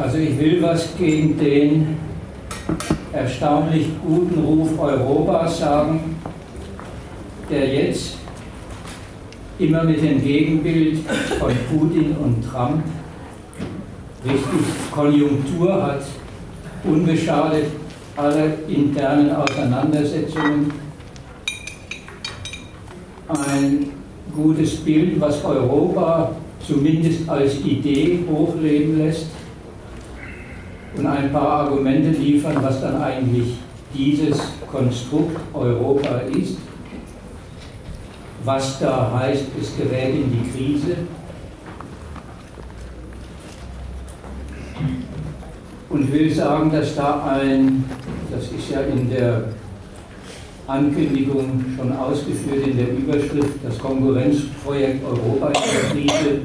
Also ich will was gegen den erstaunlich guten Ruf Europas sagen, der jetzt immer mit dem Gegenbild von Putin und Trump richtig Konjunktur hat, unbeschadet aller internen Auseinandersetzungen, ein gutes Bild, was Europa zumindest als Idee hochleben lässt und ein paar Argumente liefern, was dann eigentlich dieses Konstrukt Europa ist, was da heißt, es gerät in die Krise. Und will sagen, dass da ein, das ist ja in der Ankündigung schon ausgeführt in der Überschrift, das Konkurrenzprojekt Europa in der Krise,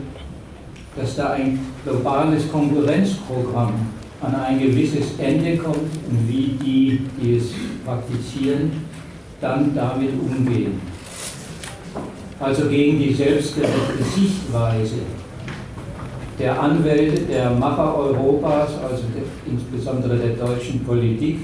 dass da ein globales Konkurrenzprogramm an ein gewisses Ende kommt und wie die, die es praktizieren, dann damit umgehen. Also gegen die selbstgerechte Sichtweise der Anwälte, der Macher Europas, also der, insbesondere der deutschen Politik.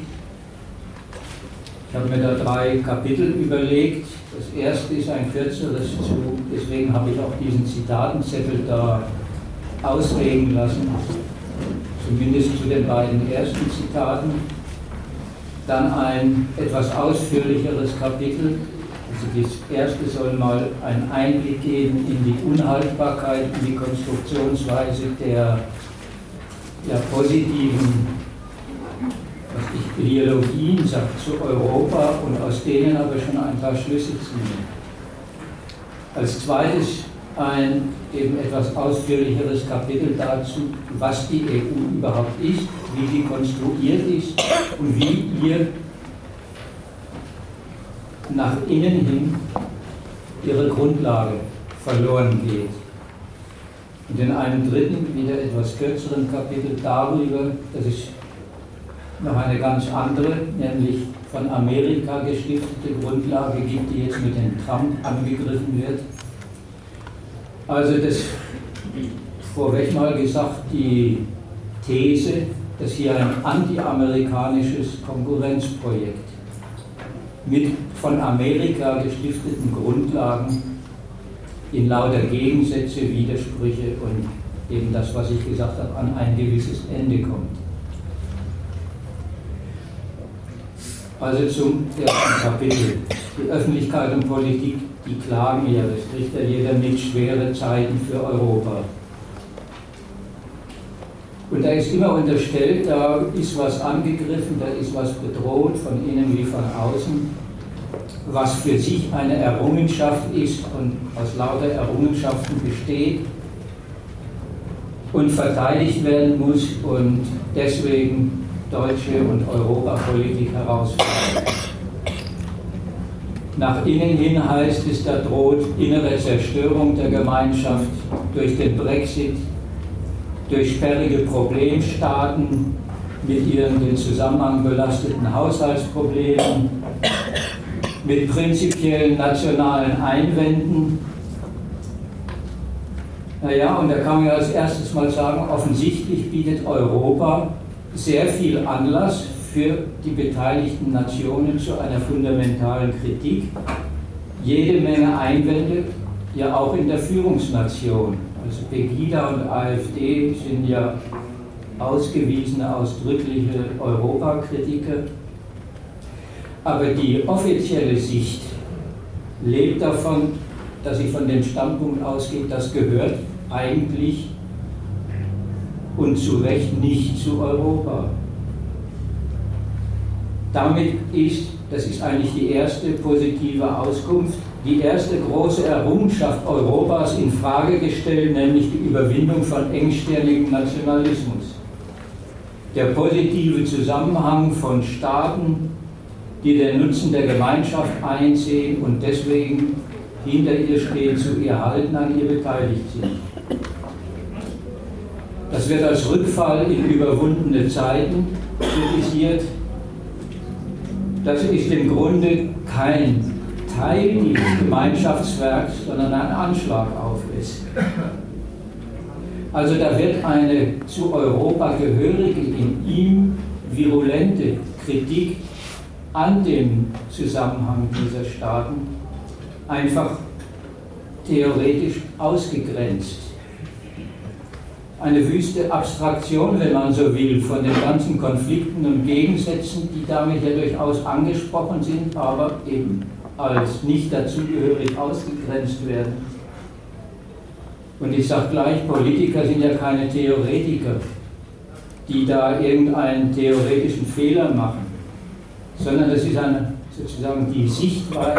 Ich habe mir da drei Kapitel überlegt. Das erste ist ein kürzeres zu, deswegen habe ich auch diesen Zitatenzettel da auslegen lassen zumindest zu den beiden ersten Zitaten. Dann ein etwas ausführlicheres Kapitel. Also das erste soll mal einen Einblick geben in die Unhaltbarkeit, in die Konstruktionsweise der, der positiven was ich, Ideologien sagt, zu Europa und aus denen aber schon ein paar Schlüsse ziehen. Als zweites ein eben etwas ausführlicheres Kapitel dazu, was die EU überhaupt ist, wie sie konstruiert ist und wie ihr nach innen hin ihre Grundlage verloren geht. Und in einem dritten, wieder etwas kürzeren Kapitel darüber, dass es noch eine ganz andere, nämlich von Amerika gestiftete Grundlage gibt, die jetzt mit dem Trump angegriffen wird also das vorweg mal gesagt, die These, dass hier ein antiamerikanisches Konkurrenzprojekt mit von Amerika gestifteten Grundlagen in lauter Gegensätze, Widersprüche und eben das, was ich gesagt habe, an ein gewisses Ende kommt. Also zum ersten Kapitel. Die Öffentlichkeit und Politik die klagen ja, das kriegt ja jeder mit, schwere Zeiten für Europa. Und da ist immer unterstellt, da ist was angegriffen, da ist was bedroht, von innen wie von außen, was für sich eine Errungenschaft ist und aus lauter Errungenschaften besteht und verteidigt werden muss und deswegen deutsche und Europapolitik herausfordert. Nach innen hin heißt es, da droht innere Zerstörung der Gemeinschaft durch den Brexit, durch sperrige Problemstaaten mit ihren den Zusammenhang belasteten Haushaltsproblemen, mit prinzipiellen nationalen Einwänden. Naja, und da kann man ja als erstes mal sagen, offensichtlich bietet Europa sehr viel Anlass für die beteiligten Nationen zu einer fundamentalen Kritik. Jede Menge Einwände, ja auch in der Führungsnation. Also Pegida und AfD sind ja ausgewiesene, ausdrückliche Europakritiker. Aber die offizielle Sicht lebt davon, dass sie von dem Standpunkt ausgeht, das gehört eigentlich und zu Recht nicht zu Europa. Damit ist, das ist eigentlich die erste positive Auskunft, die erste große Errungenschaft Europas in Frage gestellt, nämlich die Überwindung von engstirnigem Nationalismus. Der positive Zusammenhang von Staaten, die den Nutzen der Gemeinschaft einsehen und deswegen hinter ihr stehen, zu ihr halten, an ihr beteiligt sind. Das wird als Rückfall in überwundene Zeiten kritisiert, das ist im Grunde kein Teil dieses Gemeinschaftswerks, sondern ein Anschlag auf es. Also da wird eine zu Europa gehörige, in ihm virulente Kritik an dem Zusammenhang dieser Staaten einfach theoretisch ausgegrenzt. Eine wüste Abstraktion, wenn man so will, von den ganzen Konflikten und Gegensätzen, die damit ja durchaus angesprochen sind, aber eben als nicht dazugehörig ausgegrenzt werden. Und ich sage gleich, Politiker sind ja keine Theoretiker, die da irgendeinen theoretischen Fehler machen, sondern das ist eine, sozusagen die Sichtweise,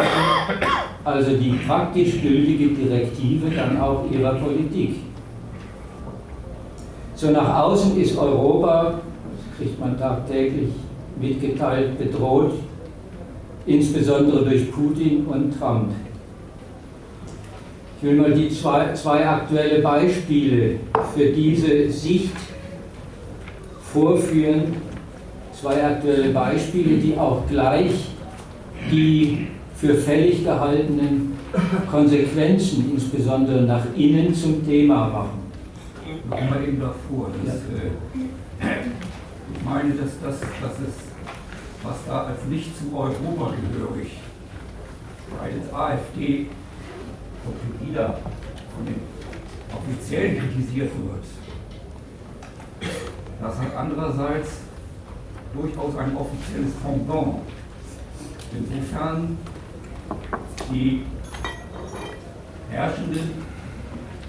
also die praktisch gültige Direktive dann auch ihrer Politik. So nach außen ist Europa, das kriegt man tagtäglich mitgeteilt, bedroht, insbesondere durch Putin und Trump. Ich will mal die zwei, zwei aktuelle Beispiele für diese Sicht vorführen. Zwei aktuelle Beispiele, die auch gleich die für fällig gehaltenen Konsequenzen, insbesondere nach innen, zum Thema machen. Nochmal eben davor. Das, äh, ich meine, dass das, das ist, was da als nicht zu Europa gehörig, als AfD und wieder von den Offiziellen kritisiert wird, das hat andererseits durchaus ein offizielles Pendant. Insofern die Herrschenden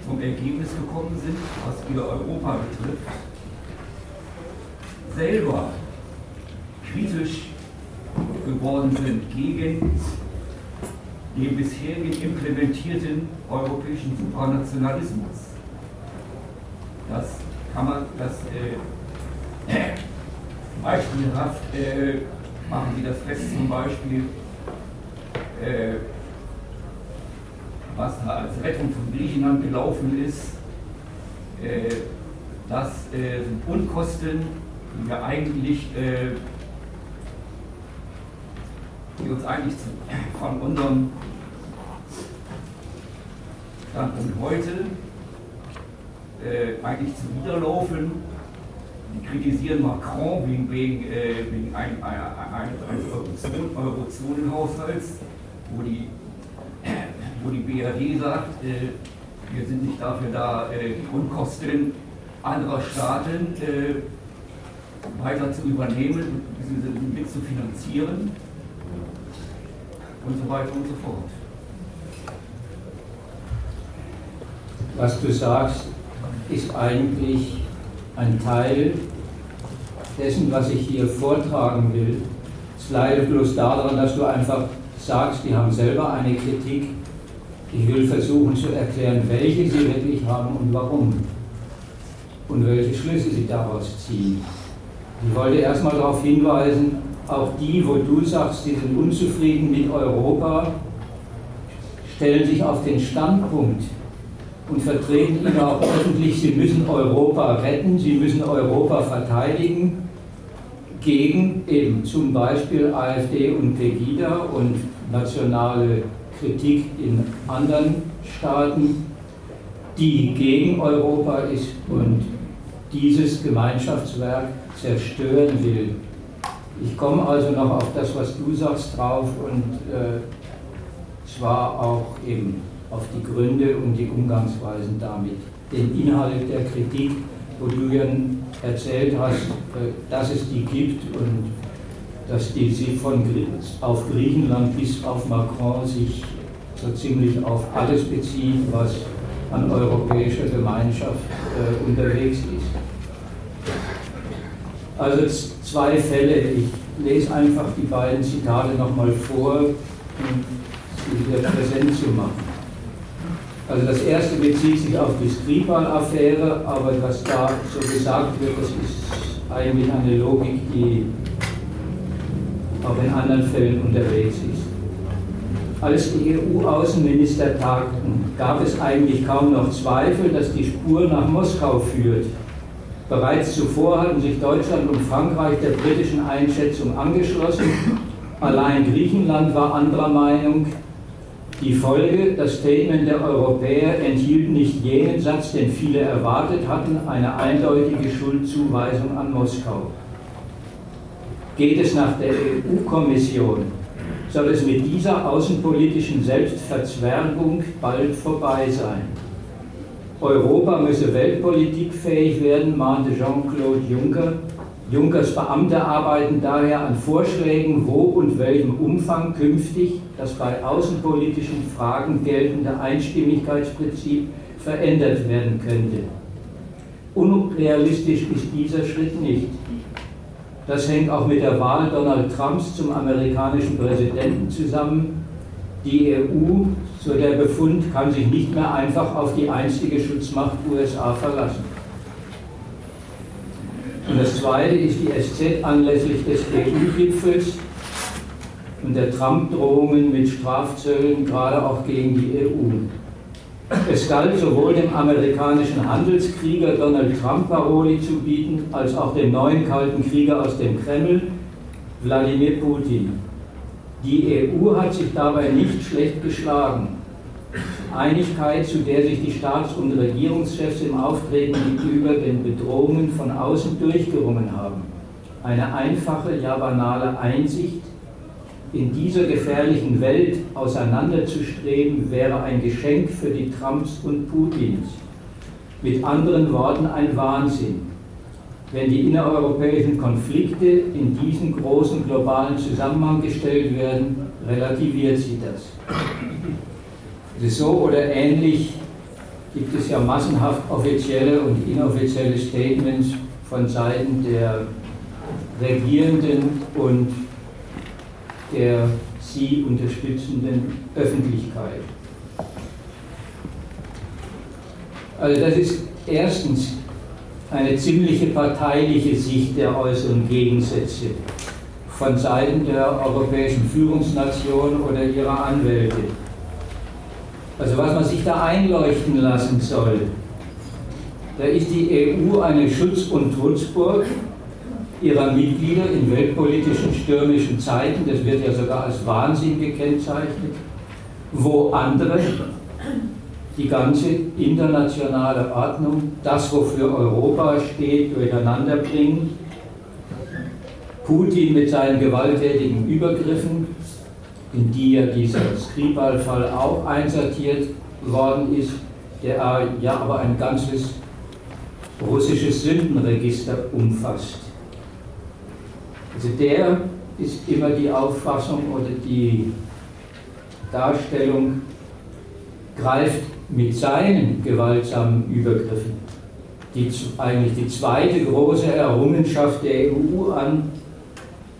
zum Ergebnis gekommen sind, was ihr Europa betrifft, selber kritisch geworden sind gegen den bisherigen implementierten europäischen Supranationalismus. Das kann man, das äh, beispielhaft äh, machen Sie das fest zum Beispiel, äh, was da als Rettung von Griechenland gelaufen ist, äh, das äh, sind Unkosten, die wir eigentlich äh, die uns eigentlich zu, von unserem Standpunkt heute äh, eigentlich zuwiderlaufen. Die kritisieren Macron wegen, wegen, äh, wegen ein, ein, ein, eines Eurozonenhaushalts, wo die, wo die BRD sagt, äh, wir sind nicht dafür da, äh, die Grundkosten anderer Staaten äh, weiter zu übernehmen, sie mit zu finanzieren und so weiter und so fort. Was du sagst, ist eigentlich ein Teil dessen, was ich hier vortragen will. Es leidet bloß daran, dass du einfach sagst, die haben selber eine Kritik. Ich will versuchen zu erklären, welche sie wirklich haben und warum. Und welche Schlüsse sie daraus ziehen. Ich wollte erstmal darauf hinweisen, auch die, wo du sagst, sie sind unzufrieden mit Europa, stellen sich auf den Standpunkt und vertreten ihn auch öffentlich, sie müssen Europa retten, sie müssen Europa verteidigen gegen eben zum Beispiel AfD und Pegida und nationale Kritik in anderen Staaten, die gegen Europa ist und dieses Gemeinschaftswerk zerstören will. Ich komme also noch auf das, was du sagst, drauf und äh, zwar auch eben auf die Gründe und die Umgangsweisen damit. Den Inhalt der Kritik, wo du ja erzählt hast, äh, dass es die gibt und dass die sich von auf Griechenland bis auf Macron sich so ziemlich auf alles beziehen, was an europäischer Gemeinschaft äh, unterwegs ist. Also zwei Fälle. Ich lese einfach die beiden Zitate nochmal vor, um sie wieder präsent zu machen. Also das erste bezieht sich auf die Skripal-Affäre, aber was da so gesagt wird, das ist eigentlich eine Logik, die auch in anderen Fällen unterwegs ist. Als die EU-Außenminister tagten, gab es eigentlich kaum noch Zweifel, dass die Spur nach Moskau führt. Bereits zuvor hatten sich Deutschland und Frankreich der britischen Einschätzung angeschlossen. Allein Griechenland war anderer Meinung. Die Folge, das Statement der Europäer enthielt nicht jenen Satz, den viele erwartet hatten, eine eindeutige Schuldzuweisung an Moskau. Geht es nach der EU-Kommission, soll es mit dieser außenpolitischen Selbstverzwergung bald vorbei sein. Europa müsse weltpolitikfähig werden, mahnte Jean-Claude Juncker. Junckers Beamte arbeiten daher an Vorschlägen, wo und welchem Umfang künftig das bei außenpolitischen Fragen geltende Einstimmigkeitsprinzip verändert werden könnte. Unrealistisch ist dieser Schritt nicht. Das hängt auch mit der Wahl Donald Trumps zum amerikanischen Präsidenten zusammen. Die EU, so der Befund, kann sich nicht mehr einfach auf die einstige Schutzmacht USA verlassen. Und das Zweite ist die SZ anlässlich des EU-Gipfels und der Trump-Drohungen mit Strafzöllen, gerade auch gegen die EU. Es galt sowohl dem amerikanischen Handelskrieger Donald Trump Paroli zu bieten, als auch dem neuen kalten Krieger aus dem Kreml, Wladimir Putin. Die EU hat sich dabei nicht schlecht geschlagen. Einigkeit, zu der sich die Staats- und Regierungschefs im Auftreten gegenüber den Bedrohungen von außen durchgerungen haben. Eine einfache, ja banale Einsicht, in dieser gefährlichen Welt auseinanderzustreben, wäre ein Geschenk für die Trumps und Putins. Mit anderen Worten ein Wahnsinn. Wenn die innereuropäischen Konflikte in diesen großen globalen Zusammenhang gestellt werden, relativiert sie das. So oder ähnlich gibt es ja massenhaft offizielle und inoffizielle Statements von Seiten der Regierenden und der sie unterstützenden Öffentlichkeit. Also das ist erstens eine ziemliche parteiliche Sicht der äußeren Gegensätze von Seiten der europäischen Führungsnation oder ihrer Anwälte. Also was man sich da einleuchten lassen soll, da ist die EU eine Schutz- und Trutzburg ihrer Mitglieder in weltpolitischen stürmischen Zeiten, das wird ja sogar als Wahnsinn gekennzeichnet, wo andere die ganze internationale Ordnung, das, wofür Europa steht, durcheinander bringen. Putin mit seinen gewalttätigen Übergriffen, in die ja dieser Skripal-Fall auch einsortiert worden ist, der ja aber ein ganzes russisches Sündenregister umfasst. Also der ist immer die Auffassung oder die Darstellung, greift mit seinen gewaltsamen Übergriffen die, eigentlich die zweite große Errungenschaft der EU an,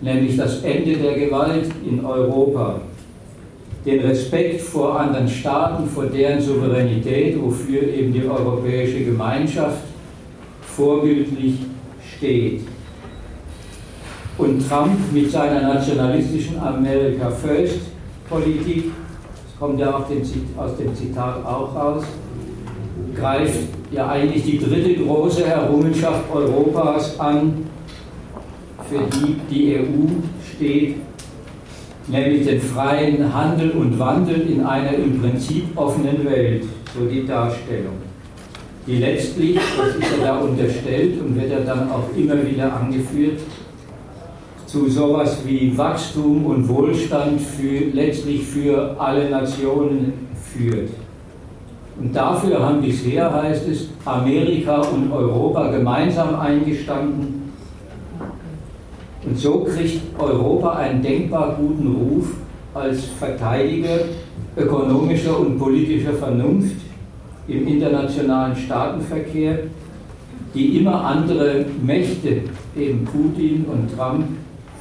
nämlich das Ende der Gewalt in Europa, den Respekt vor anderen Staaten, vor deren Souveränität, wofür eben die europäische Gemeinschaft vorbildlich steht. Und Trump mit seiner nationalistischen America First Politik, das kommt ja auch aus dem Zitat auch raus, greift ja eigentlich die dritte große Errungenschaft Europas an, für die die EU steht, nämlich den freien Handel und Wandel in einer im Prinzip offenen Welt, so die Darstellung. Die letztlich, das ist ja da unterstellt und wird ja dann auch immer wieder angeführt, zu sowas wie Wachstum und Wohlstand für, letztlich für alle Nationen führt. Und dafür haben bisher, heißt es, Amerika und Europa gemeinsam eingestanden. Und so kriegt Europa einen denkbar guten Ruf als Verteidiger ökonomischer und politischer Vernunft im internationalen Staatenverkehr, die immer andere Mächte, eben Putin und Trump,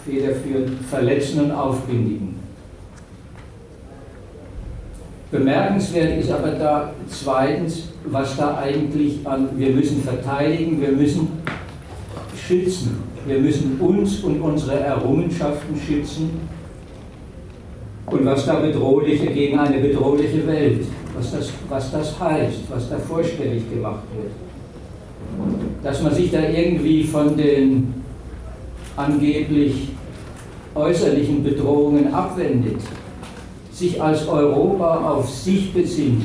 federführend verletzen und aufbindigen. Bemerkenswert ist aber da zweitens, was da eigentlich an, wir müssen verteidigen, wir müssen schützen, wir müssen uns und unsere Errungenschaften schützen und was da bedrohliche gegen eine bedrohliche Welt, was das, was das heißt, was da vorstellig gemacht wird. Dass man sich da irgendwie von den angeblich äußerlichen Bedrohungen abwendet, sich als Europa auf sich besinnt,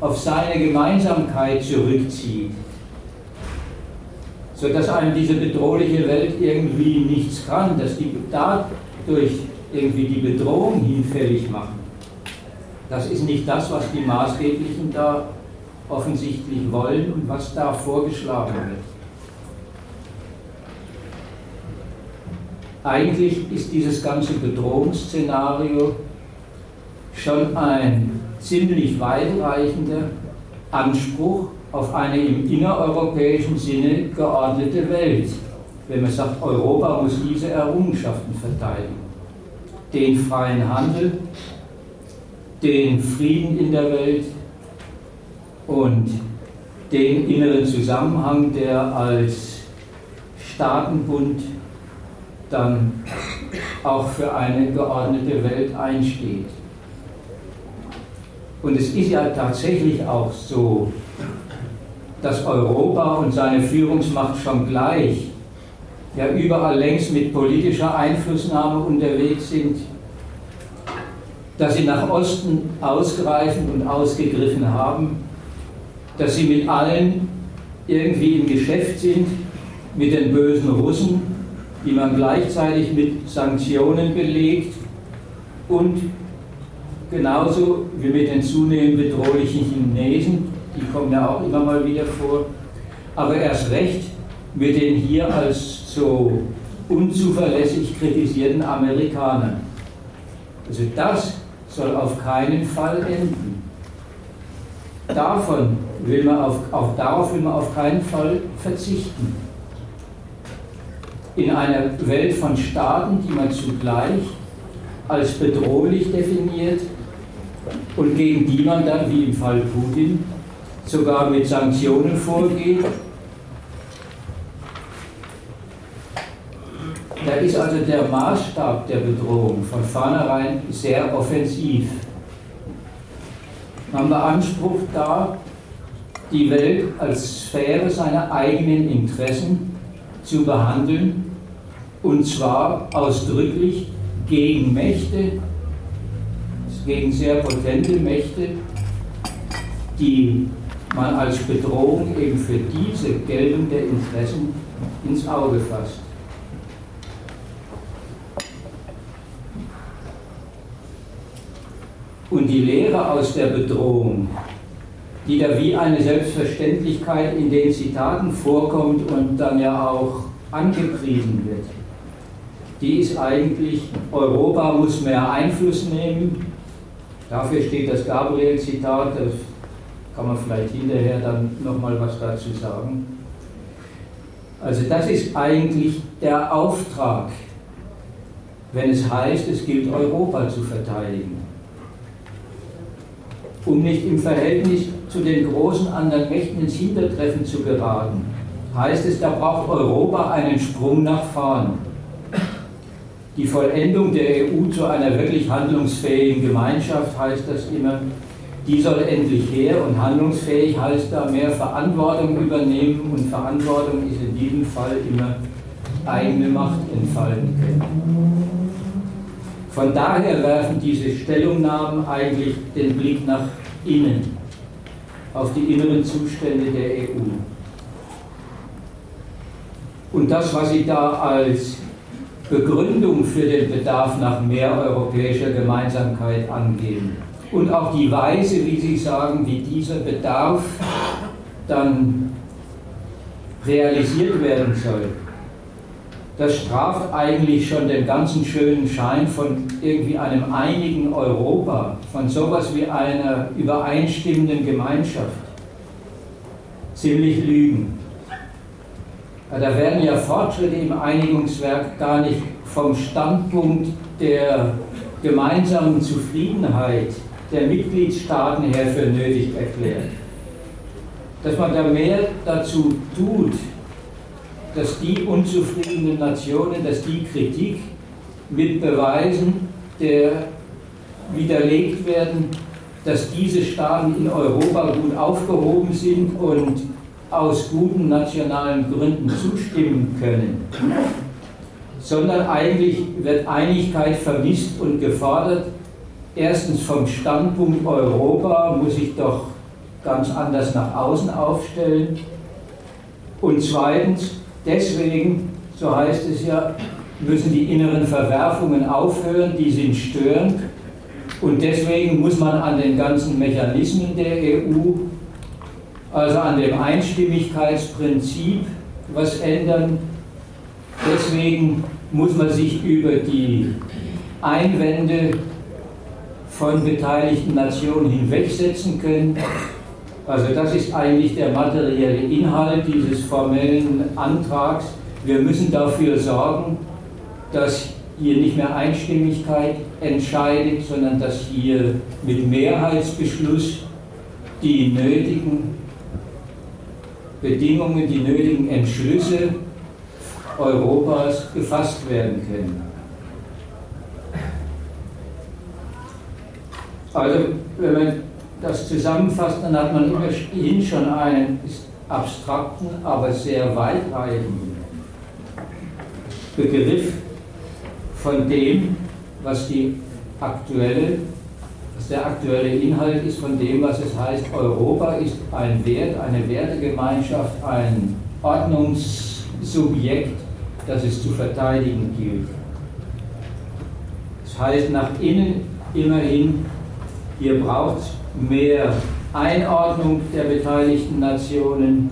auf seine Gemeinsamkeit zurückzieht, sodass einem diese bedrohliche Welt irgendwie nichts kann, dass die dadurch irgendwie die Bedrohung hinfällig machen. Das ist nicht das, was die Maßgeblichen da offensichtlich wollen und was da vorgeschlagen wird. Eigentlich ist dieses ganze Bedrohungsszenario schon ein ziemlich weitreichender Anspruch auf eine im innereuropäischen Sinne geordnete Welt, wenn man sagt, Europa muss diese Errungenschaften verteidigen. Den freien Handel, den Frieden in der Welt und den inneren Zusammenhang, der als Staatenbund dann auch für eine geordnete Welt einsteht. Und es ist ja tatsächlich auch so, dass Europa und seine Führungsmacht schon gleich ja überall längst mit politischer Einflussnahme unterwegs sind, dass sie nach Osten ausgreifend und ausgegriffen haben, dass sie mit allen irgendwie im Geschäft sind, mit den bösen Russen, die man gleichzeitig mit Sanktionen belegt und genauso wie mit den zunehmend bedrohlichen Chinesen, die kommen ja auch immer mal wieder vor, aber erst recht mit den hier als so unzuverlässig kritisierten Amerikanern. Also das soll auf keinen Fall enden. Davon will man auf, auch darauf will man auf keinen Fall verzichten in einer Welt von Staaten, die man zugleich als bedrohlich definiert und gegen die man dann, wie im Fall Putin, sogar mit Sanktionen vorgeht. Da ist also der Maßstab der Bedrohung von vornherein sehr offensiv. Man beansprucht da, die Welt als Sphäre seiner eigenen Interessen zu behandeln und zwar ausdrücklich gegen Mächte, gegen sehr potente Mächte, die man als Bedrohung eben für diese Geltung der Interessen ins Auge fasst. Und die Lehre aus der Bedrohung, die da wie eine Selbstverständlichkeit in den Zitaten vorkommt und dann ja auch angepriesen wird, die ist eigentlich, Europa muss mehr Einfluss nehmen. Dafür steht das Gabriel-Zitat, das kann man vielleicht hinterher dann nochmal was dazu sagen. Also das ist eigentlich der Auftrag, wenn es heißt, es gilt Europa zu verteidigen. Um nicht im Verhältnis zu den großen anderen Mächten ins Hintertreffen zu geraten, heißt es, da braucht Europa einen Sprung nach vorn die Vollendung der EU zu einer wirklich handlungsfähigen Gemeinschaft heißt das immer. Die soll endlich her und handlungsfähig heißt da mehr Verantwortung übernehmen und Verantwortung ist in diesem Fall immer eigene Macht entfalten können. Von daher werfen diese Stellungnahmen eigentlich den Blick nach innen, auf die inneren Zustände der EU. Und das, was sie da als Begründung für den Bedarf nach mehr europäischer Gemeinsamkeit angeben. Und auch die Weise, wie Sie sagen, wie dieser Bedarf dann realisiert werden soll. Das straft eigentlich schon den ganzen schönen Schein von irgendwie einem einigen Europa, von sowas wie einer übereinstimmenden Gemeinschaft. Ziemlich lügen. Da werden ja Fortschritte im Einigungswerk gar nicht vom Standpunkt der gemeinsamen Zufriedenheit der Mitgliedstaaten her für nötig erklärt. Dass man da mehr dazu tut, dass die unzufriedenen Nationen, dass die Kritik mit Beweisen der widerlegt werden, dass diese Staaten in Europa gut aufgehoben sind und aus guten nationalen Gründen zustimmen können, sondern eigentlich wird Einigkeit vermisst und gefordert, erstens vom Standpunkt Europa muss sich doch ganz anders nach außen aufstellen. Und zweitens, deswegen, so heißt es ja, müssen die inneren Verwerfungen aufhören, die sind störend. Und deswegen muss man an den ganzen Mechanismen der EU, also an dem Einstimmigkeitsprinzip, was ändern. Deswegen muss man sich über die Einwände von beteiligten Nationen hinwegsetzen können. Also das ist eigentlich der materielle Inhalt dieses formellen Antrags. Wir müssen dafür sorgen, dass hier nicht mehr Einstimmigkeit entscheidet, sondern dass hier mit Mehrheitsbeschluss die nötigen Bedingungen, die nötigen Entschlüsse Europas gefasst werden können. Also, wenn man das zusammenfasst, dann hat man immerhin schon einen abstrakten, aber sehr weitreichenden Begriff von dem, was die aktuelle, der aktuelle Inhalt ist von dem, was es heißt, Europa ist ein Wert, eine Wertegemeinschaft, ein Ordnungssubjekt, das es zu verteidigen gilt. Das heißt nach innen immerhin, hier braucht mehr Einordnung der beteiligten Nationen,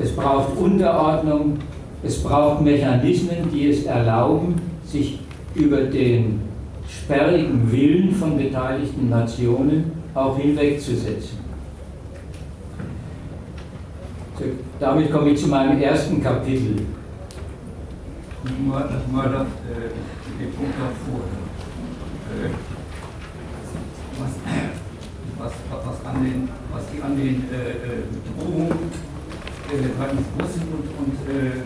es braucht Unterordnung, es braucht Mechanismen, die es erlauben, sich über den sperrigen Willen von beteiligten Nationen auch hinwegzusetzen. Damit komme ich zu meinem ersten Kapitel. Nur, das, äh, den Punkt davor. Äh, was, was, was, an den, was die an den äh, äh Bedrohungen äh, seitens Russen und, und äh,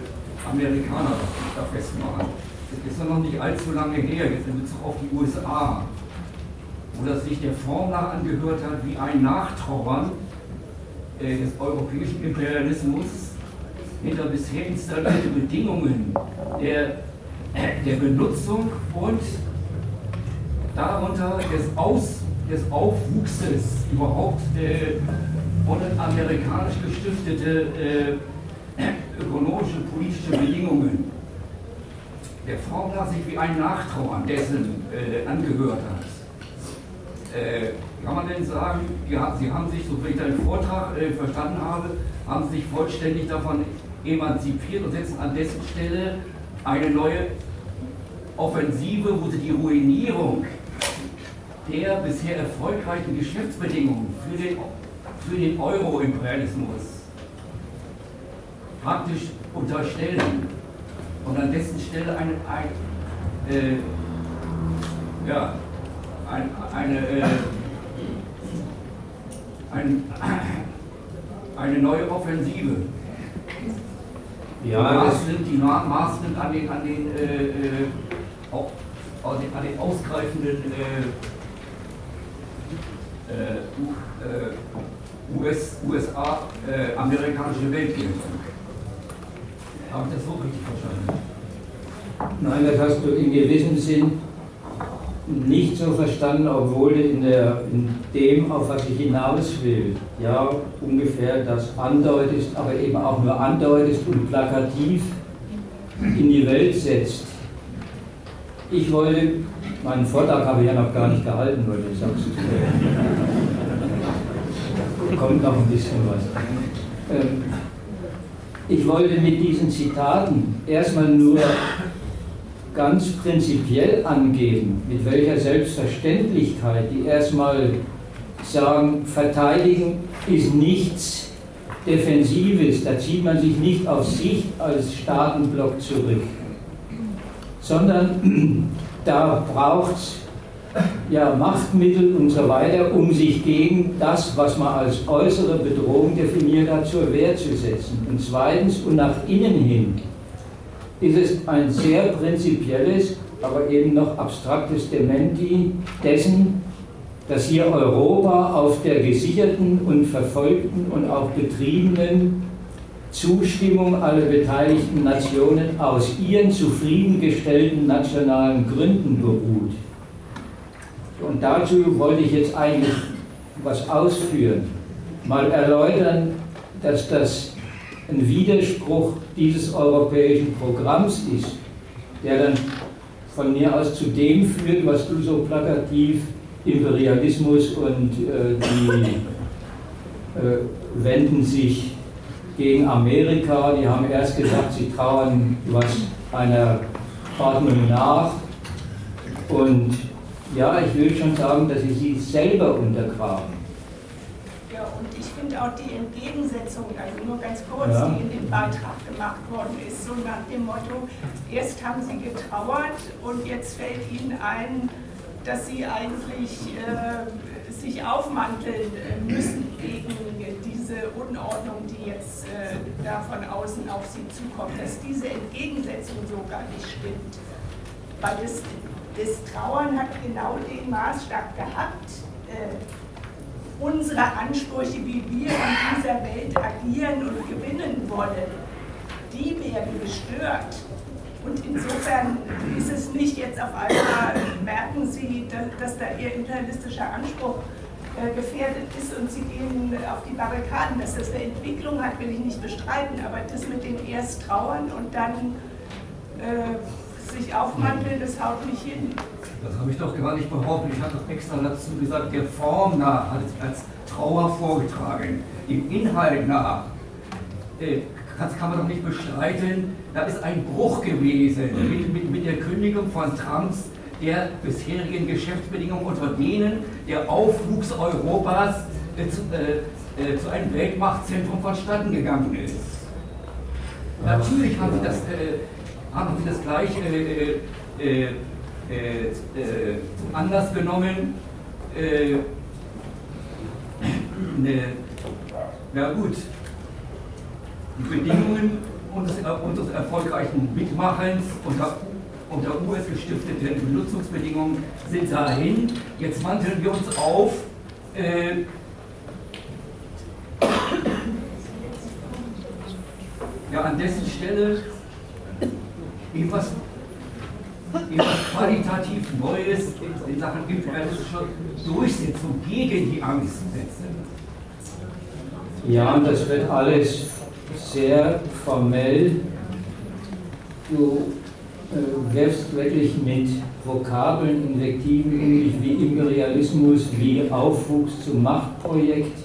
Amerikaner da festmachen. Ist ja noch nicht allzu lange her, jetzt in Bezug auf die USA, wo das sich der Form nach angehört hat, wie ein Nachtrauern äh, des europäischen Imperialismus hinter bisher installierten Bedingungen der, der Benutzung und darunter des, Aus, des Aufwuchses überhaupt äh, und amerikanisch gestiftete äh, ökonomische, politische Bedingungen der nach sich wie ein Nachtrauern dessen äh, angehört hat. Äh, kann man denn sagen, ja, Sie haben sich, so wie ich deinen Vortrag äh, verstanden habe, haben sich vollständig davon emanzipiert und setzen an dessen Stelle eine neue Offensive, wo Sie die Ruinierung der bisher erfolgreichen Geschäftsbedingungen für den, für den Euro-Imperialismus praktisch unterstellen und an dessen Stelle eine, ein, äh, ja, ein, eine, äh, ein, eine neue Offensive. Ja, Maß nimmt, die Maß nimmt an den, an den, äh, äh auch, an den, an den ausgreifenden äh, äh, US, USA, amerikanische Weltgeltung. Habe ich das so richtig verstanden? Nein, das hast du in gewissem Sinn nicht so verstanden, obwohl in, der, in dem, auf was ich hinaus will, ja, ungefähr das andeutest, aber eben auch nur andeutest und plakativ in die Welt setzt. Ich wollte, meinen Vortrag habe ich ja noch gar nicht gehalten, weil du sagst, kommt noch ein bisschen was. Ähm, ich wollte mit diesen Zitaten erstmal nur ganz prinzipiell angeben, mit welcher Selbstverständlichkeit die erstmal sagen, verteidigen ist nichts Defensives, da zieht man sich nicht auf sich als Staatenblock zurück, sondern da braucht es ja, Machtmittel und so weiter, um sich gegen das, was man als äußere Bedrohung definiert hat, zur Wehr zu setzen. Und zweitens und nach innen hin ist es ein sehr prinzipielles, aber eben noch abstraktes Dementi dessen, dass hier Europa auf der gesicherten und verfolgten und auch betriebenen Zustimmung aller beteiligten Nationen aus ihren zufriedengestellten nationalen Gründen beruht. Und dazu wollte ich jetzt eigentlich was ausführen, mal erläutern, dass das ein Widerspruch dieses europäischen Programms ist, der dann von mir aus zu dem führt, was du so plakativ Imperialismus und äh, die äh, wenden sich gegen Amerika. Die haben erst gesagt, sie trauern was einer Ordnung nach. Und ja, ich will schon sagen, dass sie sie selber untergraben. Ja, und ich finde auch die Entgegensetzung, also nur ganz kurz, ja. die in dem Beitrag gemacht worden ist, so nach dem Motto, erst haben sie getrauert und jetzt fällt ihnen ein, dass sie eigentlich äh, sich aufmanteln äh, müssen gegen diese Unordnung, die jetzt äh, da von außen auf sie zukommt, dass diese Entgegensetzung so gar nicht stimmt. Weil das, das Trauern hat genau den Maßstab gehabt, äh, unsere Ansprüche, wie wir in dieser Welt agieren und gewinnen wollen, die werden gestört. Und insofern ist es nicht jetzt auf einmal, merken Sie, dass, da Ihr imperialistischer Anspruch äh, gefährdet ist und Sie gehen auf die Barrikaden. Dass das eine Entwicklung hat, will ich nicht bestreiten, aber das mit dem erst trauern und dann äh, sich aufmanteln, das haut nicht hin. Das habe ich doch gar nicht behauptet. Ich habe doch extra dazu gesagt, der Form nach als, als Trauer vorgetragen. Im Inhalt nach äh, das kann man doch nicht bestreiten, da ist ein Bruch gewesen mit, mit, mit der Kündigung von Trumps der bisherigen Geschäftsbedingungen unter denen der Aufwuchs Europas äh, zu, äh, äh, zu, einem Weltmachtzentrum vonstatten gegangen ist. Natürlich haben sie das, äh, haben sie das gleich äh, äh, zum Anlass genommen, ne, na gut, die Bedingungen unseres, unseres erfolgreichen Mitmachens unter, unter US gestifteten Benutzungsbedingungen sind dahin. Jetzt manteln wir uns auf. Äh, ja, an dessen Stelle etwas, etwas qualitativ Neues in Sachen imperialistischer Durchsetzung gegen die Angst setzen. Ja, und das wird alles sehr formell. Du äh, wirfst wirklich mit Vokabeln, Invektiven wie Imperialismus, wie Aufwuchs zum Machtprojekt.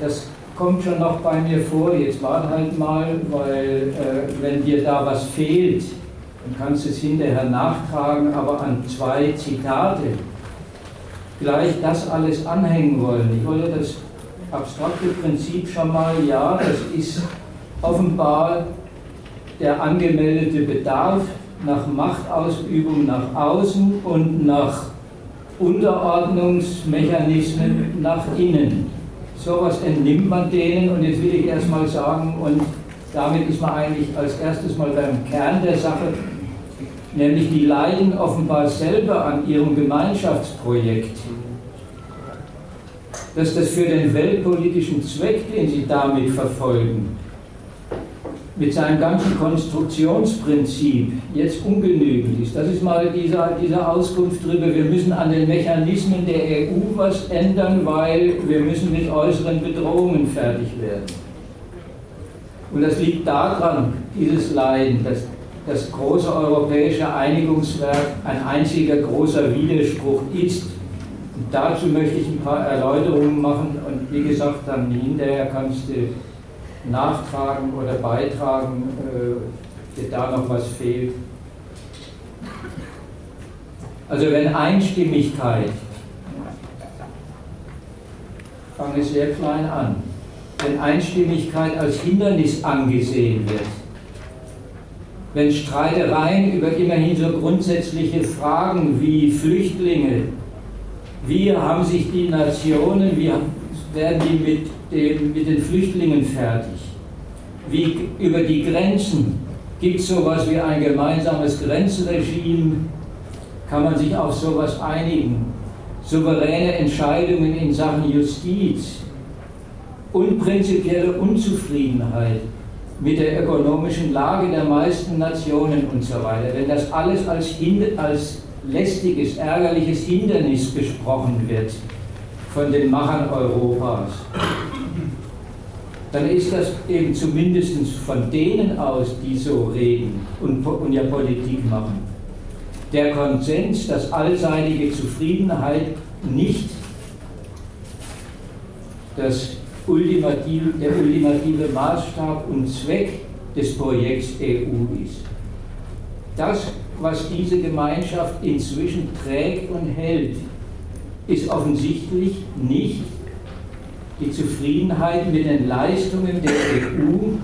Das kommt schon noch bei mir vor. Jetzt warte halt mal, weil äh, wenn dir da was fehlt, dann kannst du es hinterher nachtragen, aber an zwei Zitate gleich das alles anhängen wollen. Ich wollte das abstrakte Prinzip schon mal, ja, das ist offenbar der angemeldete Bedarf nach Machtausübung nach außen und nach Unterordnungsmechanismen nach innen. Sowas entnimmt man denen. Und jetzt will ich erstmal sagen, und damit ist man eigentlich als erstes mal beim Kern der Sache, nämlich die leiden offenbar selber an ihrem Gemeinschaftsprojekt. Dass das für den weltpolitischen Zweck, den sie damit verfolgen, mit seinem ganzen Konstruktionsprinzip jetzt ungenügend ist. Das ist mal diese, diese Auskunft darüber, wir müssen an den Mechanismen der EU was ändern, weil wir müssen mit äußeren Bedrohungen fertig werden. Und das liegt daran, dieses Leiden, dass das große europäische Einigungswerk ein einziger großer Widerspruch ist dazu möchte ich ein paar Erläuterungen machen und wie gesagt, dann hinterher kannst du nachtragen oder beitragen, äh, da noch was fehlt. Also wenn Einstimmigkeit, fange sehr klein an, wenn Einstimmigkeit als Hindernis angesehen wird, wenn Streitereien über immerhin so grundsätzliche Fragen wie Flüchtlinge, wie haben sich die Nationen, wie werden die mit, dem, mit den Flüchtlingen fertig? Wie über die Grenzen? Gibt es sowas wie ein gemeinsames Grenzregime? Kann man sich auf sowas einigen? Souveräne Entscheidungen in Sachen Justiz und prinzipielle Unzufriedenheit mit der ökonomischen Lage der meisten Nationen und so weiter. Wenn das alles als, als lästiges, ärgerliches Hindernis besprochen wird von den Machern Europas, dann ist das eben zumindest von denen aus, die so reden und, und ja Politik machen, der Konsens, dass allseitige Zufriedenheit nicht das ultimative, der ultimative Maßstab und Zweck des Projekts EU ist. Das, was diese Gemeinschaft inzwischen trägt und hält, ist offensichtlich nicht die Zufriedenheit mit den Leistungen der EU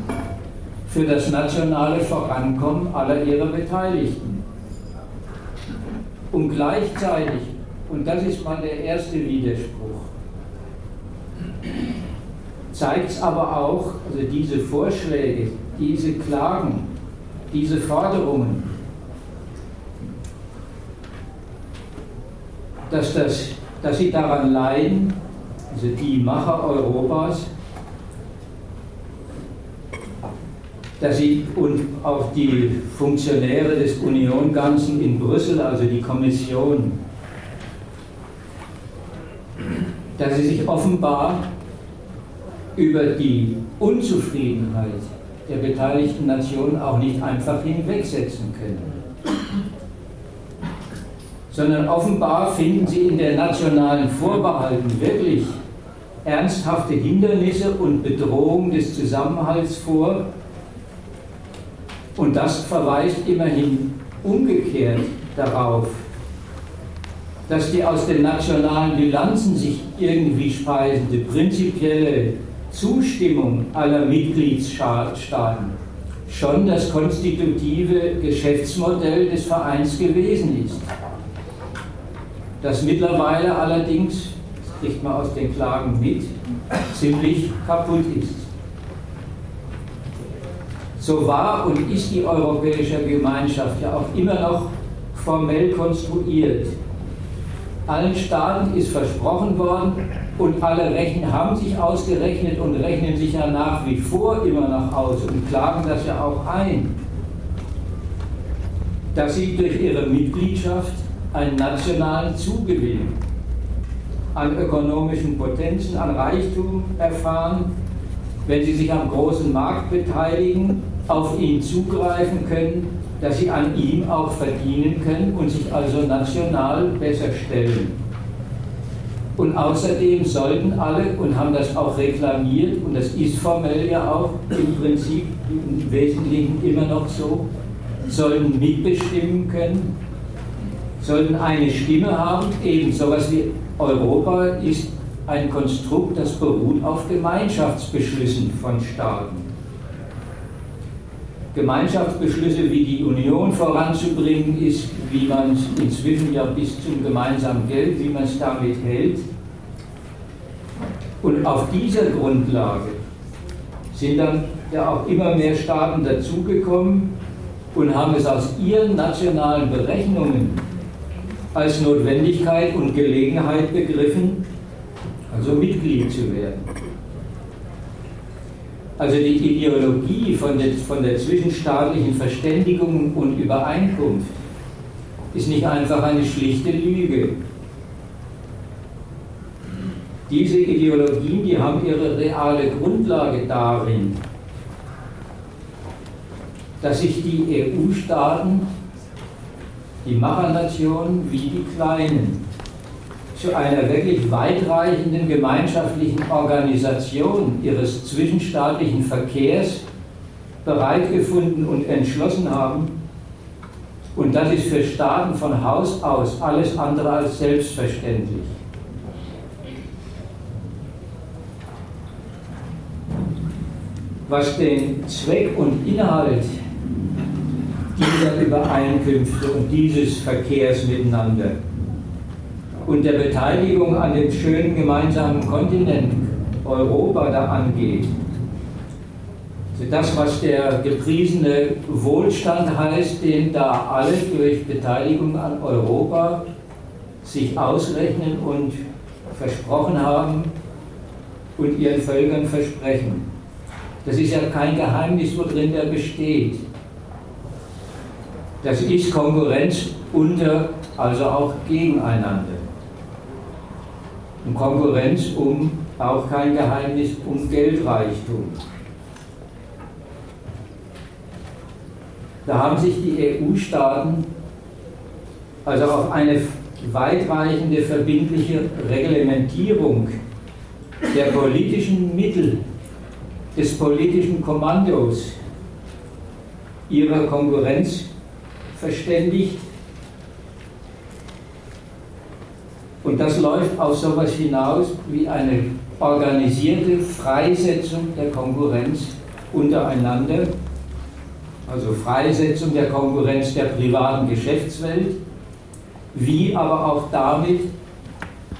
für das nationale Vorankommen aller ihrer Beteiligten. Und gleichzeitig, und das ist mal der erste Widerspruch, zeigt es aber auch, also diese Vorschläge, diese Klagen, diese Forderungen, dass, das, dass sie daran leiden, also die Macher Europas, dass sie und auch die Funktionäre des Union-Ganzen in Brüssel, also die Kommission, dass sie sich offenbar über die Unzufriedenheit der beteiligten Nationen auch nicht einfach hinwegsetzen können. Sondern offenbar finden sie in der nationalen Vorbehalten wirklich ernsthafte Hindernisse und Bedrohung des Zusammenhalts vor. Und das verweist immerhin umgekehrt darauf, dass die aus den nationalen Bilanzen sich irgendwie speisende prinzipielle Zustimmung aller Mitgliedstaaten schon das konstitutive Geschäftsmodell des Vereins gewesen ist. Das mittlerweile allerdings, kriegt man aus den Klagen mit, ziemlich kaputt ist. So war und ist die Europäische Gemeinschaft ja auch immer noch formell konstruiert. Allen Staaten ist versprochen worden, und alle Rechen haben sich ausgerechnet und rechnen sich ja nach wie vor immer noch aus und klagen das ja auch ein, dass sie durch ihre Mitgliedschaft einen nationalen Zugewinn an ökonomischen Potenzen, an Reichtum erfahren, wenn sie sich am großen Markt beteiligen, auf ihn zugreifen können, dass sie an ihm auch verdienen können und sich also national besser stellen. Und außerdem sollten alle, und haben das auch reklamiert, und das ist formell ja auch im Prinzip im Wesentlichen immer noch so, sollten mitbestimmen können, sollten eine Stimme haben, eben sowas wie Europa ist ein Konstrukt, das beruht auf Gemeinschaftsbeschlüssen von Staaten. Gemeinschaftsbeschlüsse wie die Union voranzubringen ist, wie man es inzwischen ja bis zum gemeinsamen Geld, wie man es damit hält. Und auf dieser Grundlage sind dann ja auch immer mehr Staaten dazugekommen und haben es aus ihren nationalen Berechnungen als Notwendigkeit und Gelegenheit begriffen, also Mitglied zu werden. Also die Ideologie von der, von der zwischenstaatlichen Verständigung und Übereinkunft ist nicht einfach eine schlichte Lüge. Diese Ideologien, die haben ihre reale Grundlage darin, dass sich die EU-Staaten, die Machernationen wie die Kleinen, zu einer wirklich weitreichenden gemeinschaftlichen Organisation ihres zwischenstaatlichen Verkehrs bereit gefunden und entschlossen haben. Und das ist für Staaten von Haus aus alles andere als selbstverständlich. Was den Zweck und Inhalt dieser Übereinkünfte und dieses Verkehrs miteinander und der Beteiligung an dem schönen gemeinsamen Kontinent Europa da angeht. Also das, was der gepriesene Wohlstand heißt, den da alle durch Beteiligung an Europa sich ausrechnen und versprochen haben und ihren Völkern versprechen. Das ist ja kein Geheimnis, worin der besteht. Das ist Konkurrenz unter also auch gegeneinander. Und Konkurrenz um, auch kein Geheimnis, um Geldreichtum. Da haben sich die EU-Staaten also auf eine weitreichende verbindliche Reglementierung der politischen Mittel des politischen Kommandos ihrer Konkurrenz verständigt. Und das läuft auf sowas hinaus wie eine organisierte Freisetzung der Konkurrenz untereinander, also Freisetzung der Konkurrenz der privaten Geschäftswelt, wie aber auch damit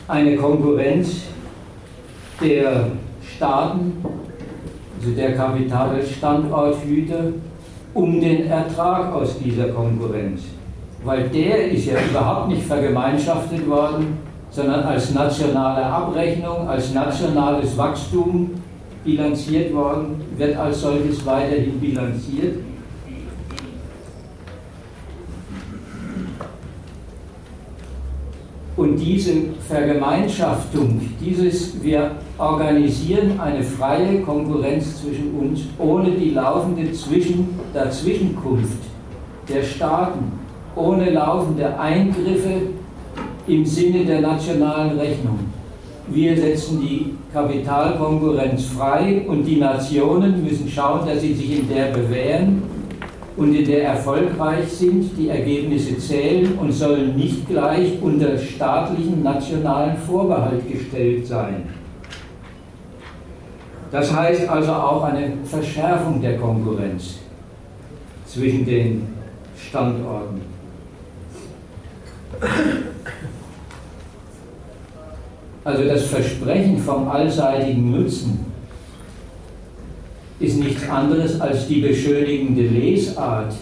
eine Konkurrenz der Staaten, also der Kapitalstandorthüter, um den Ertrag aus dieser Konkurrenz. Weil der ist ja überhaupt nicht vergemeinschaftet worden, sondern als nationale Abrechnung, als nationales Wachstum bilanziert worden, wird als solches weiterhin bilanziert. Und diese Vergemeinschaftung, dieses wir organisieren eine freie Konkurrenz zwischen uns ohne die laufende Zwischen Dazwischenkunft der Staaten, ohne laufende Eingriffe im Sinne der nationalen Rechnung. Wir setzen die Kapitalkonkurrenz frei und die Nationen müssen schauen, dass sie sich in der bewähren und in der erfolgreich sind, die Ergebnisse zählen und sollen nicht gleich unter staatlichen nationalen Vorbehalt gestellt sein. Das heißt also auch eine Verschärfung der Konkurrenz zwischen den Standorten. Also das Versprechen vom allseitigen Nutzen ist nichts anderes als die beschönigende Lesart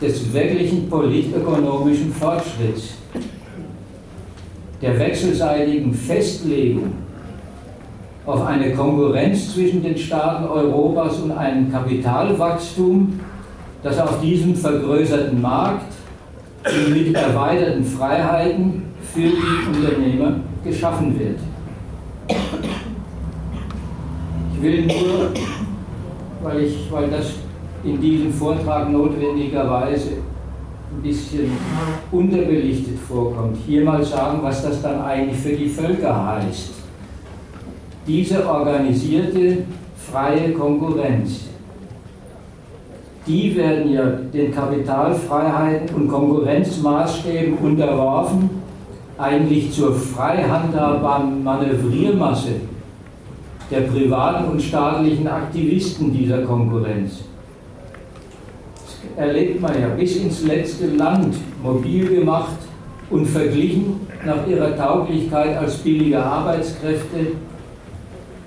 des wirklichen politökonomischen Fortschritts, der wechselseitigen Festlegung auf eine Konkurrenz zwischen den Staaten Europas und einem Kapitalwachstum, das auf diesem vergrößerten Markt mit erweiterten Freiheiten für die Unternehmer geschaffen wird. Ich will nur weil, ich, weil das in diesem Vortrag notwendigerweise ein bisschen unterbelichtet vorkommt. Hier mal sagen, was das dann eigentlich für die Völker heißt. Diese organisierte freie Konkurrenz, die werden ja den Kapitalfreiheiten und Konkurrenzmaßstäben unterworfen, eigentlich zur frei handelbaren Manövriermasse der privaten und staatlichen Aktivisten dieser Konkurrenz. Das erlebt man ja bis ins letzte Land mobil gemacht und verglichen nach ihrer Tauglichkeit als billige Arbeitskräfte,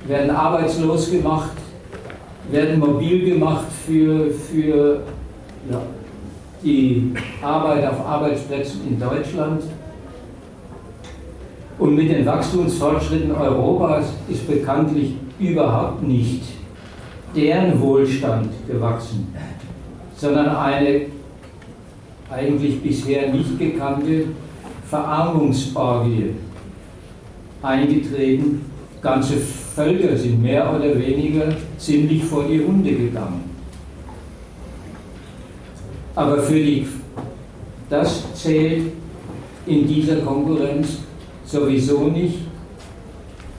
werden arbeitslos gemacht, werden mobil gemacht für, für ja, die Arbeit auf Arbeitsplätzen in Deutschland und mit den Wachstumsfortschritten Europas ist bekanntlich überhaupt nicht deren Wohlstand gewachsen, sondern eine eigentlich bisher nicht gekannte Verarmungsorgie eingetreten. Ganze Völker sind mehr oder weniger ziemlich vor die Hunde gegangen. Aber für die, das zählt in dieser Konkurrenz sowieso nicht,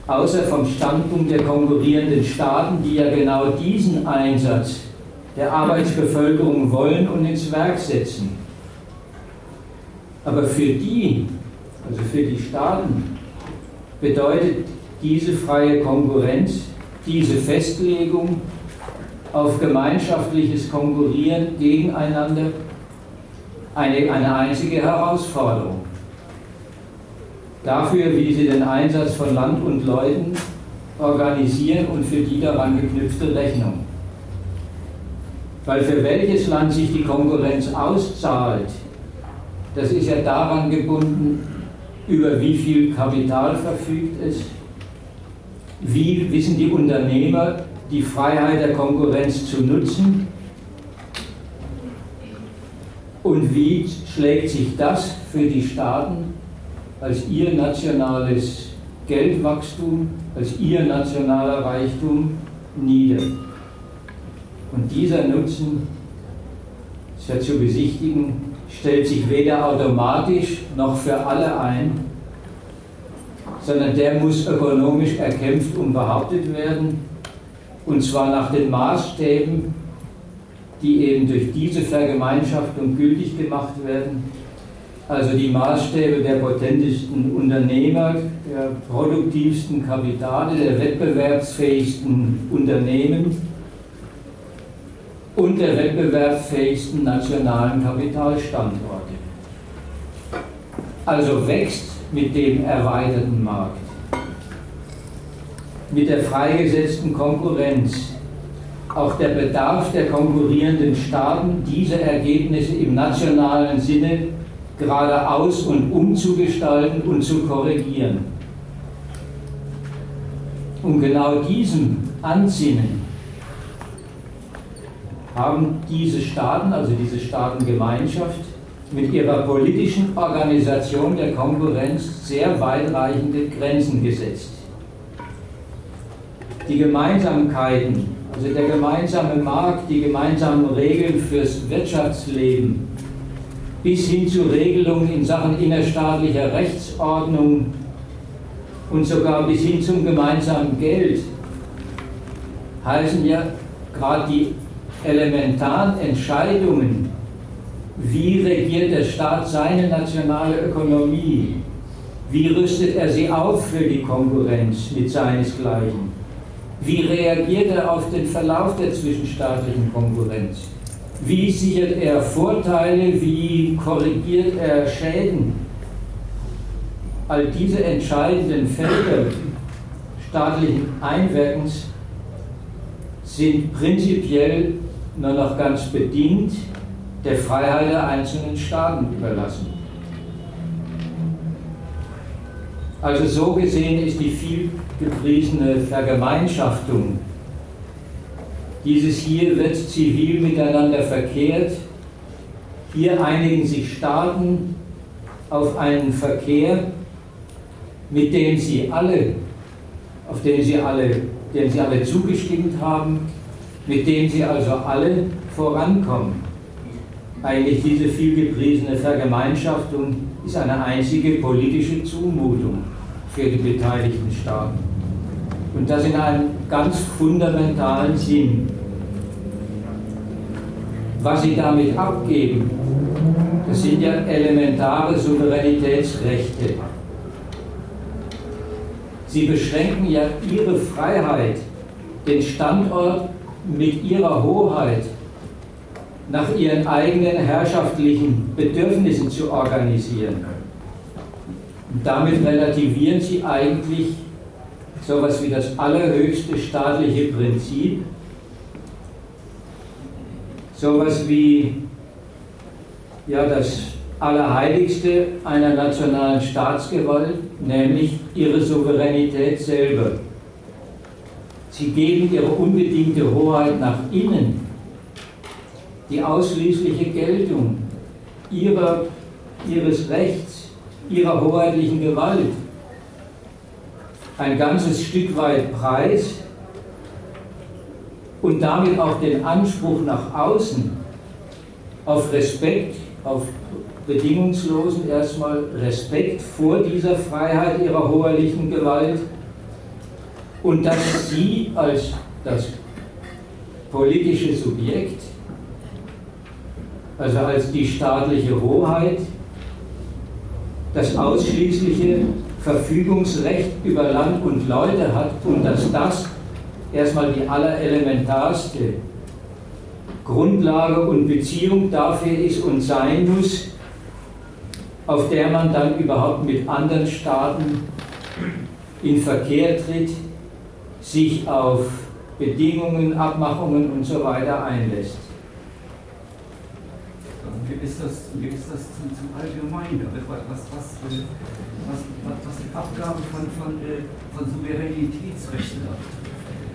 außer vom Standpunkt der konkurrierenden Staaten, die ja genau diesen Einsatz der Arbeitsbevölkerung wollen und ins Werk setzen. Aber für die, also für die Staaten, bedeutet diese freie Konkurrenz, diese Festlegung auf gemeinschaftliches Konkurrieren gegeneinander eine, eine einzige Herausforderung dafür, wie sie den Einsatz von Land und Leuten organisieren und für die daran geknüpfte Rechnung. Weil für welches Land sich die Konkurrenz auszahlt, das ist ja daran gebunden, über wie viel Kapital verfügt es, wie wissen die Unternehmer die Freiheit der Konkurrenz zu nutzen Und wie schlägt sich das für die Staaten als ihr nationales Geldwachstum, als ihr nationaler Reichtum nieder? Und dieser Nutzen, ist ja zu besichtigen, stellt sich weder automatisch noch für alle ein, sondern der muss ökonomisch erkämpft und behauptet werden, und zwar nach den Maßstäben, die eben durch diese Vergemeinschaftung gültig gemacht werden, also die Maßstäbe der potentesten Unternehmer, der produktivsten Kapitale, der wettbewerbsfähigsten Unternehmen und der wettbewerbsfähigsten nationalen Kapitalstandorte. Also wächst mit dem erweiterten Markt, mit der freigesetzten Konkurrenz, auch der Bedarf der konkurrierenden Staaten, diese Ergebnisse im nationalen Sinne geradeaus und umzugestalten und zu korrigieren. Um genau diesem Ansinnen haben diese Staaten, also diese Staatengemeinschaft, mit ihrer politischen Organisation der Konkurrenz sehr weitreichende Grenzen gesetzt. Die Gemeinsamkeiten, also der gemeinsame Markt, die gemeinsamen Regeln fürs Wirtschaftsleben, bis hin zu Regelungen in Sachen innerstaatlicher Rechtsordnung und sogar bis hin zum gemeinsamen Geld, heißen ja gerade die elementaren Entscheidungen, wie regiert der Staat seine nationale Ökonomie, wie rüstet er sie auf für die Konkurrenz mit seinesgleichen, wie reagiert er auf den Verlauf der zwischenstaatlichen Konkurrenz, wie sichert er Vorteile, wie korrigiert er Schäden. All diese entscheidenden Felder staatlichen Einwirkens sind prinzipiell nur noch ganz bedingt der Freiheit der einzelnen Staaten überlassen. Also so gesehen ist die viel gepriesene Vergemeinschaftung, dieses hier wird zivil miteinander verkehrt, hier einigen sich Staaten auf einen Verkehr, mit dem sie alle, auf den sie alle, dem sie alle zugestimmt haben, mit dem sie also alle vorankommen. Eigentlich diese vielgepriesene Vergemeinschaftung ist eine einzige politische Zumutung für die beteiligten Staaten. Und das in einem ganz fundamentalen Sinn. Was sie damit abgeben, das sind ja elementare Souveränitätsrechte. Sie beschränken ja ihre Freiheit, den Standort mit ihrer Hoheit nach ihren eigenen herrschaftlichen Bedürfnissen zu organisieren. Und damit relativieren sie eigentlich so etwas wie das allerhöchste staatliche Prinzip, so etwas wie ja, das Allerheiligste einer nationalen Staatsgewalt, nämlich ihre Souveränität selber. Sie geben ihre unbedingte Hoheit nach innen, die ausschließliche Geltung ihrer, ihres Rechts, ihrer hoheitlichen Gewalt ein ganzes Stück weit preis und damit auch den Anspruch nach außen auf Respekt, auf bedingungslosen erstmal Respekt vor dieser Freiheit ihrer hoheitlichen Gewalt und dass sie als das politische Subjekt, also als die staatliche Hoheit, das ausschließliche Verfügungsrecht über Land und Leute hat und dass das erstmal die allerelementarste Grundlage und Beziehung dafür ist und sein muss, auf der man dann überhaupt mit anderen Staaten in Verkehr tritt, sich auf Bedingungen, Abmachungen und so weiter einlässt. Wie ist das, wie ist das zum, zum Allgemeinen? Was, was, was, was, was die Abgabe von, von, äh, von Souveränitätsrechten hat?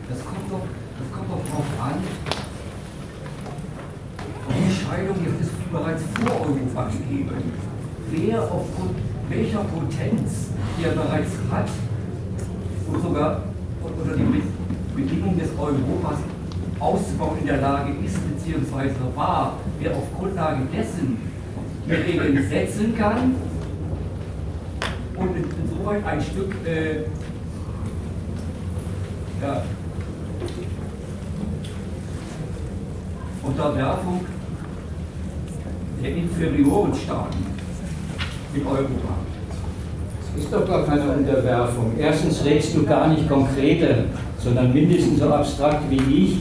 Das kommt doch, darauf an, wie Entscheidung ist bereits vor Europa gegeben. Wer aufgrund welcher Potenz er bereits hat und sogar unter den Bedingungen des Europas auszubauen in der Lage ist, beziehungsweise war, wer auf Grundlage dessen die Regeln setzen kann insoweit ein Stück äh, ja, Unterwerfung der inferioren Staaten in Europa. Das ist doch gar keine Unterwerfung. Erstens redest du gar nicht konkreter, sondern mindestens so abstrakt wie ich,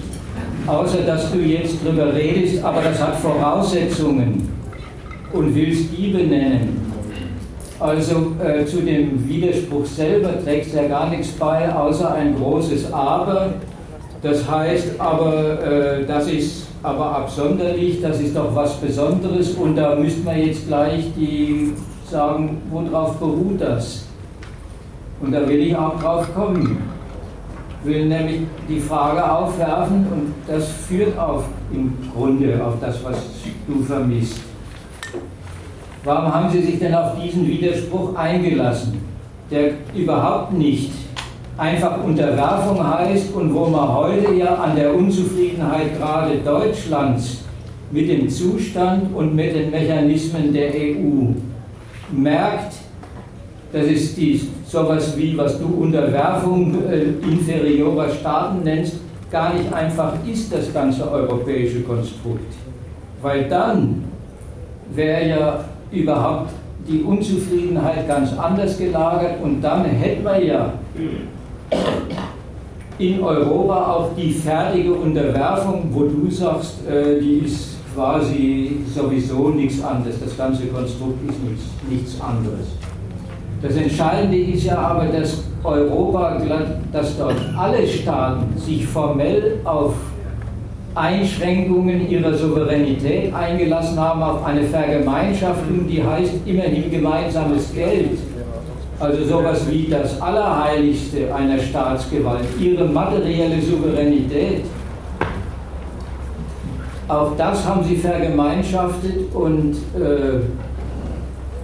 außer dass du jetzt drüber redest, aber das hat Voraussetzungen und willst die benennen. Also äh, zu dem Widerspruch selber trägst ja gar nichts bei, außer ein großes Aber. Das heißt aber, äh, das ist aber absonderlich, das ist doch was Besonderes und da müsste man jetzt gleich die sagen, worauf beruht das? Und da will ich auch drauf kommen. Will nämlich die Frage aufwerfen und das führt auf im Grunde auf das, was du vermisst. Warum haben Sie sich denn auf diesen Widerspruch eingelassen, der überhaupt nicht einfach Unterwerfung heißt und wo man heute ja an der Unzufriedenheit gerade Deutschlands mit dem Zustand und mit den Mechanismen der EU merkt, dass es die, sowas wie, was du Unterwerfung äh, inferiorer Staaten nennst, gar nicht einfach ist, das ganze europäische Konstrukt. Weil dann wäre ja überhaupt die Unzufriedenheit ganz anders gelagert und dann hätten wir ja in Europa auch die fertige Unterwerfung, wo du sagst, äh, die ist quasi sowieso nichts anderes. Das ganze Konstrukt ist nichts, nichts anderes. Das Entscheidende ist ja aber, dass Europa, dass dort alle Staaten sich formell auf Einschränkungen ihrer Souveränität eingelassen haben, auf eine Vergemeinschaftung, die heißt immerhin gemeinsames Geld. Also sowas wie das Allerheiligste einer Staatsgewalt, ihre materielle Souveränität. Auch das haben sie vergemeinschaftet und äh,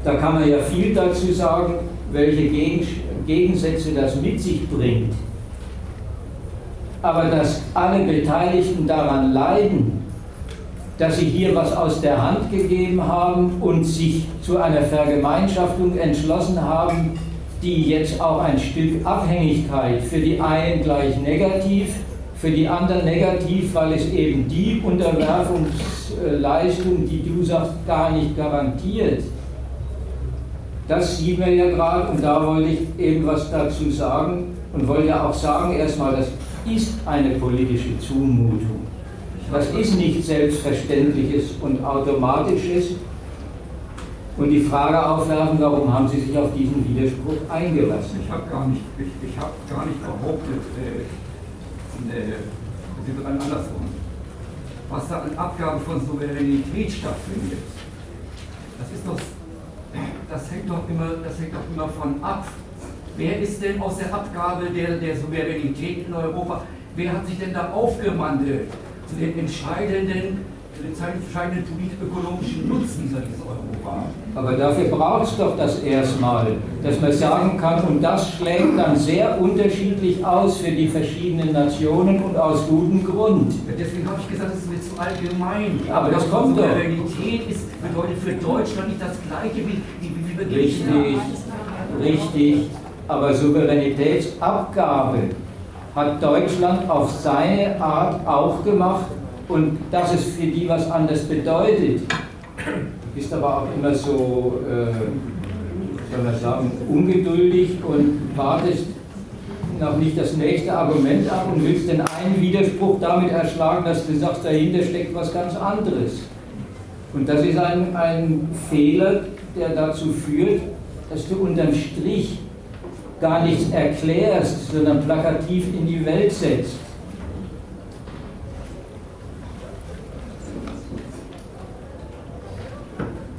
da kann man ja viel dazu sagen, welche Gegensätze das mit sich bringt. Aber dass alle Beteiligten daran leiden, dass sie hier was aus der Hand gegeben haben und sich zu einer Vergemeinschaftung entschlossen haben, die jetzt auch ein Stück Abhängigkeit für die einen gleich negativ, für die anderen negativ, weil es eben die Unterwerfungsleistung, die du sagst, gar nicht garantiert. Das sieht man ja gerade und da wollte ich eben was dazu sagen und wollte ja auch sagen, erstmal, das ist eine politische Zumutung. Das ist nichts Selbstverständliches und Automatisches, und die Frage aufwerfen, warum haben Sie sich auf diesen Widerspruch eingelassen? Ich habe gar nicht, ich, ich hab gar nicht behauptet, äh, äh, andersrum, was da an Abgabe von Souveränität stattfindet. Das ist doch, das hängt doch immer, das hängt doch immer von ab. Wer ist denn aus der Abgabe der, der Souveränität in Europa, wer hat sich denn da aufgewandelt zu den entscheidenden den entscheidenden politisch-ökonomischen Nutzen dieses Europa. Aber dafür braucht es doch das erstmal, dass man sagen kann, und das schlägt dann sehr unterschiedlich aus für die verschiedenen Nationen und aus gutem Grund. Ja, deswegen habe ich gesagt, das ist mir zu allgemein. Aber das kommt doch. Souveränität ist, bedeutet für Deutschland nicht das Gleiche wie, wie, wie Richtig, richtig. Aber Souveränitätsabgabe hat Deutschland auf seine Art auch gemacht und dass es für die was anderes bedeutet. Du bist aber auch immer so, äh, soll man sagen, ungeduldig und wartest noch nicht das nächste Argument ab und willst den einen Widerspruch damit erschlagen, dass du sagst, dahinter steckt was ganz anderes. Und das ist ein, ein Fehler, der dazu führt, dass du unterm Strich gar nichts erklärst, sondern plakativ in die Welt setzt.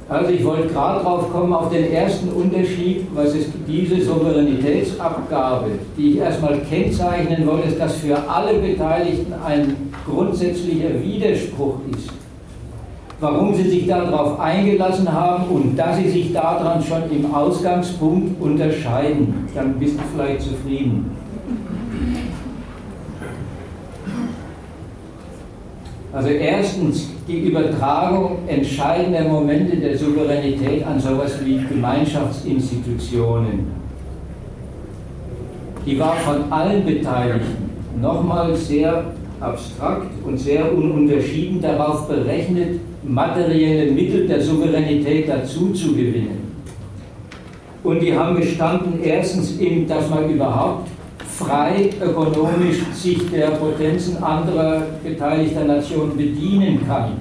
Also ich wollte gerade darauf kommen, auf den ersten Unterschied, was ist diese Souveränitätsabgabe, die ich erstmal kennzeichnen wollte, dass für alle Beteiligten ein grundsätzlicher Widerspruch ist. Warum sie sich darauf eingelassen haben und dass sie sich daran schon im Ausgangspunkt unterscheiden. Dann bist du vielleicht zufrieden. Also erstens die Übertragung entscheidender Momente der Souveränität an sowas wie Gemeinschaftsinstitutionen. Die war von allen Beteiligten nochmal sehr abstrakt und sehr ununterschieden darauf berechnet, materielle Mittel der Souveränität dazu zu gewinnen. Und die haben gestanden, erstens, eben, dass man überhaupt frei ökonomisch sich der Potenzen anderer beteiligter Nationen bedienen kann.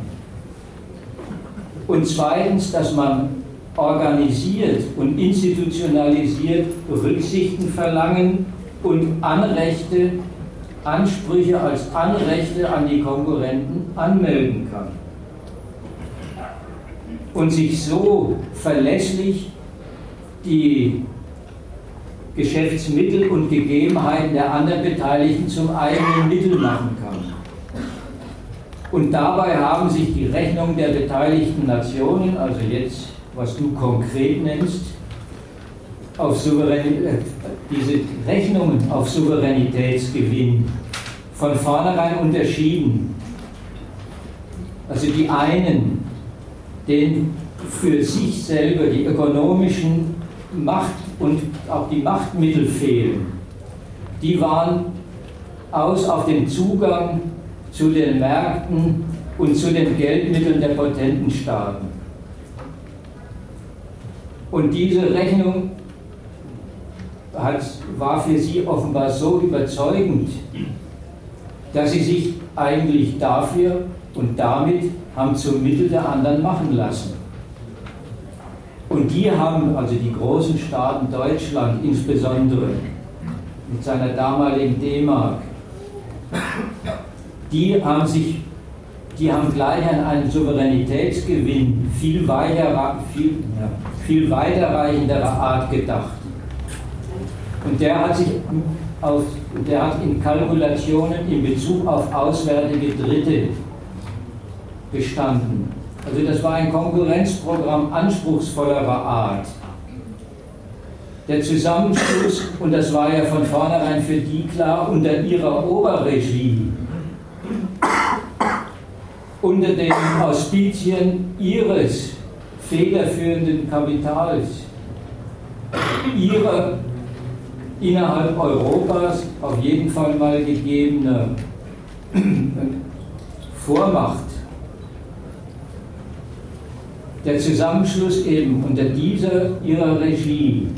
Und zweitens, dass man organisiert und institutionalisiert Rücksichten verlangen und Anrechte, Ansprüche als Anrechte an die Konkurrenten anmelden kann. Und sich so verlässlich die Geschäftsmittel und Gegebenheiten der anderen Beteiligten zum eigenen Mittel machen kann. Und dabei haben sich die Rechnungen der beteiligten Nationen, also jetzt, was du konkret nennst, auf Souverän diese Rechnungen auf Souveränitätsgewinn von vornherein unterschieden. Also die einen, denen für sich selber die ökonomischen Macht und auch die Machtmittel fehlen, die waren aus auf den Zugang zu den Märkten und zu den Geldmitteln der potenten Staaten. Und diese Rechnung hat, war für sie offenbar so überzeugend, dass sie sich eigentlich dafür und damit haben zum Mittel der anderen machen lassen. Und die haben, also die großen Staaten Deutschland insbesondere, mit seiner damaligen D-Mark, die haben sich, die haben gleich an einen Souveränitätsgewinn viel, weiter, viel, ja, viel weiterreichenderer Art gedacht. Und der hat sich auf, der hat in Kalkulationen in Bezug auf auswärtige Dritte bestanden. Also das war ein Konkurrenzprogramm anspruchsvollerer Art. Der Zusammenschluss, und das war ja von vornherein für die klar, unter ihrer Oberregie, unter den Auspizien ihres federführenden Kapitals, ihrer innerhalb Europas auf jeden Fall mal gegebene Vormacht der Zusammenschluss eben unter dieser ihrer Regie,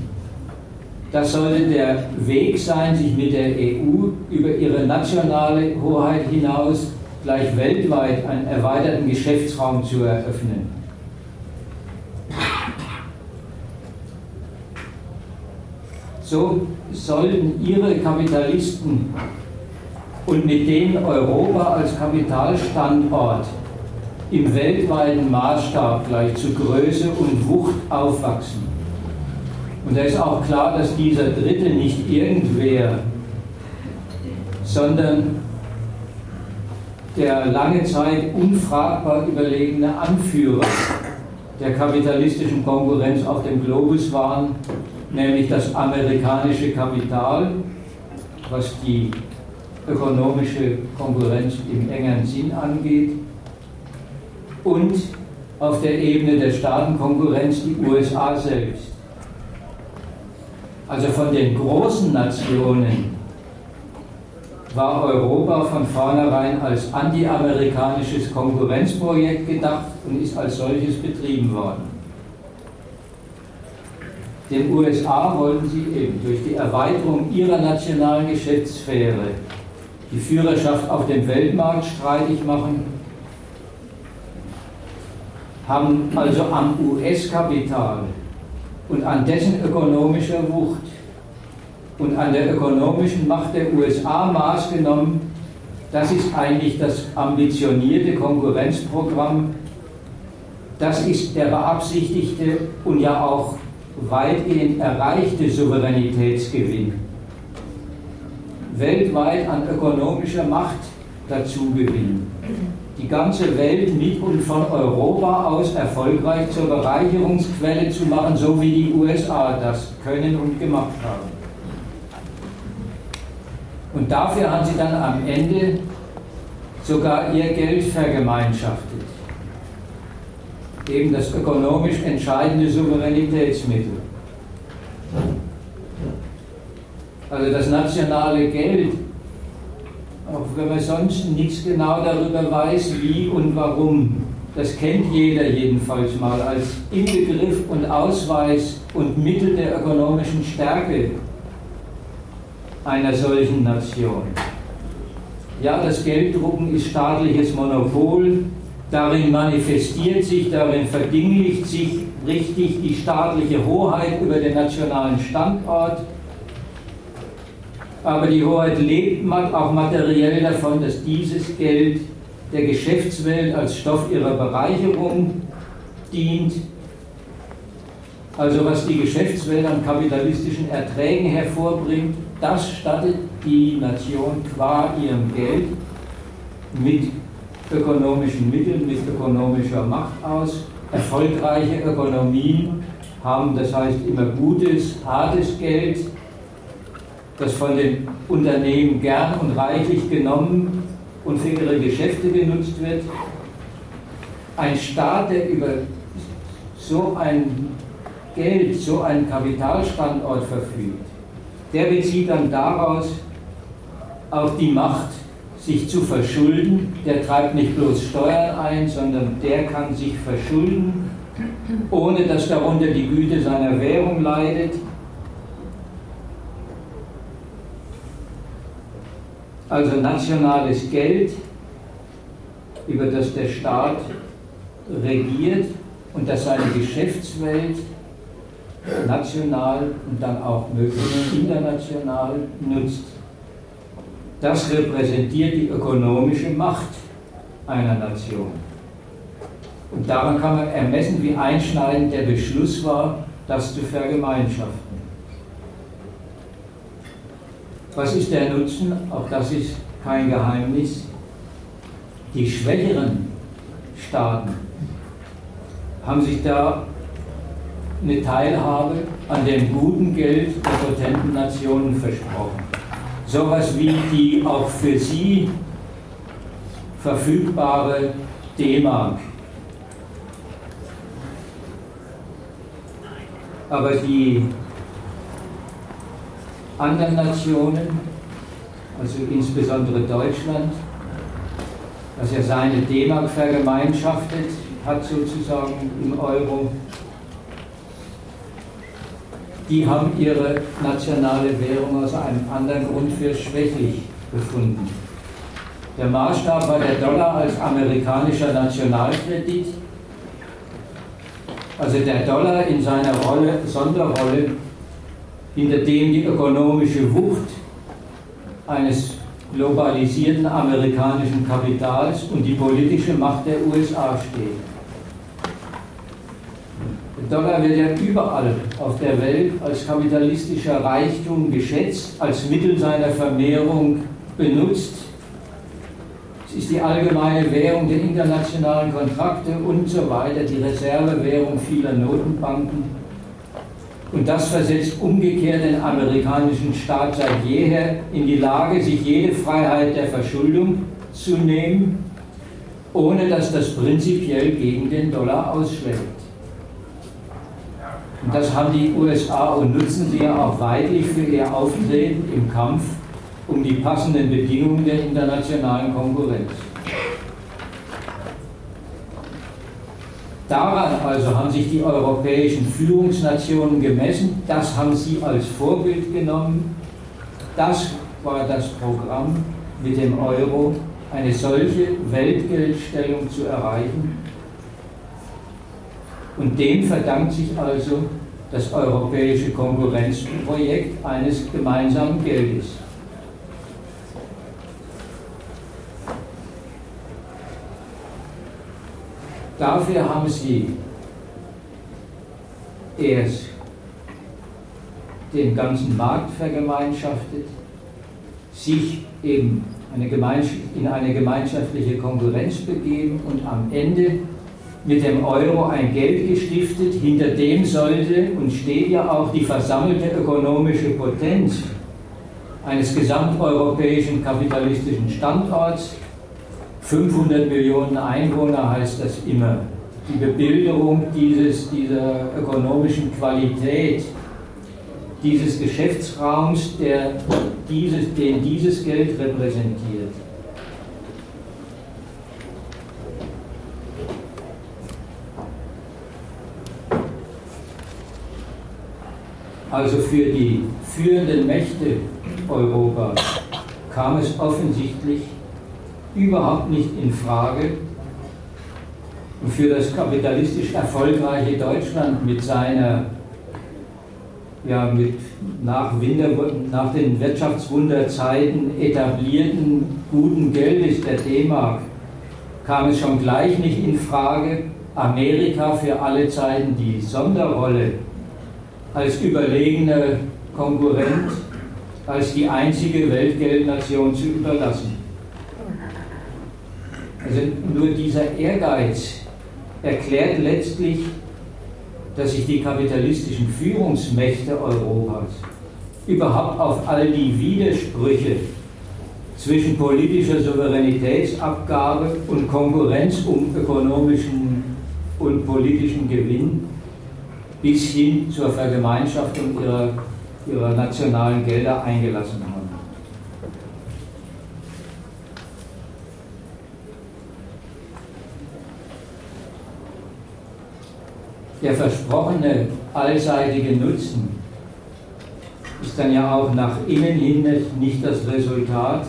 das sollte der Weg sein, sich mit der EU über ihre nationale Hoheit hinaus gleich weltweit einen erweiterten Geschäftsraum zu eröffnen. So sollten ihre Kapitalisten und mit denen Europa als Kapitalstandort im weltweiten Maßstab gleich zu Größe und Wucht aufwachsen. Und da ist auch klar, dass dieser Dritte nicht irgendwer, sondern der lange Zeit unfragbar überlegene Anführer der kapitalistischen Konkurrenz auf dem Globus waren, nämlich das amerikanische Kapital, was die ökonomische Konkurrenz im engeren Sinn angeht, und auf der Ebene der Staatenkonkurrenz die USA selbst. Also von den großen Nationen war Europa von vornherein als antiamerikanisches Konkurrenzprojekt gedacht und ist als solches betrieben worden. Den USA wollten sie eben durch die Erweiterung ihrer nationalen Geschäftssphäre die Führerschaft auf dem Weltmarkt streitig machen haben also am US-Kapital und an dessen ökonomischer Wucht und an der ökonomischen Macht der USA Maß genommen, das ist eigentlich das ambitionierte Konkurrenzprogramm, das ist der beabsichtigte und ja auch weitgehend erreichte Souveränitätsgewinn. Weltweit an ökonomischer Macht dazu gewinnen die ganze Welt mit und von Europa aus erfolgreich zur Bereicherungsquelle zu machen, so wie die USA das können und gemacht haben. Und dafür haben sie dann am Ende sogar ihr Geld vergemeinschaftet. Eben das ökonomisch entscheidende Souveränitätsmittel. Also das nationale Geld, auch wenn man sonst nichts genau darüber weiß, wie und warum, das kennt jeder jedenfalls mal als Inbegriff und Ausweis und Mittel der ökonomischen Stärke einer solchen Nation. Ja, das Gelddrucken ist staatliches Monopol, darin manifestiert sich, darin verdinglicht sich richtig die staatliche Hoheit über den nationalen Standort. Aber die Hoheit lebt auch materiell davon, dass dieses Geld der Geschäftswelt als Stoff ihrer Bereicherung dient. Also was die Geschäftswelt an kapitalistischen Erträgen hervorbringt, das stattet die Nation qua ihrem Geld mit ökonomischen Mitteln, mit ökonomischer Macht aus. Erfolgreiche Ökonomien haben, das heißt immer gutes, hartes Geld, das von den Unternehmen gern und reichlich genommen und für ihre Geschäfte genutzt wird. Ein Staat, der über so ein Geld, so einen Kapitalstandort verfügt, der bezieht dann daraus auch die Macht, sich zu verschulden. Der treibt nicht bloß Steuern ein, sondern der kann sich verschulden, ohne dass darunter die Güte seiner Währung leidet. Also nationales Geld, über das der Staat regiert und das seine Geschäftswelt national und dann auch möglichst international nutzt. Das repräsentiert die ökonomische Macht einer Nation. Und daran kann man ermessen, wie einschneidend der Beschluss war, das zu vergemeinschaften. Was ist der Nutzen? Auch das ist kein Geheimnis. Die schwächeren Staaten haben sich da eine Teilhabe an dem guten Geld der potenten Nationen versprochen. Sowas wie die auch für sie verfügbare D-Mark. Aber die anderen Nationen, also insbesondere Deutschland, das ja seine D-Mark vergemeinschaftet hat sozusagen im Euro, die haben ihre nationale Währung aus einem anderen Grund für schwächlich befunden. Der Maßstab war der Dollar als amerikanischer Nationalkredit, also der Dollar in seiner Rolle, Sonderrolle, hinter dem die ökonomische Wucht eines globalisierten amerikanischen Kapitals und die politische Macht der USA steht. Dollar wird ja überall auf der Welt als kapitalistischer Reichtum geschätzt, als Mittel seiner Vermehrung benutzt. Es ist die allgemeine Währung der internationalen Kontrakte und so weiter, die Reservewährung vieler Notenbanken. Und das versetzt umgekehrt den amerikanischen Staat seit jeher in die Lage, sich jede Freiheit der Verschuldung zu nehmen, ohne dass das prinzipiell gegen den Dollar ausschlägt. Und das haben die USA und nutzen sie ja auch weitlich für ihr Auftreten im Kampf um die passenden Bedingungen der internationalen Konkurrenz. Daran also haben sich die europäischen Führungsnationen gemessen, das haben sie als Vorbild genommen. Das war das Programm mit dem Euro, eine solche Weltgeldstellung zu erreichen und dem verdankt sich also das europäische Konkurrenzprojekt eines gemeinsamen Geldes. Dafür haben sie erst den ganzen Markt vergemeinschaftet, sich eben eine in eine gemeinschaftliche Konkurrenz begeben und am Ende mit dem Euro ein Geld gestiftet, hinter dem sollte und steht ja auch die versammelte ökonomische Potenz eines gesamteuropäischen kapitalistischen Standorts. 500 Millionen Einwohner heißt das immer. Die Bebilderung dieses, dieser ökonomischen Qualität, dieses Geschäftsraums, der dieses, den dieses Geld repräsentiert. Also für die führenden Mächte Europas kam es offensichtlich überhaupt nicht in Frage, für das kapitalistisch erfolgreiche Deutschland mit seiner, ja, mit nach, Winter, nach den Wirtschaftswunderzeiten etablierten guten Geldes der D-Mark kam es schon gleich nicht in Frage, Amerika für alle Zeiten die Sonderrolle als überlegener Konkurrent, als die einzige Weltgeldnation zu überlassen. Also nur dieser Ehrgeiz erklärt letztlich, dass sich die kapitalistischen Führungsmächte Europas überhaupt auf all die Widersprüche zwischen politischer Souveränitätsabgabe und Konkurrenz um ökonomischen und politischen Gewinn bis hin zur Vergemeinschaftung ihrer, ihrer nationalen Gelder eingelassen haben. Der versprochene allseitige Nutzen ist dann ja auch nach innen hin nicht das Resultat,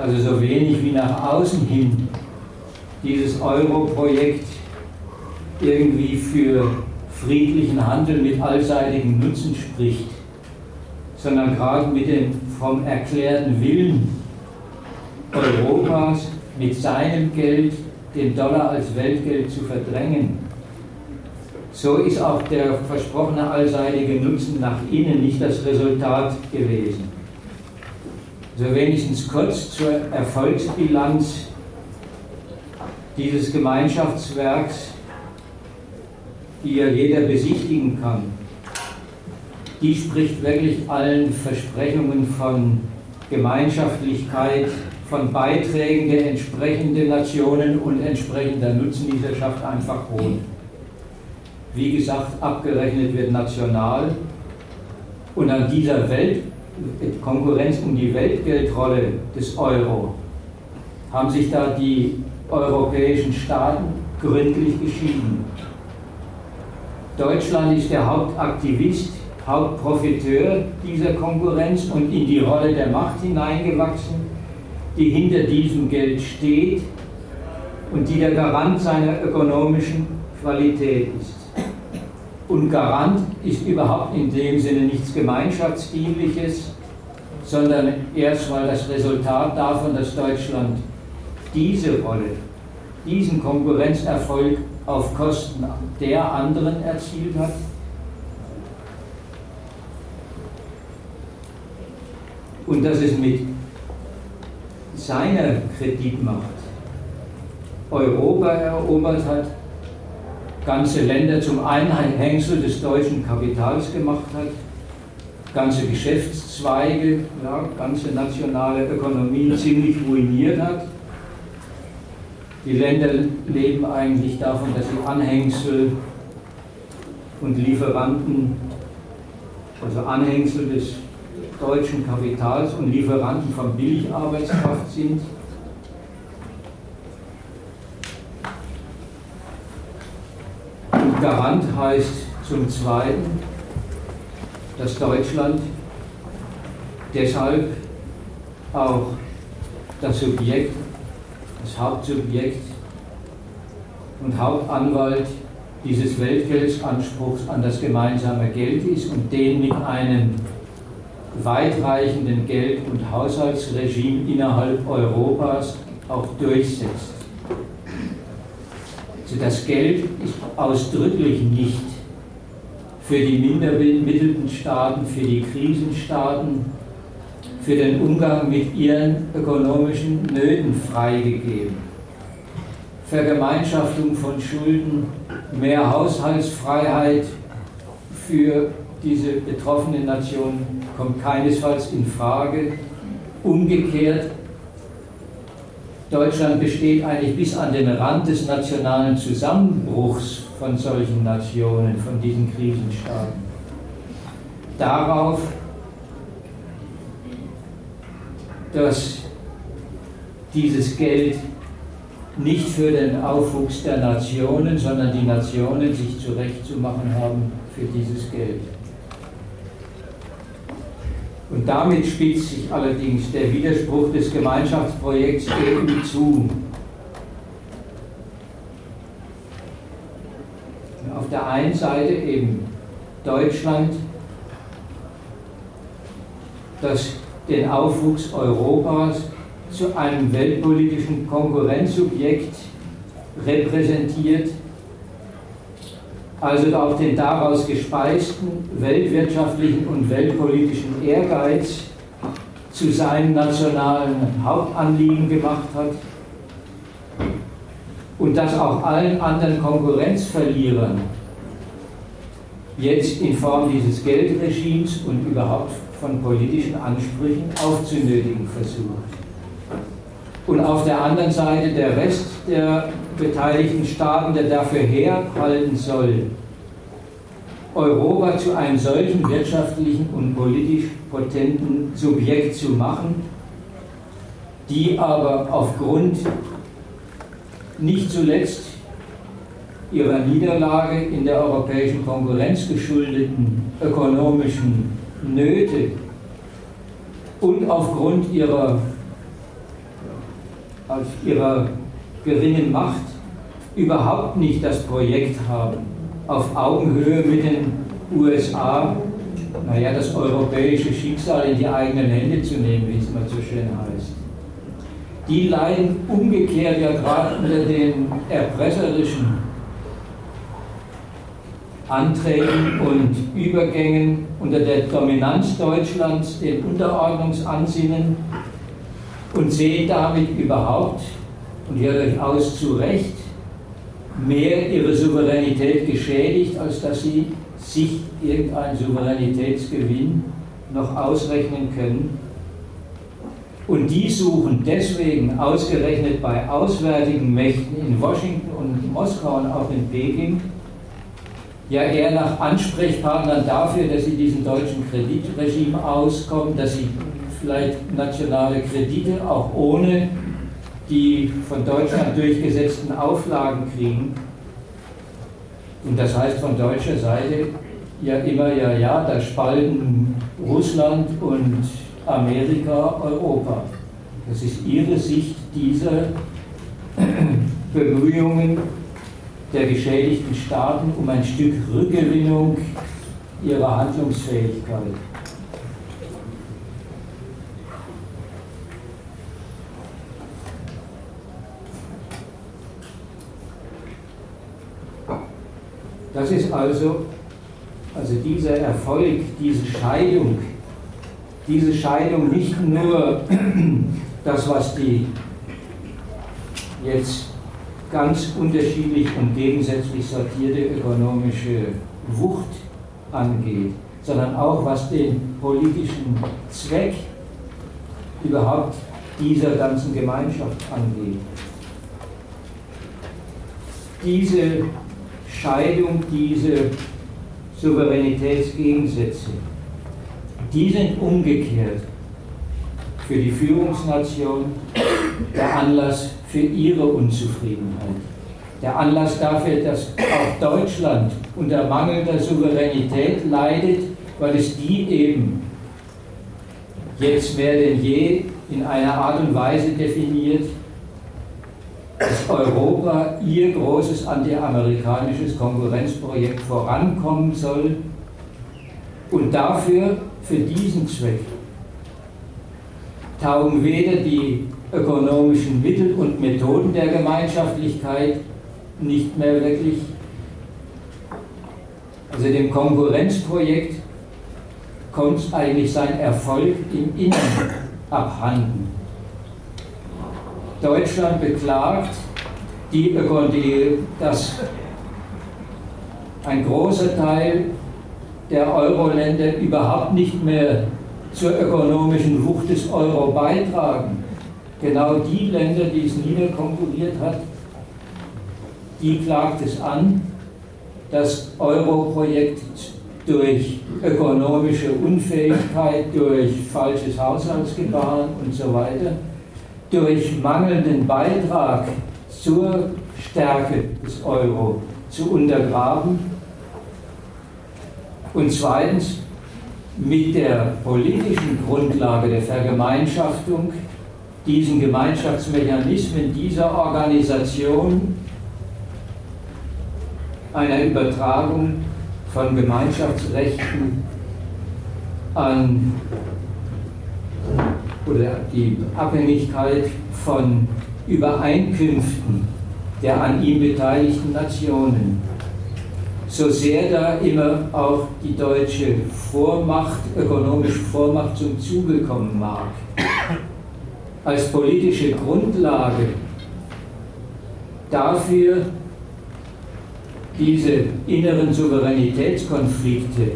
also so wenig wie nach außen hin dieses Euro-Projekt irgendwie für friedlichen Handel mit allseitigem Nutzen spricht, sondern gerade mit dem vom erklärten Willen Europas mit seinem Geld den Dollar als Weltgeld zu verdrängen. So ist auch der versprochene allseitige Nutzen nach innen nicht das Resultat gewesen. So wenigstens kurz zur Erfolgsbilanz dieses Gemeinschaftswerks die ja jeder besichtigen kann, die spricht wirklich allen Versprechungen von Gemeinschaftlichkeit, von Beiträgen der entsprechenden Nationen und entsprechender Nutzenliesterschaft einfach hoch. Wie gesagt, abgerechnet wird national und an dieser Welt, Konkurrenz um die Weltgeldrolle des Euro haben sich da die europäischen Staaten gründlich geschieden. Deutschland ist der Hauptaktivist, Hauptprofiteur dieser Konkurrenz und in die Rolle der Macht hineingewachsen, die hinter diesem Geld steht und die der Garant seiner ökonomischen Qualität ist. Und Garant ist überhaupt in dem Sinne nichts Gemeinschaftsdienliches, sondern erstmal das Resultat davon, dass Deutschland diese Rolle, diesen Konkurrenzerfolg auf Kosten der anderen erzielt hat? Und dass es mit seiner Kreditmacht Europa erobert hat, ganze Länder zum Einhängsel des deutschen Kapitals gemacht hat, ganze Geschäftszweige, ja, ganze nationale Ökonomien ziemlich ruiniert hat. Die Länder leben eigentlich davon, dass sie Anhängsel und Lieferanten, also Anhängsel des deutschen Kapitals und Lieferanten von Billigarbeitskraft sind. Und Garant heißt zum Zweiten, dass Deutschland deshalb auch das Subjekt das Hauptsubjekt und Hauptanwalt dieses Weltgeldsanspruchs an das gemeinsame Geld ist und den mit einem weitreichenden Geld- und Haushaltsregime innerhalb Europas auch durchsetzt. Also das Geld ist ausdrücklich nicht für die mindermittelten Staaten, für die Krisenstaaten für den Umgang mit ihren ökonomischen Nöten freigegeben. Vergemeinschaftung von Schulden, mehr Haushaltsfreiheit für diese betroffenen Nationen kommt keinesfalls in Frage. Umgekehrt, Deutschland besteht eigentlich bis an den Rand des nationalen Zusammenbruchs von solchen Nationen, von diesen Krisenstaaten. Darauf, dass dieses Geld nicht für den Aufwuchs der Nationen, sondern die Nationen sich zurechtzumachen haben für dieses Geld. Und damit spitzt sich allerdings der Widerspruch des Gemeinschaftsprojekts EU zu. Auf der einen Seite eben Deutschland, das den Aufwuchs Europas zu einem weltpolitischen Konkurrenzsubjekt repräsentiert, also auch den daraus gespeisten weltwirtschaftlichen und weltpolitischen Ehrgeiz zu seinem nationalen Hauptanliegen gemacht hat und das auch allen anderen Konkurrenzverlierern jetzt in Form dieses Geldregimes und überhaupt von politischen Ansprüchen aufzunötigen versucht. Und auf der anderen Seite der Rest der beteiligten Staaten, der dafür herhalten soll, Europa zu einem solchen wirtschaftlichen und politisch potenten Subjekt zu machen, die aber aufgrund nicht zuletzt ihrer Niederlage in der europäischen Konkurrenz geschuldeten ökonomischen Nöte und aufgrund ihrer, auf ihrer geringen Macht überhaupt nicht das Projekt haben, auf Augenhöhe mit den USA, naja, das europäische Schicksal in die eigenen Hände zu nehmen, wie es mal so schön heißt. Die leiden umgekehrt ja gerade unter den erpresserischen Anträgen und Übergängen unter der Dominanz Deutschlands, den Unterordnungsansinnen und sehen damit überhaupt und ja durchaus zu Recht mehr ihre Souveränität geschädigt, als dass sie sich irgendeinen Souveränitätsgewinn noch ausrechnen können. Und die suchen deswegen ausgerechnet bei auswärtigen Mächten in Washington und Moskau und auch in Peking ja eher nach Ansprechpartnern dafür, dass sie diesem deutschen Kreditregime auskommen, dass sie vielleicht nationale Kredite auch ohne die von Deutschland durchgesetzten Auflagen kriegen. Und das heißt von deutscher Seite ja immer, ja, ja, da spalten Russland und Amerika Europa. Das ist ihre Sicht dieser Bemühungen der geschädigten Staaten um ein Stück Rückgewinnung ihrer Handlungsfähigkeit. Das ist also, also dieser Erfolg, diese Scheidung, diese Scheidung nicht nur das, was die jetzt ganz unterschiedlich und gegensätzlich sortierte ökonomische Wucht angeht, sondern auch was den politischen Zweck überhaupt dieser ganzen Gemeinschaft angeht. Diese Scheidung, diese Souveränitätsgegensätze, die sind umgekehrt für die Führungsnation der Anlass für ihre Unzufriedenheit. Der Anlass dafür, dass auch Deutschland unter mangelnder Souveränität leidet, weil es die eben jetzt mehr denn je in einer Art und Weise definiert, dass Europa ihr großes antiamerikanisches Konkurrenzprojekt vorankommen soll und dafür, für diesen Zweck, taugen weder die ökonomischen Mittel und Methoden der Gemeinschaftlichkeit nicht mehr wirklich. Also dem Konkurrenzprojekt kommt eigentlich sein Erfolg im Inneren. abhanden. Deutschland beklagt, die, die, dass ein großer Teil der Euro-Länder überhaupt nicht mehr zur ökonomischen Wucht des Euro beitragen. Genau die Länder, die es niederkonkurriert hat, die klagt es an, das Euro-Projekt durch ökonomische Unfähigkeit, durch falsches Haushaltsgebaren und so weiter, durch mangelnden Beitrag zur Stärke des Euro zu untergraben. Und zweitens mit der politischen Grundlage der Vergemeinschaftung diesen Gemeinschaftsmechanismen dieser Organisation einer Übertragung von Gemeinschaftsrechten an oder die Abhängigkeit von Übereinkünften der an ihm beteiligten Nationen. So sehr da immer auch die deutsche Vormacht, ökonomische Vormacht zum Zuge kommen mag, als politische Grundlage dafür, diese inneren Souveränitätskonflikte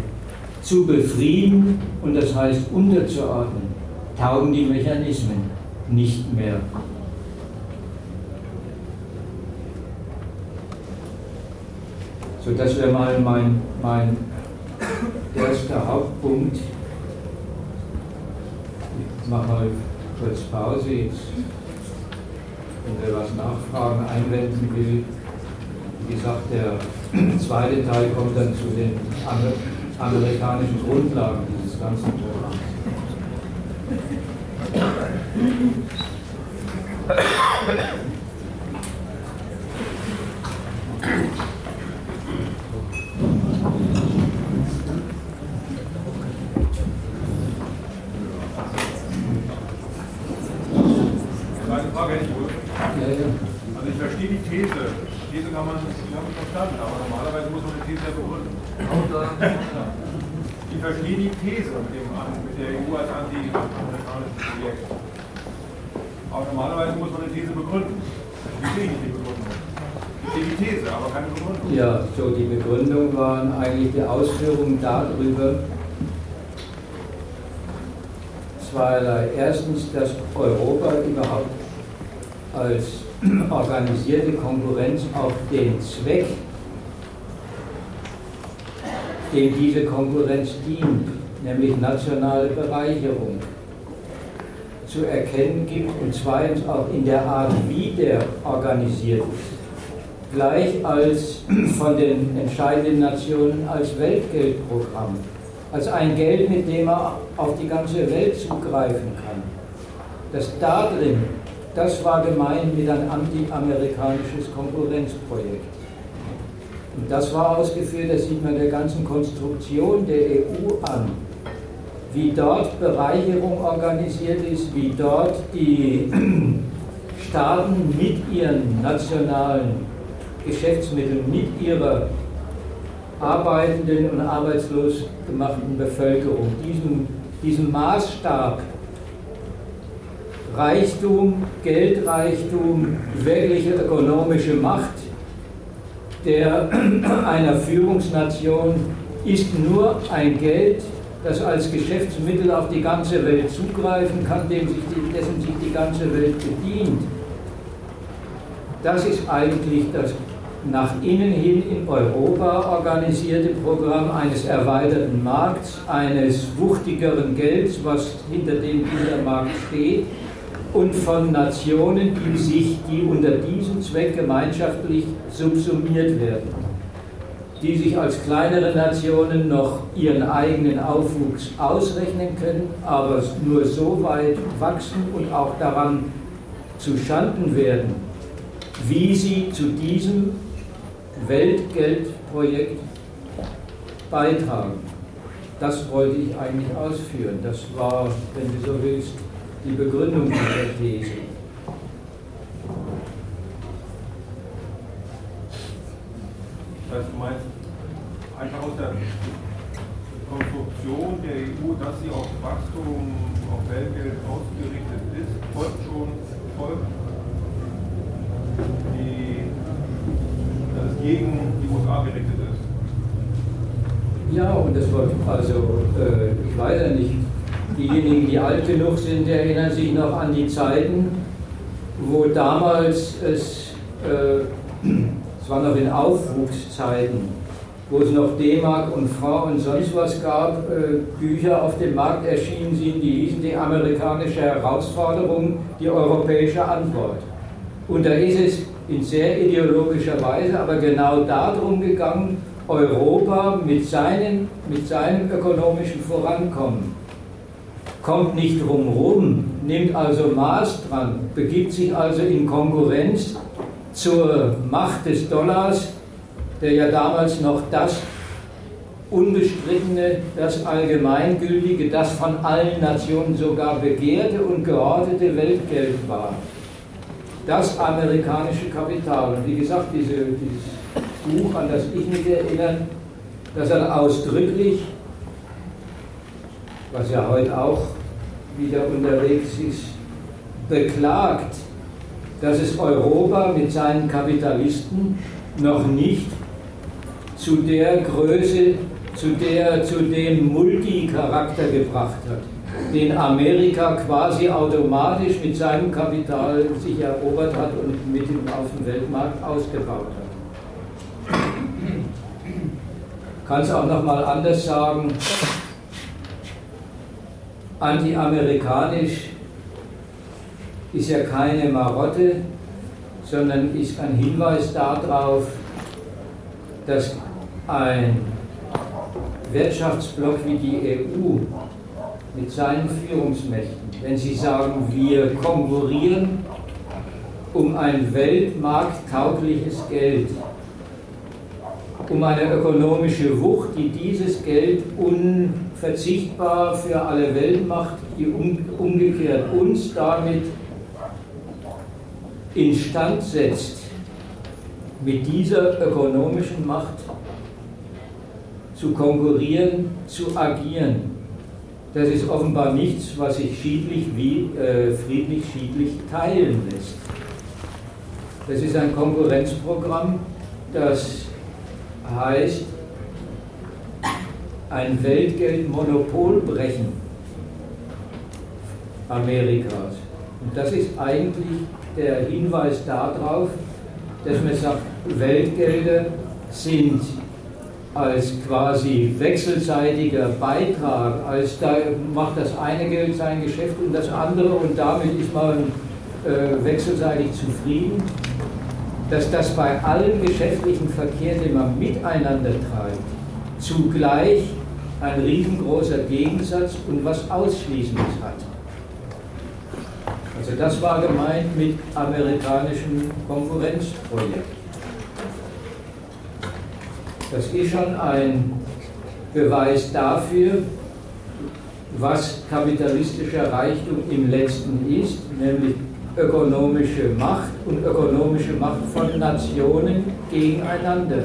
zu befrieden und das heißt unterzuordnen, taugen die Mechanismen nicht mehr. So, das wäre mal mein, mein erster Hauptpunkt. Ich mache mal kurz Pause, jetzt, wenn wer was nachfragen, einwenden will. Wie gesagt, der zweite Teil kommt dann zu den amerikanischen Grundlagen dieses ganzen Programms. Thank you. Die Ausführungen darüber zweierlei. Erstens, dass Europa überhaupt als organisierte Konkurrenz auch den Zweck, dem diese Konkurrenz dient, nämlich nationale Bereicherung, zu erkennen gibt und zweitens auch in der Art, wie der organisiert ist gleich als von den entscheidenden Nationen als Weltgeldprogramm, als ein Geld, mit dem er auf die ganze Welt zugreifen kann. Das da drin, das war gemeint mit ein anti-amerikanisches Konkurrenzprojekt. Und das war ausgeführt, das sieht man der ganzen Konstruktion der EU an, wie dort Bereicherung organisiert ist, wie dort die Staaten mit ihren nationalen Geschäftsmittel mit ihrer arbeitenden und arbeitslos gemachten Bevölkerung, diesem, diesem Maßstab Reichtum, Geldreichtum, wirkliche ökonomische Macht der einer Führungsnation ist nur ein Geld, das als Geschäftsmittel auf die ganze Welt zugreifen kann, dem sich die, dessen sich die ganze Welt bedient. Das ist eigentlich das nach innen hin in Europa organisierte Programm eines erweiterten Markts, eines wuchtigeren Gelds, was hinter dem dieser Markt steht, und von Nationen, die sich, die unter diesem Zweck gemeinschaftlich subsumiert werden, die sich als kleinere Nationen noch ihren eigenen Aufwuchs ausrechnen können, aber nur so weit wachsen und auch daran zu Schanden werden, wie sie zu diesem Weltgeldprojekt beitragen. Das wollte ich eigentlich ausführen. Das war, wenn du so willst, die Begründung dieser These. Das heißt, meinst, einfach aus der Konstruktion der EU, dass sie auf Wachstum, auf Weltgeld ausgerichtet ist, folgt schon, folgt die, dass es gegen die USA gerichtet ist. Ja, und das wird also, äh, ich weiß ja nicht, diejenigen, die alt genug sind, erinnern sich noch an die Zeiten, wo damals es, äh, es war noch in Aufwuchszeiten, wo es noch D-Mark und Franc und sonst was gab, äh, Bücher auf dem Markt erschienen sind, die hießen die amerikanische Herausforderung, die europäische Antwort. Und da ist es in sehr ideologischer Weise aber genau darum gegangen, Europa mit, seinen, mit seinem ökonomischen Vorankommen kommt nicht drumherum, nimmt also Maß dran, begibt sich also in Konkurrenz zur Macht des Dollars, der ja damals noch das unbestrittene, das allgemeingültige, das von allen Nationen sogar begehrte und gehortete Weltgeld war. Das amerikanische Kapital. Und wie gesagt, diese, dieses Buch, an das ich mich erinnere, das hat ausdrücklich, was ja heute auch wieder unterwegs ist, beklagt, dass es Europa mit seinen Kapitalisten noch nicht zu der Größe, zu, der, zu dem Multicharakter gebracht hat, den Amerika quasi automatisch mit seinem Kapital sich erobert hat und mit ihm auf dem Weltmarkt ausgebaut hat. Kann es auch nochmal anders sagen, anti-amerikanisch ist ja keine Marotte, sondern ist ein Hinweis darauf, dass ein Wirtschaftsblock wie die EU mit seinen Führungsmächten, wenn sie sagen, wir konkurrieren um ein weltmarkttaugliches Geld, um eine ökonomische Wucht, die dieses Geld unverzichtbar für alle Welt macht, die umgekehrt uns damit instand setzt, mit dieser ökonomischen Macht zu konkurrieren, zu agieren. Das ist offenbar nichts, was sich schiedlich wie, äh, friedlich schiedlich teilen lässt. Das ist ein Konkurrenzprogramm, das heißt, ein Weltgeldmonopol brechen Amerikas. Und das ist eigentlich der Hinweis darauf, dass man sagt, Weltgelder sind als quasi wechselseitiger Beitrag, als da macht das eine Geld sein Geschäft und das andere und damit ist man äh, wechselseitig zufrieden, dass das bei allem geschäftlichen Verkehr, den man miteinander treibt, zugleich ein riesengroßer Gegensatz und was Ausschließendes hat. Also das war gemeint mit amerikanischen Konkurrenzprojekten. Das ist schon ein Beweis dafür, was kapitalistischer Reichtum im letzten ist, nämlich ökonomische Macht und ökonomische Macht von Nationen gegeneinander.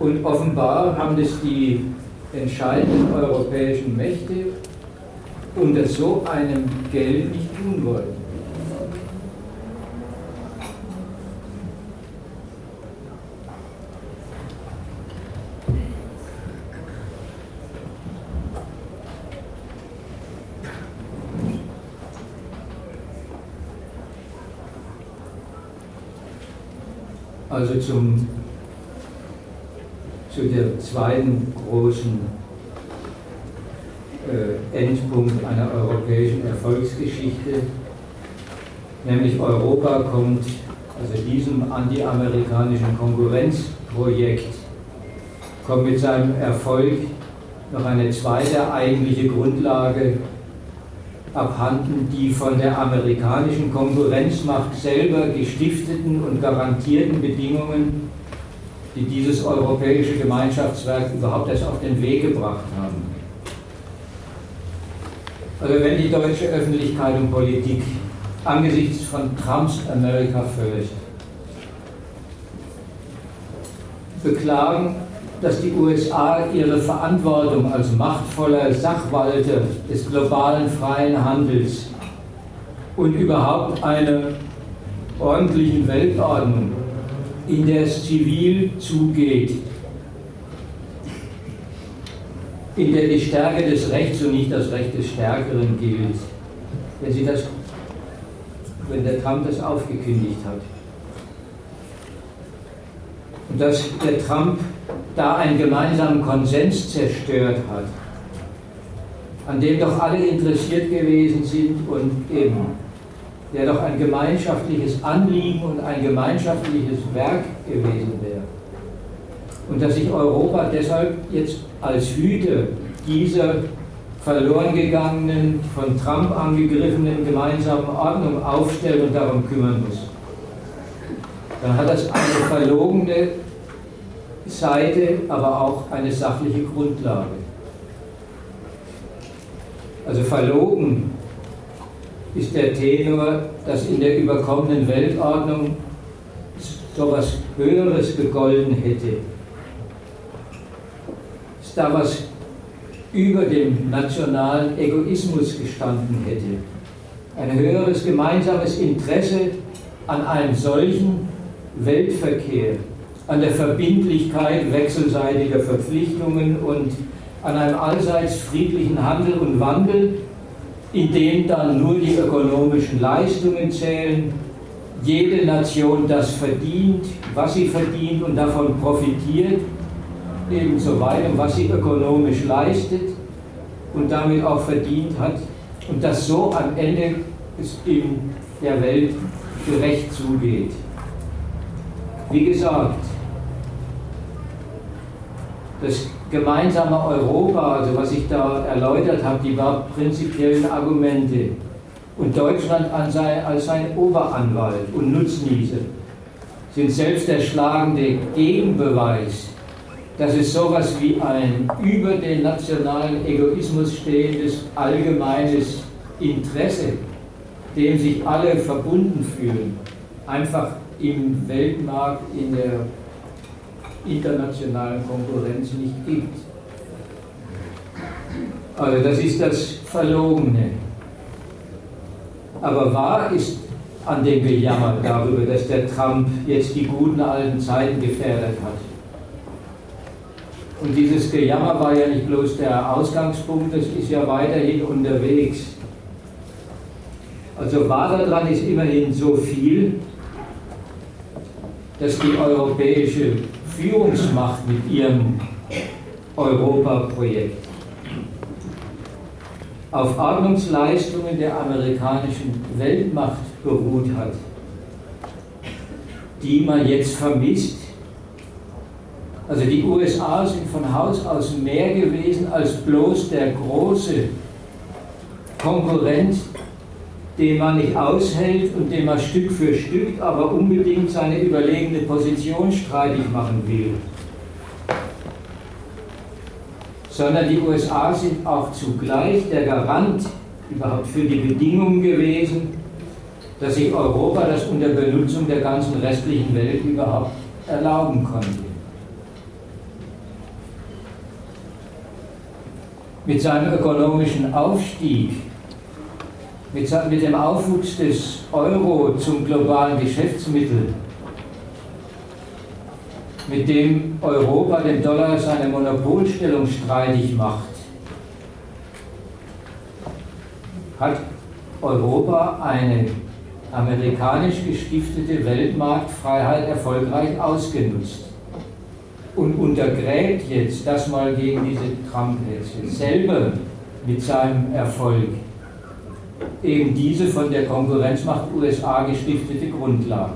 Und offenbar haben das die entscheidenden europäischen Mächte unter so einem Geld nicht tun wollen. Also zum, zu der zweiten großen äh, Endpunkt einer europäischen Erfolgsgeschichte, nämlich Europa kommt, also diesem antiamerikanischen Konkurrenzprojekt, kommt mit seinem Erfolg noch eine zweite eigentliche Grundlage abhanden, die von der amerikanischen Konkurrenzmacht selber gestifteten und garantierten Bedingungen, die dieses europäische Gemeinschaftswerk überhaupt erst auf den Weg gebracht haben. Also wenn die deutsche Öffentlichkeit und Politik angesichts von Trumps America First beklagen, dass die USA ihre Verantwortung als machtvoller Sachwalter des globalen freien Handels und überhaupt einer ordentlichen Weltordnung, in der es zivil zugeht, in der die Stärke des Rechts und nicht das Recht des Stärkeren gilt. Wenn, Sie das, wenn der Trump das aufgekündigt hat. Und dass der Trump da einen gemeinsamen Konsens zerstört hat, an dem doch alle interessiert gewesen sind und eben der doch ein gemeinschaftliches Anliegen und ein gemeinschaftliches Werk gewesen wäre. Und dass sich Europa deshalb jetzt als Hüter dieser verloren gegangenen, von Trump angegriffenen gemeinsamen Ordnung aufstellt und darum kümmern muss. Dann hat das eine verlogene Seite, aber auch eine sachliche Grundlage. Also verlogen ist der Tenor, dass in der überkommenen Weltordnung so etwas Höheres gegolten hätte. Dass da was über dem nationalen Egoismus gestanden hätte. Ein höheres gemeinsames Interesse an einem solchen Weltverkehr, an der Verbindlichkeit wechselseitiger Verpflichtungen und an einem allseits friedlichen Handel und Wandel, in dem dann nur die ökonomischen Leistungen zählen, jede Nation das verdient, was sie verdient und davon profitiert, ebenso weiter, was sie ökonomisch leistet und damit auch verdient hat und das so am Ende es in der Welt gerecht zugeht. Wie gesagt, das gemeinsame Europa, also was ich da erläutert habe, die war prinzipiellen Argumente. Und Deutschland als sein Oberanwalt und Nutznießer sind selbst der schlagende Gegenbeweis, dass es sowas wie ein über den nationalen Egoismus stehendes allgemeines Interesse, dem sich alle verbunden fühlen, einfach im Weltmarkt, in der internationalen Konkurrenz nicht gibt. Also das ist das Verlogene. Aber wahr ist an dem Gejammer darüber, dass der Trump jetzt die guten alten Zeiten gefährdet hat. Und dieses Gejammer war ja nicht bloß der Ausgangspunkt, das ist ja weiterhin unterwegs. Also wahr daran ist immerhin so viel, dass die europäische Führungsmacht mit ihrem Europaprojekt auf Ordnungsleistungen der amerikanischen Weltmacht beruht hat, die man jetzt vermisst. Also die USA sind von Haus aus mehr gewesen als bloß der große Konkurrent den man nicht aushält und den man Stück für Stück, aber unbedingt seine überlegene Position streitig machen will. Sondern die USA sind auch zugleich der Garant überhaupt für die Bedingungen gewesen, dass sich Europa das unter Benutzung der ganzen restlichen Welt überhaupt erlauben konnte. Mit seinem ökonomischen Aufstieg mit, dem Aufwuchs des Euro zum globalen Geschäftsmittel, mit dem Europa dem Dollar seine Monopolstellung streitig macht, hat Europa eine amerikanisch gestiftete Weltmarktfreiheit erfolgreich ausgenutzt und untergräbt jetzt das mal gegen diese Trump-Hetze selber mit seinem Erfolg eben diese von der Konkurrenzmacht USA gestiftete Grundlage.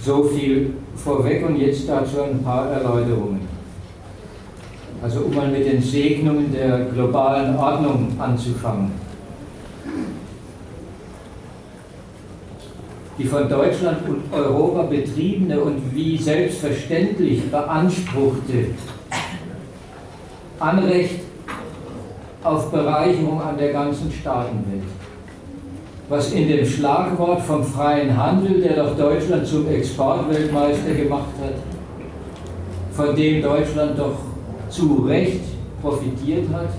So viel vorweg und jetzt dazu ein paar Erläuterungen. Also um mal mit den Segnungen der globalen Ordnung anzufangen. Die von Deutschland und Europa betriebene und wie selbstverständlich beanspruchte Anrecht auf Bereicherung an der ganzen Staatenwelt. Was in dem Schlagwort vom freien Handel, der doch Deutschland zum Exportweltmeister gemacht hat, von dem Deutschland doch zu Recht profitiert hat,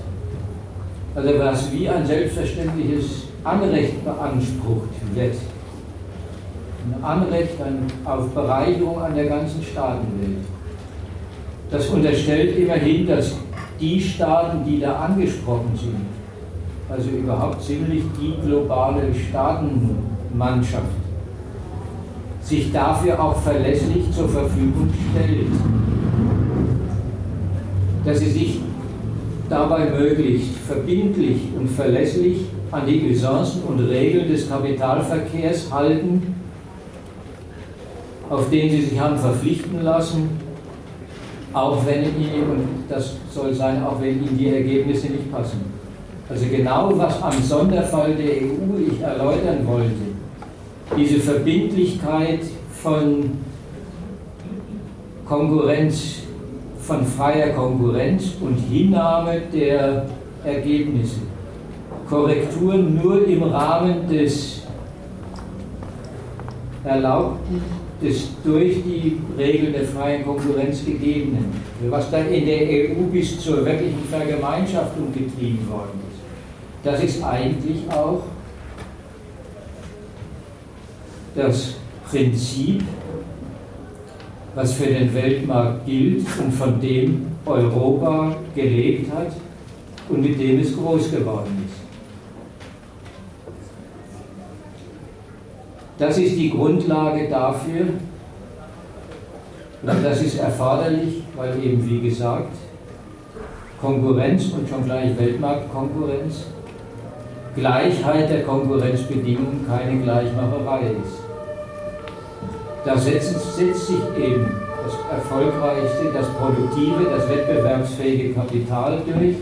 also was wie ein selbstverständliches Anrecht beansprucht wird. Ein Anrecht auf Bereicherung an der ganzen Staatenwelt. Das unterstellt immerhin, dass die Staaten, die da angesprochen sind, also überhaupt ziemlich die globale Staatenmannschaft, sich dafür auch verlässlich zur Verfügung stellt. Dass sie sich dabei möglichst verbindlich und verlässlich an die Usancen und Regeln des Kapitalverkehrs halten, auf den sie sich haben verpflichten lassen, auch wenn ihnen, und das soll sein, auch wenn ihnen die Ergebnisse nicht passen. Also genau was am Sonderfall der EU ich erläutern wollte, diese Verbindlichkeit von Konkurrenz, von freier Konkurrenz und Hinnahme der Ergebnisse. Korrekturen nur im Rahmen des Erlaubten, des durch die Regeln der freien Konkurrenz gegebenen, was dann in der EU bis zur wirklichen Vergemeinschaftung getrieben worden ist. Das ist eigentlich auch das Prinzip, was für den Weltmarkt gilt und von dem Europa gelebt hat und mit dem es groß geworden ist. Das ist die Grundlage dafür, und das ist erforderlich, weil eben, wie gesagt, Konkurrenz und schon gleich Weltmarktkonkurrenz, Gleichheit der Konkurrenzbedingungen keine Gleichmacherei ist. Da setzt, setzt sich eben das erfolgreichste, das produktive, das wettbewerbsfähige Kapital durch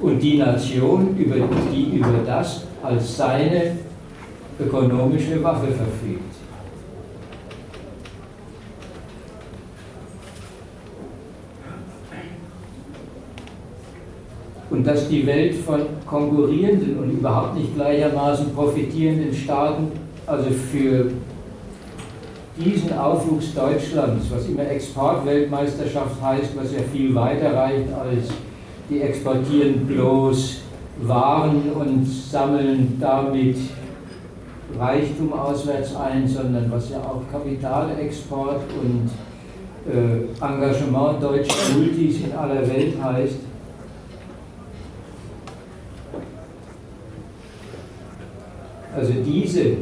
und die Nation, über, die über das als seine ökonomische Waffe verfügt. Und dass die Welt von konkurrierenden und überhaupt nicht gleichermaßen profitierenden Staaten, also für diesen Aufwuchs Deutschlands, was immer Exportweltmeisterschaft heißt, was ja viel weiter reicht als die exportieren bloß Waren und sammeln damit Reichtum auswärts ein, sondern was ja auch Kapitalexport und äh, Engagement deutscher Multis in aller Welt heißt. Also diese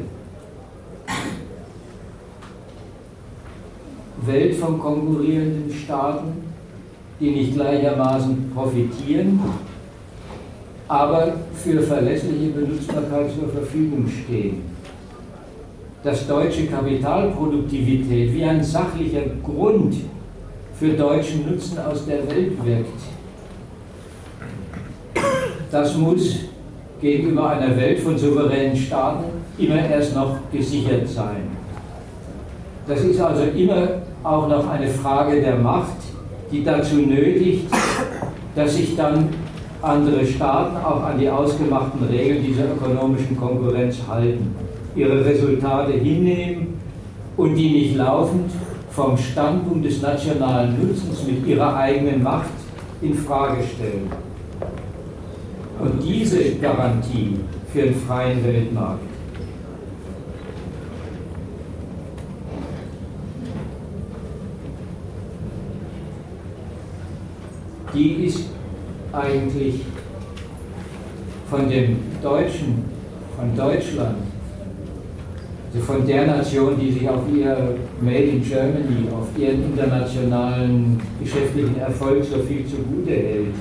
Welt von konkurrierenden Staaten, die nicht gleichermaßen profitieren, aber für verlässliche Benutzbarkeit zur Verfügung stehen dass deutsche Kapitalproduktivität wie ein sachlicher Grund für deutschen Nutzen aus der Welt wirkt. Das muss gegenüber einer Welt von souveränen Staaten immer erst noch gesichert sein. Das ist also immer auch noch eine Frage der Macht, die dazu nötigt, dass sich dann andere Staaten auch an die ausgemachten Regeln dieser ökonomischen Konkurrenz halten ihre Resultate hinnehmen und die nicht laufend vom Standpunkt des nationalen Nutzens mit ihrer eigenen Macht in Frage stellen. Und diese Garantie für einen freien Weltmarkt die ist eigentlich von dem Deutschen, von Deutschland also von der Nation, die sich auf ihr Made in Germany, auf ihren internationalen geschäftlichen Erfolg so viel zugute hält.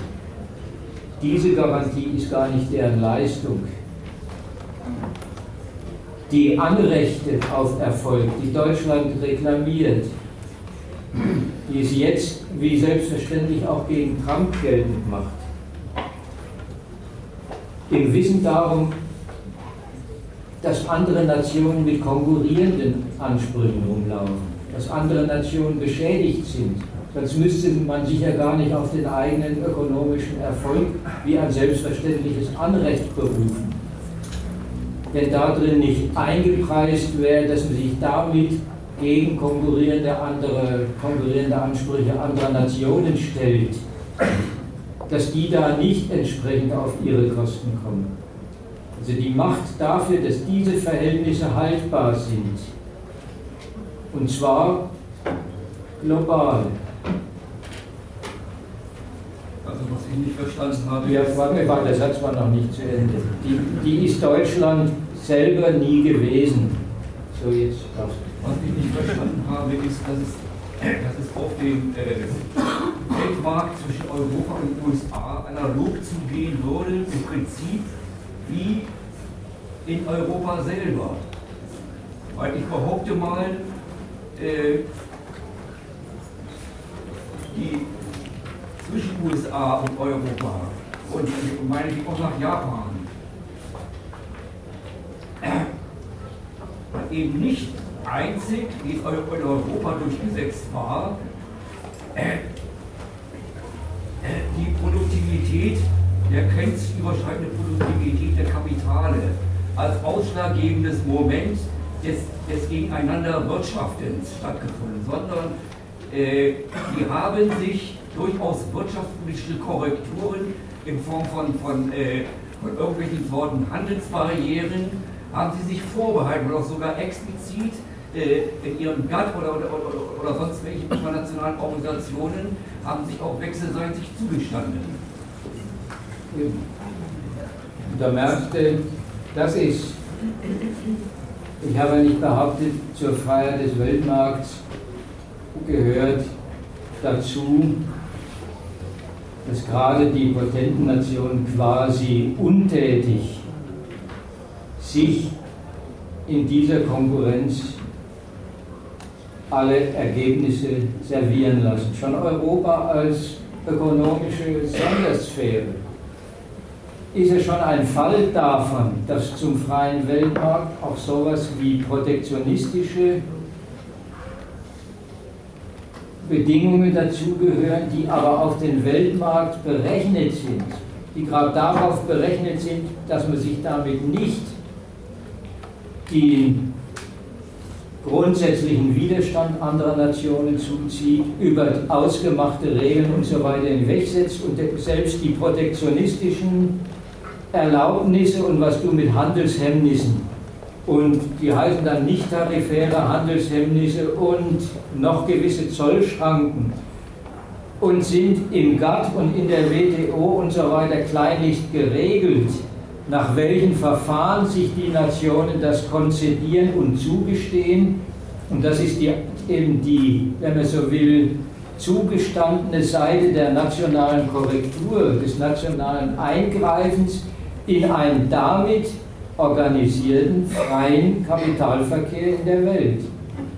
Diese Garantie ist gar nicht deren Leistung. Die Anrechte auf Erfolg, die Deutschland reklamiert, die es jetzt wie selbstverständlich auch gegen Trump geltend macht, im Wissen darum, dass andere Nationen mit konkurrierenden Ansprüchen rumlaufen, dass andere Nationen beschädigt sind. Sonst müsste man sich ja gar nicht auf den eigenen ökonomischen Erfolg wie ein selbstverständliches Anrecht berufen. Wenn da drin nicht eingepreist wäre, dass man sich damit gegen konkurrierende, andere, konkurrierende Ansprüche anderer Nationen stellt, dass die da nicht entsprechend auf ihre Kosten kommen. Also die Macht dafür, dass diese Verhältnisse haltbar sind. Und zwar global. Also was ich nicht verstanden habe. Ja, warte, warte, der Satz war noch nicht zu Ende. Die, die ist Deutschland selber nie gewesen. So, jetzt darfst. Was ich nicht verstanden habe, ist, dass es, dass es auf dem äh, Weltmarkt zwischen Europa und USA analog zugehen würde, im Prinzip wie in Europa selber. Weil ich behaupte mal, äh, die zwischen USA und Europa und meine ich auch nach Japan äh, eben nicht einzig, in Europa durchgesetzt war, äh, die Produktivität, der grenzüberschreitende Produktivität der Kapitale als ausschlaggebendes Moment des, des Gegeneinander-Wirtschaftens stattgefunden, sondern äh, die haben sich durchaus wirtschaftspolitische Korrekturen in Form von, von, äh, von irgendwelchen Sorten Handelsbarrieren, haben sie sich vorbehalten oder sogar explizit äh, in ihrem GATT oder, oder, oder, oder sonst welchen internationalen Organisationen haben sich auch wechselseitig zugestanden. Da merkte, das ist, ich habe nicht behauptet, zur Freiheit des Weltmarkts gehört dazu, dass gerade die potenten Nationen quasi untätig sich in dieser Konkurrenz alle Ergebnisse servieren lassen. Schon Europa als ökonomische Sondersphäre ist ja schon ein Fall davon, dass zum freien Weltmarkt auch sowas wie protektionistische Bedingungen dazugehören, die aber auf den Weltmarkt berechnet sind, die gerade darauf berechnet sind, dass man sich damit nicht die grundsätzlichen Widerstand anderer Nationen zuzieht, über ausgemachte Regeln und so weiter hinwegsetzt und selbst die protektionistischen Erlaubnisse und was du mit Handelshemmnissen und die heißen dann nicht tarifäre Handelshemmnisse und noch gewisse Zollschranken und sind im GATT und in der WTO und so weiter kleinlich geregelt nach welchen Verfahren sich die Nationen das konzedieren und zugestehen. Und das ist die, eben die, wenn man so will, zugestandene Seite der nationalen Korrektur, des nationalen Eingreifens in einen damit organisierten freien Kapitalverkehr in der Welt.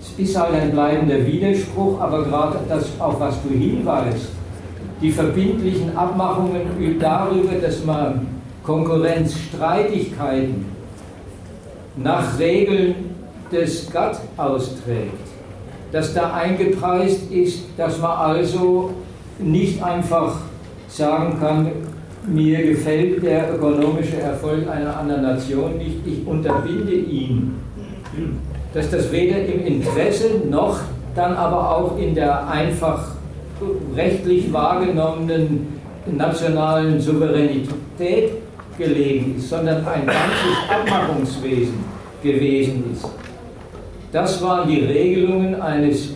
Es ist halt ein bleibender Widerspruch, aber gerade das, auf was du hinweist, die verbindlichen Abmachungen darüber, dass man Konkurrenzstreitigkeiten nach Regeln des GATT austrägt, dass da eingepreist ist, dass man also nicht einfach sagen kann, mir gefällt der ökonomische Erfolg einer anderen Nation nicht, ich unterbinde ihn. Dass das weder im Interesse noch dann aber auch in der einfach rechtlich wahrgenommenen nationalen Souveränität gelegen ist, sondern ein ganzes Abmachungswesen gewesen ist. Das waren die Regelungen eines,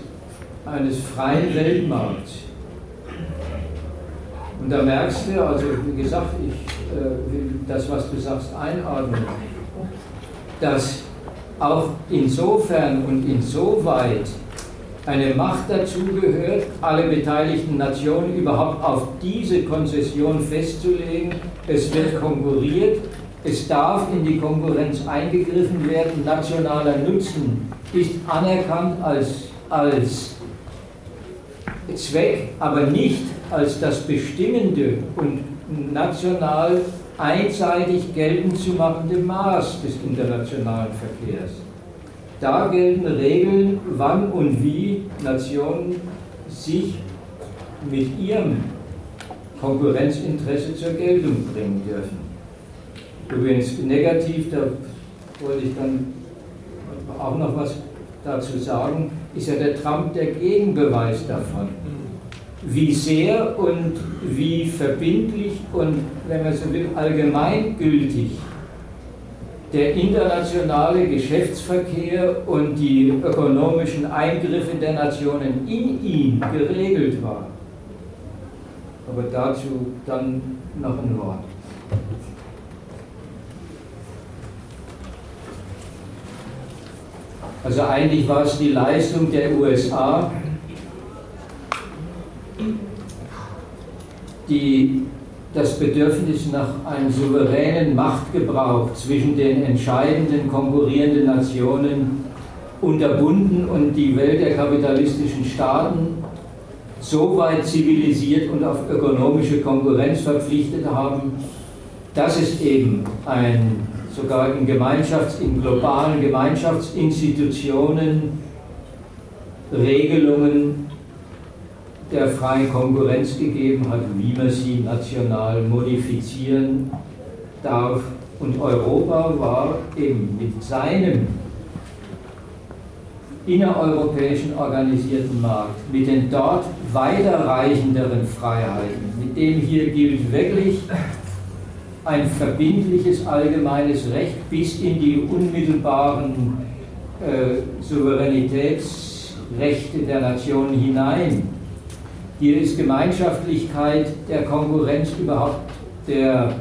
eines freien Weltmarkts. Und da merkst du, also wie gesagt, ich äh, will das, was du sagst, einordnen, dass auch insofern und insoweit eine Macht dazu gehört, alle beteiligten Nationen überhaupt auf diese Konzession festzulegen. Es wird konkurriert, es darf in die Konkurrenz eingegriffen werden, nationaler Nutzen ist anerkannt als, als Zweck, aber nicht als das bestimmende und national einseitig geltend zu machende Maß des internationalen Verkehrs. Da gelten Regeln, wann und wie Nationen sich mit ihrem Konkurrenzinteresse zur Geltung bringen dürfen. Übrigens negativ, da wollte ich dann auch noch was dazu sagen, ist ja der Trump der Gegenbeweis davon. Wie sehr und wie verbindlich und, wenn man so will, allgemeingültig der internationale Geschäftsverkehr und die ökonomischen Eingriffe der Nationen in ihn geregelt war. Aber dazu dann noch ein Wort. Also eigentlich war es die Leistung der USA, die das Bedürfnis nach einem souveränen Machtgebrauch zwischen den entscheidenden konkurrierenden Nationen unterbunden und die Welt der kapitalistischen Staaten so weit zivilisiert und auf ökonomische Konkurrenz verpflichtet haben, dass es eben ein sogar in Gemeinschafts-, in globalen Gemeinschaftsinstitutionen Regelungen der freien Konkurrenz gegeben hat, wie man sie national modifizieren darf. Und Europa war eben mit seinem innereuropäischen organisierten Markt, mit den dort weiterreichenderen Freiheiten, mit dem hier gilt wirklich ein verbindliches allgemeines Recht bis in die unmittelbaren äh, Souveränitätsrechte der Nationen hinein. Hier ist Gemeinschaftlichkeit der Konkurrenz überhaupt der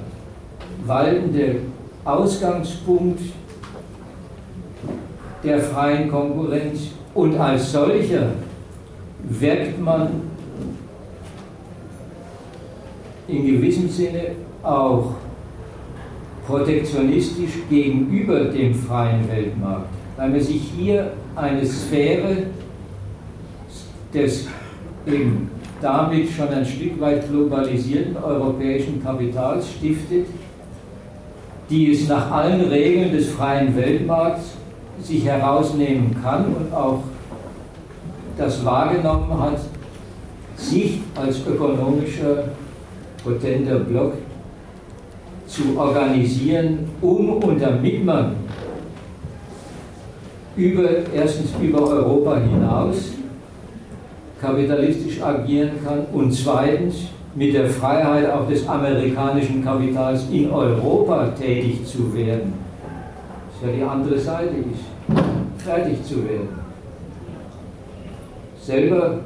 waltende Ausgangspunkt der freien Konkurrenz. Und als solcher wirkt man in gewissem Sinne auch protektionistisch gegenüber dem freien Weltmarkt, weil man sich hier eine Sphäre des eben damit schon ein Stück weit globalisierten europäischen Kapitals stiftet, die es nach allen Regeln des freien Weltmarkts sich herausnehmen kann und auch das wahrgenommen hat, sich als ökonomischer potenter Block zu organisieren, um und damit man über, erstens über Europa hinaus kapitalistisch agieren kann und zweitens mit der Freiheit auch des amerikanischen Kapitals in Europa tätig zu werden. Das ist ja die andere Seite ist, fertig zu werden. Selber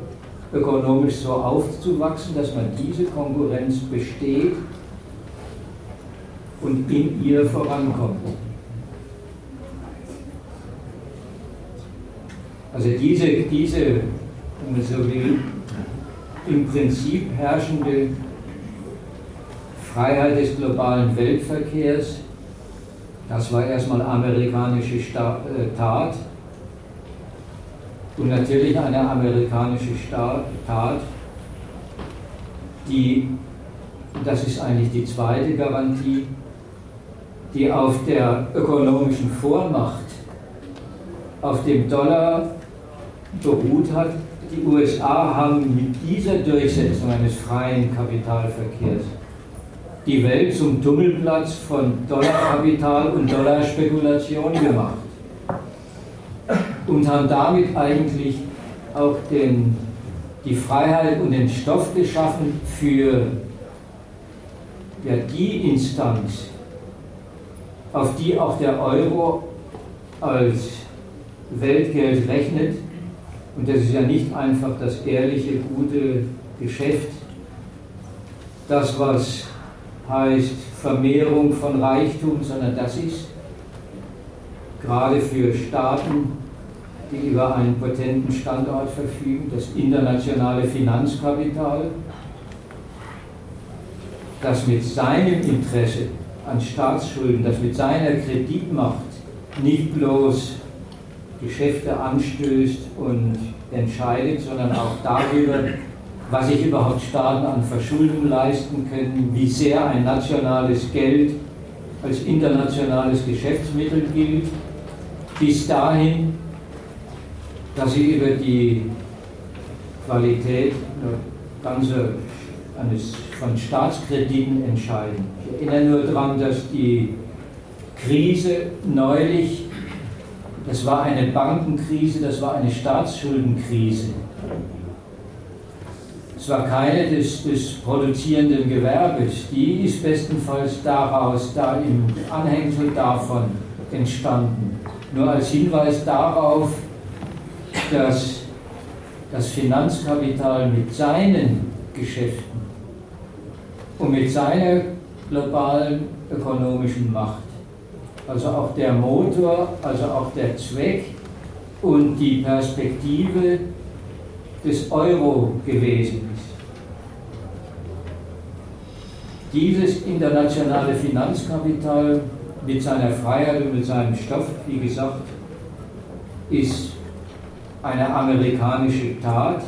ökonomisch so aufzuwachsen, dass man diese Konkurrenz besteht und in ihr vorankommt. Also diese, diese, wenn man so will, im Prinzip herrschende Freiheit des globalen Weltverkehrs, das war erstmal amerikanische äh, Tat und natürlich eine amerikanische Tat, die, das ist eigentlich die zweite Garantie, die auf der ökonomischen Vormacht, auf dem Dollar beruht hat. Die USA haben mit dieser Durchsetzung eines freien Kapitalverkehrs die Welt zum Tummelplatz von Dollarkapital und Dollarspekulation gemacht und haben damit eigentlich auch den, die Freiheit und den Stoff geschaffen für ja, die Instanz, auf die auch der Euro als Weltgeld rechnet. Und das ist ja nicht einfach das ehrliche, gute Geschäft, das, was heißt Vermehrung von Reichtum, sondern das ist gerade für Staaten, die über einen potenten Standort verfügen, das internationale Finanzkapital, das mit seinem Interesse an Staatsschulden, das mit seiner Kreditmacht nicht bloß Geschäfte anstößt und entscheidet, sondern auch darüber, was sich überhaupt Staaten an Verschuldung leisten können, wie sehr ein nationales Geld als internationales Geschäftsmittel gilt, bis dahin, dass sie über die Qualität ganze eines, von Staatskrediten entscheiden. Ich erinnere nur daran, dass die Krise neulich Das war eine Bankenkrise, das war eine Staatsschuldenkrise. Es war keine des, des produzierenden Gewerbes, die ist bestenfalls daraus, da im Anhängsel davon entstanden. Nur als Hinweis darauf, dass das Finanzkapital mit seinen Geschäften und mit seiner globalen ökonomischen Macht, also auch der Motor, also auch der Zweck und die Perspektive des Euro gewesen ist. Dieses internationale Finanzkapital mit seiner Freiheit und mit seinem Stoff, wie gesagt, ist eine amerikanische Tat.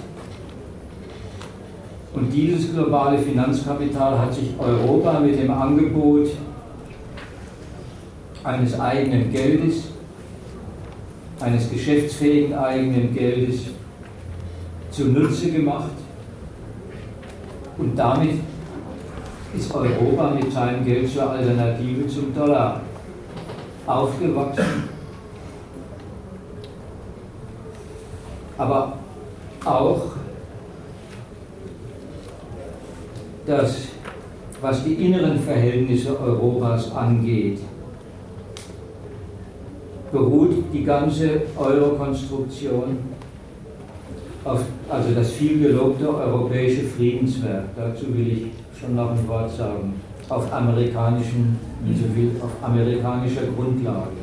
Und dieses globale Finanzkapital hat sich Europa mit dem Angebot eines eigenen Geldes, eines geschäftsfähigen eigenen Geldes zunutze gemacht. Und damit ist Europa mit seinem Geld zur Alternative zum Dollar aufgewachsen. Aber auch das, was die inneren Verhältnisse Europas angeht, beruht die ganze Euro-Konstruktion auf, also das viel gelobte europäische Friedenswerk, dazu will ich schon noch ein Wort sagen, auf amerikanischen, wie so will, auf amerikanischer Grundlage.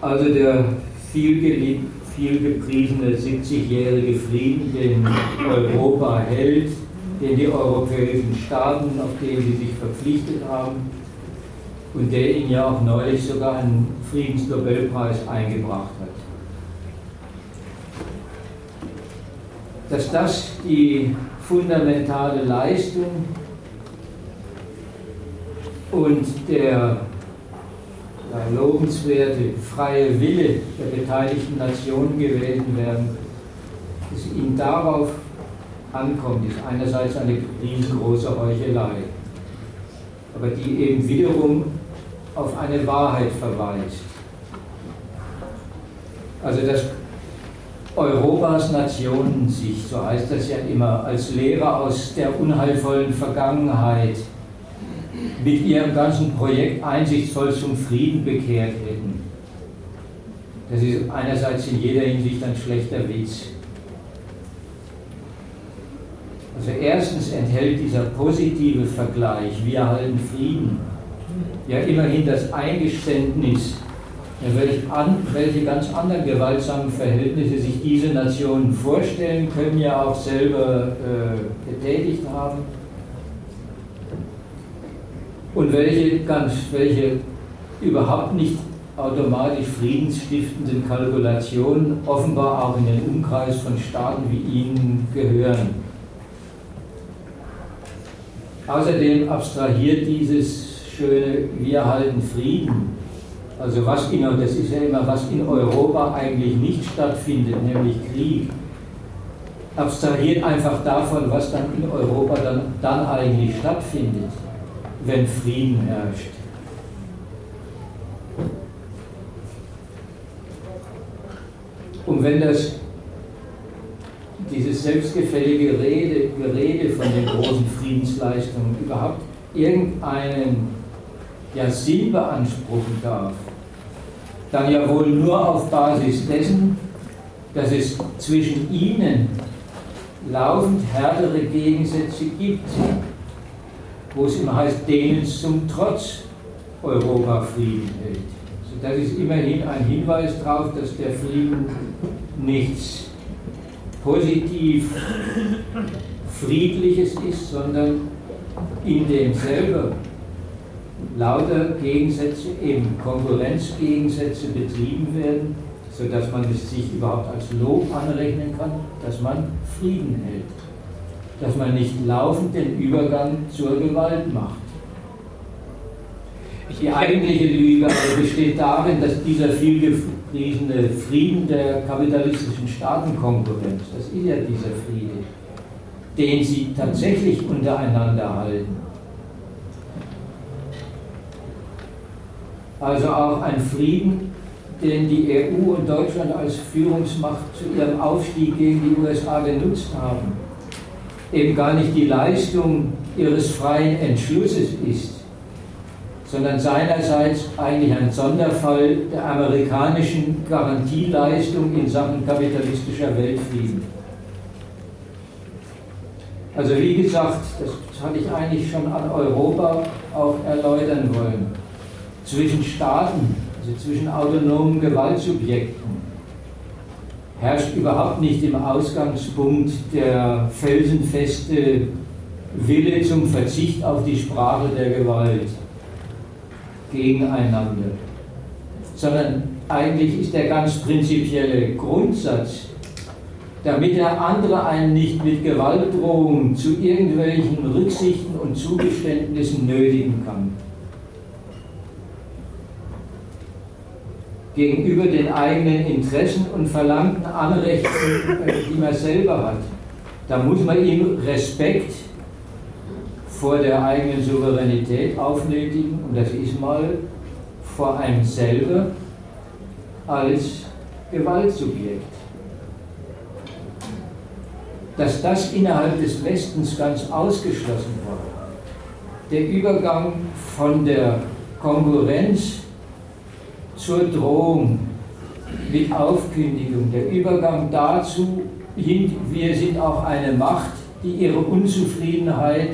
Also der viel, gelieb, viel gepriesene 70-jährige Frieden, den Europa hält, den die europäischen Staaten, auf den sie sich verpflichtet haben, und der ihn ja auch neulich sogar einen Friedensnobelpreis eingebracht hat. Dass das die fundamentale Leistung und der lobenswerte freie Wille der beteiligten Nationen gewesen werden, dass ihnen darauf ankommt, ist einerseits eine riesengroße Heuchelei, aber die eben wiederum auf eine Wahrheit verweist. Also dass Europas Nationen sich, so heißt das ja immer, als Lehrer aus der unheilvollen Vergangenheit mit ihrem ganzen Projekt einsichtsvoll zum Frieden bekehrt hätten. Das ist einerseits in jeder Hinsicht ein schlechter Witz. Also erstens enthält dieser positive Vergleich, wir halten Frieden, ja immerhin das Eingeständnis, welche, an, welche ganz anderen gewaltsamen Verhältnisse sich diese Nationen vorstellen können, ja auch selber äh, getätigt haben. Und welche, ganz, welche überhaupt nicht automatisch friedensstiftenden Kalkulationen offenbar auch in den Umkreis von Staaten wie Ihnen gehören. Außerdem abstrahiert dieses schöne, wir halten Frieden. Also was in, das ist ja immer, was in Europa eigentlich nicht stattfindet, nämlich Krieg, abstrahiert einfach davon, was dann in Europa dann, dann eigentlich stattfindet, wenn Frieden herrscht. Und wenn das, dieses selbstgefällige Rede, Gerede von den großen Friedensleistungen überhaupt irgendeinen ja Sinn beanspruchen darf, dann ja wohl nur auf Basis dessen, dass es zwischen ihnen laufend härtere Gegensätze gibt, wo es immer heißt, denen zum Trotz Europa Frieden hält. Also das ist immerhin ein Hinweis darauf, dass der Frieden nichts positiv Friedliches ist, sondern in dem selber lauter Gegensätze, eben Konkurrenzgegensätze betrieben werden, sodass man es sich überhaupt als Lob anrechnen kann, dass man Frieden hält, dass man nicht laufend den Übergang zur Gewalt macht. Die eigentliche Lüge besteht darin, dass dieser vielgepriesene Frieden der kapitalistischen Staatenkonkurrenz, das ist ja dieser Friede, den sie tatsächlich untereinander halten, Also auch ein Frieden, den die EU und Deutschland als Führungsmacht zu ihrem Aufstieg gegen die USA genutzt haben, eben gar nicht die Leistung ihres freien Entschlusses ist, sondern seinerseits eigentlich ein Sonderfall der amerikanischen Garantieleistung in Sachen kapitalistischer Weltfrieden. Also wie gesagt, das hatte ich eigentlich schon an Europa auch erläutern wollen. Zwischen Staaten, also zwischen autonomen Gewaltsubjekten, herrscht überhaupt nicht im Ausgangspunkt der felsenfeste Wille zum Verzicht auf die Sprache der Gewalt gegeneinander, sondern eigentlich ist der ganz prinzipielle Grundsatz, damit der andere einen nicht mit Gewaltdrohung zu irgendwelchen Rücksichten und Zugeständnissen nötigen kann. Gegenüber den eigenen Interessen und verlangten Anrechten, äh, die man selber hat. Da muss man ihm Respekt vor der eigenen Souveränität aufnötigen und das ist mal vor einem selber als Gewaltsubjekt dass das innerhalb des Westens ganz ausgeschlossen war. Der Übergang von der Konkurrenz zur Drohung mit Aufkündigung, der Übergang dazu, wir sind auch eine Macht, die ihre Unzufriedenheit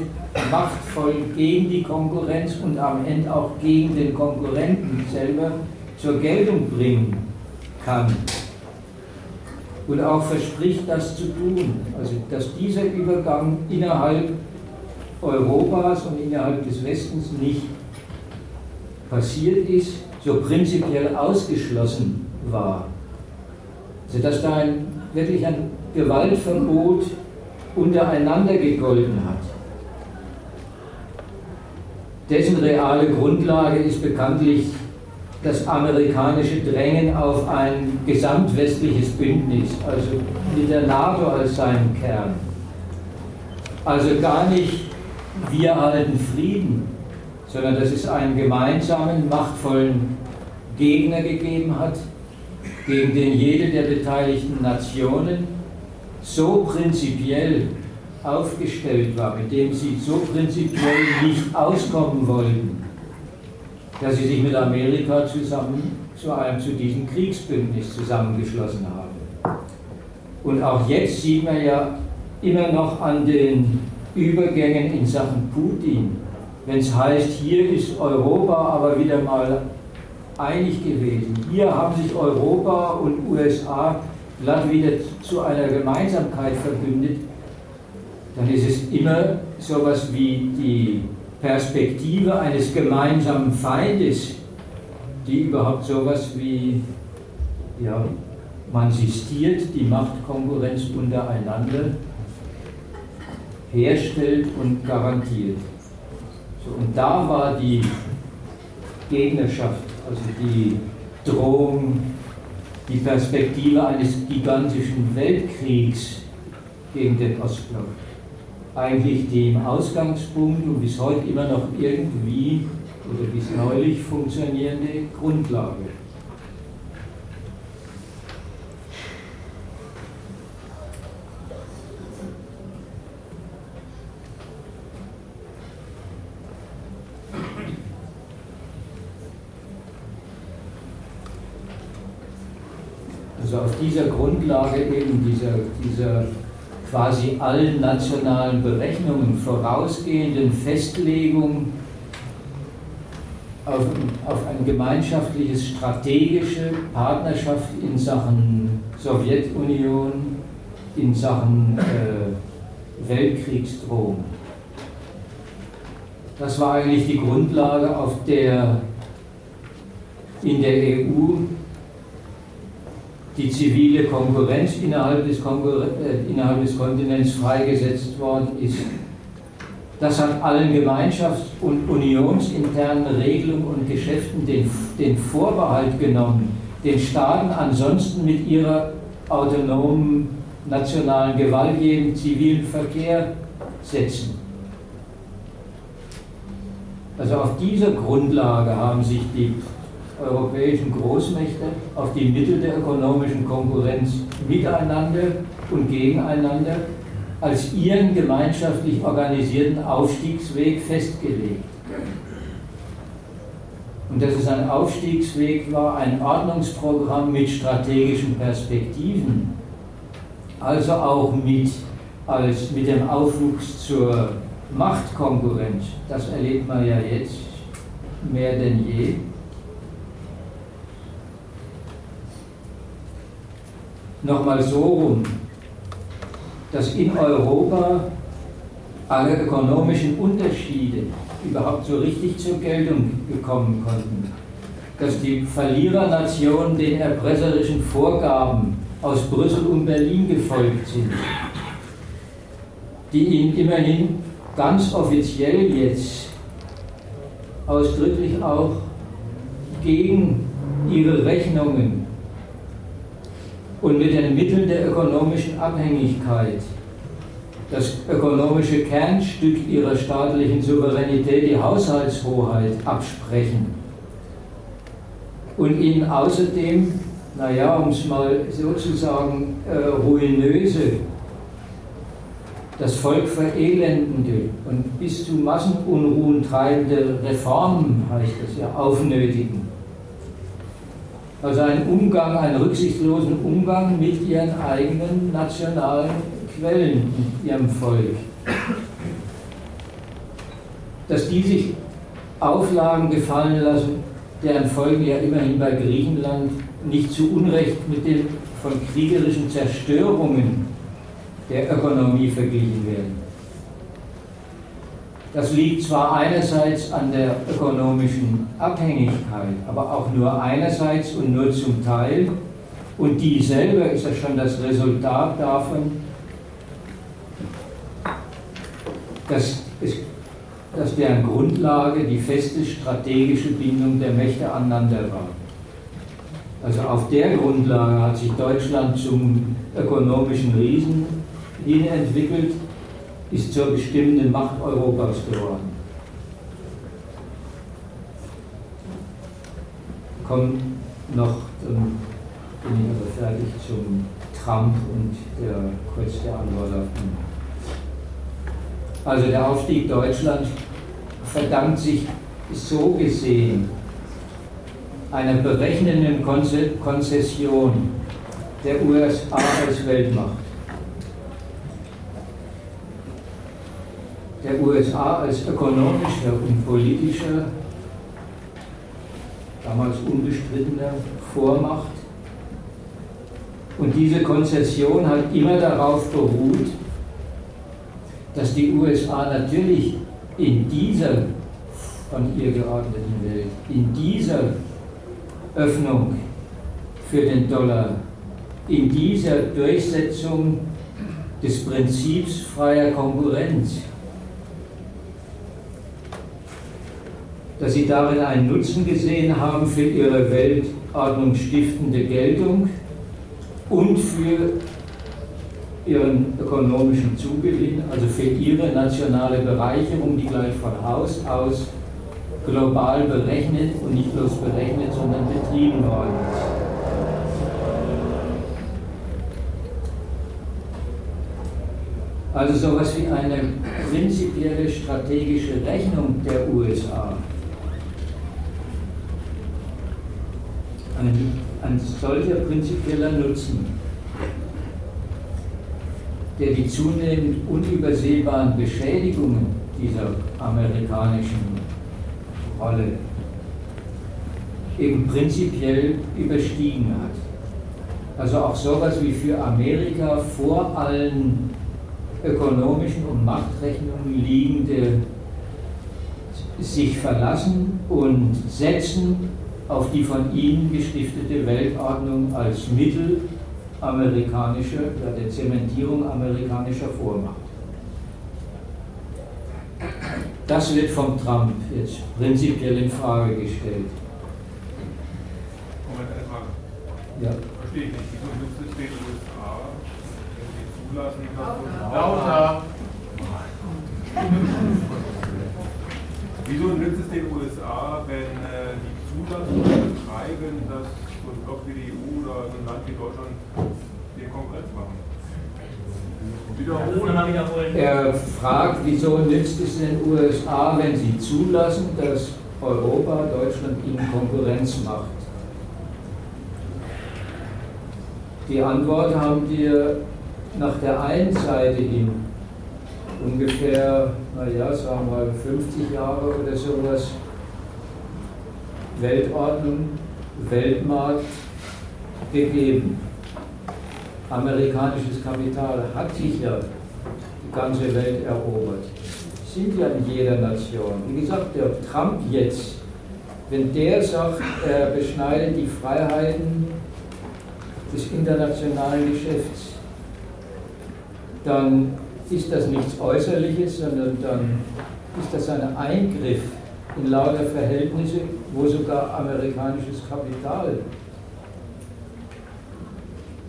machtvoll gegen die Konkurrenz und am Ende auch gegen den Konkurrenten selber zur Geltung bringen kann. Und auch verspricht, das zu tun. Also, dass dieser Übergang innerhalb Europas und innerhalb des Westens nicht passiert ist, so prinzipiell ausgeschlossen war. Also, dass da ein, wirklich ein Gewaltverbot untereinander gegolten hat. Dessen reale Grundlage ist bekanntlich das amerikanische Drängen auf ein gesamtwestliches Bündnis, also mit der NATO als seinem Kern. Also gar nicht, wir halten Frieden, sondern dass es einen gemeinsamen, machtvollen Gegner gegeben hat, gegen den jede der beteiligten Nationen so prinzipiell aufgestellt war, mit dem sie so prinzipiell nicht auskommen wollten, dass sie sich mit Amerika zusammen zu einem zu diesem Kriegsbündnis zusammengeschlossen haben. Und auch jetzt sieht man ja immer noch an den Übergängen in Sachen Putin, wenn es heißt, hier ist Europa aber wieder mal einig gewesen. Hier haben sich Europa und USA glatt wieder zu einer Gemeinsamkeit verbündet, dann ist es immer sowas wie die Perspektive eines gemeinsamen Feindes, die überhaupt sowas wie, ja, man sistiert die Machtkonkurrenz untereinander, herstellt und garantiert. So, und da war die Gegnerschaft, also die Drohung, die Perspektive eines gigantischen Weltkriegs gegen den Ostblock eigentlich die im Ausgangspunkt und bis heute immer noch irgendwie oder bis neulich funktionierende Grundlage. Also auf dieser Grundlage eben dieser, dieser quasi allen nationalen Berechnungen vorausgehenden Festlegung auf, auf eine gemeinschaftliche strategische Partnerschaft in Sachen Sowjetunion, in Sachen äh, Weltkriegsdrohung. Das war eigentlich die Grundlage, auf der in der EU die zivile Konkurrenz innerhalb des, Konkur äh, innerhalb des Kontinents freigesetzt worden ist. Das hat allen Gemeinschafts- und unionsinternen Regelungen und Geschäften den, den Vorbehalt genommen, den Staaten ansonsten mit ihrer autonomen nationalen Gewalt jeden zivilen Verkehr setzen. Also auf dieser Grundlage haben sich die europäischen Großmächte auf die Mittel der ökonomischen Konkurrenz miteinander und gegeneinander als ihren gemeinschaftlich organisierten Aufstiegsweg festgelegt. Und dass es ein Aufstiegsweg war, ein Ordnungsprogramm mit strategischen Perspektiven, also auch mit, als mit dem Aufwuchs zur Machtkonkurrenz, das erlebt man ja jetzt mehr denn je. Nochmal so rum, dass in Europa alle ökonomischen Unterschiede überhaupt so richtig zur Geltung gekommen konnten. Dass die Verlierernationen den erpresserischen Vorgaben aus Brüssel und Berlin gefolgt sind, die ihnen immerhin ganz offiziell jetzt ausdrücklich auch gegen ihre Rechnungen und mit den Mitteln der ökonomischen Abhängigkeit das ökonomische Kernstück ihrer staatlichen Souveränität, die Haushaltshoheit, absprechen und ihnen außerdem, naja, um es mal sozusagen äh, ruinöse, das Volk verelendende und bis zu Massenunruhen treibende Reformen, heißt das ja, aufnötigen. Also ein Umgang, einen rücksichtslosen Umgang mit ihren eigenen nationalen Quellen in ihrem Volk. Dass die sich Auflagen gefallen lassen, deren Folgen ja immerhin bei Griechenland nicht zu Unrecht mit den von kriegerischen Zerstörungen der Ökonomie verglichen werden. Das liegt zwar einerseits an der ökonomischen Abhängigkeit, aber auch nur einerseits und nur zum Teil. Und die selber ist ja schon das Resultat davon, dass, es, dass deren Grundlage die feste strategische Bindung der Mächte aneinander war. Also auf der Grundlage hat sich Deutschland zum ökonomischen Riesen hin entwickelt, ist zur bestimmenden Macht Europas geworden. Kommt noch, dann bin ich aber fertig zum Trump und der kurz der Antwort auf den also der Aufstieg Deutschlands verdankt sich so gesehen einer berechnenden Konzession der USA als Weltmacht. Der USA als ökonomischer und politischer, damals unbestrittener Vormacht. Und diese Konzession hat immer darauf beruht, dass die USA natürlich in dieser von ihr geordneten Welt, in dieser Öffnung für den Dollar, in dieser Durchsetzung des Prinzips freier Konkurrenz, dass sie darin einen Nutzen gesehen haben für ihre Weltordnung stiftende Geltung und für ihren ökonomischen Zugewinn, also für ihre nationale Bereicherung, die gleich von Haus aus global berechnet und nicht bloß berechnet, sondern betrieben worden ist. Also sowas wie eine prinzipielle strategische Rechnung der USA. Ein, ein solcher prinzipieller Nutzen der die zunehmend unübersehbaren Beschädigungen dieser amerikanischen Rolle eben prinzipiell überstiegen hat. Also auch sowas wie für Amerika vor allen ökonomischen und Machtrechnungen liegende sich verlassen und setzen auf die von ihnen gestiftete Weltordnung als Mittel amerikanischer, der Zementierung amerikanischer Vormacht. Das wird vom Trump jetzt prinzipiell in Frage gestellt. Moment, eine Frage. Ja. Verstehe ich nicht. Wieso nützt es den USA, wenn sie zulassen, dass Lauter! Wieso nützt es den USA, wenn äh, die Zulassung denn, dass so ein Block wie die EU oder ein Land wie Deutschland den Konkurrenz machen? Wiederholen. Er fragt, wieso nützt es den USA, wenn sie zulassen, dass Europa, Deutschland ihnen Konkurrenz macht? Die Antwort haben wir nach der einen Seite hin ungefähr, naja, sagen wir mal 50 Jahre oder sowas, Weltordnung, Weltmarkt gegeben. Amerikanisches Kapital hat sich ja die ganze Welt erobert. Sind ja in jeder Nation. Wie gesagt, der Trump jetzt, wenn der sagt, er beschneidet die Freiheiten des internationalen Geschäfts, dann ist das nichts Äußerliches, sondern dann ist das ein Eingriff in lauter Verhältnisse, wo sogar amerikanisches Kapital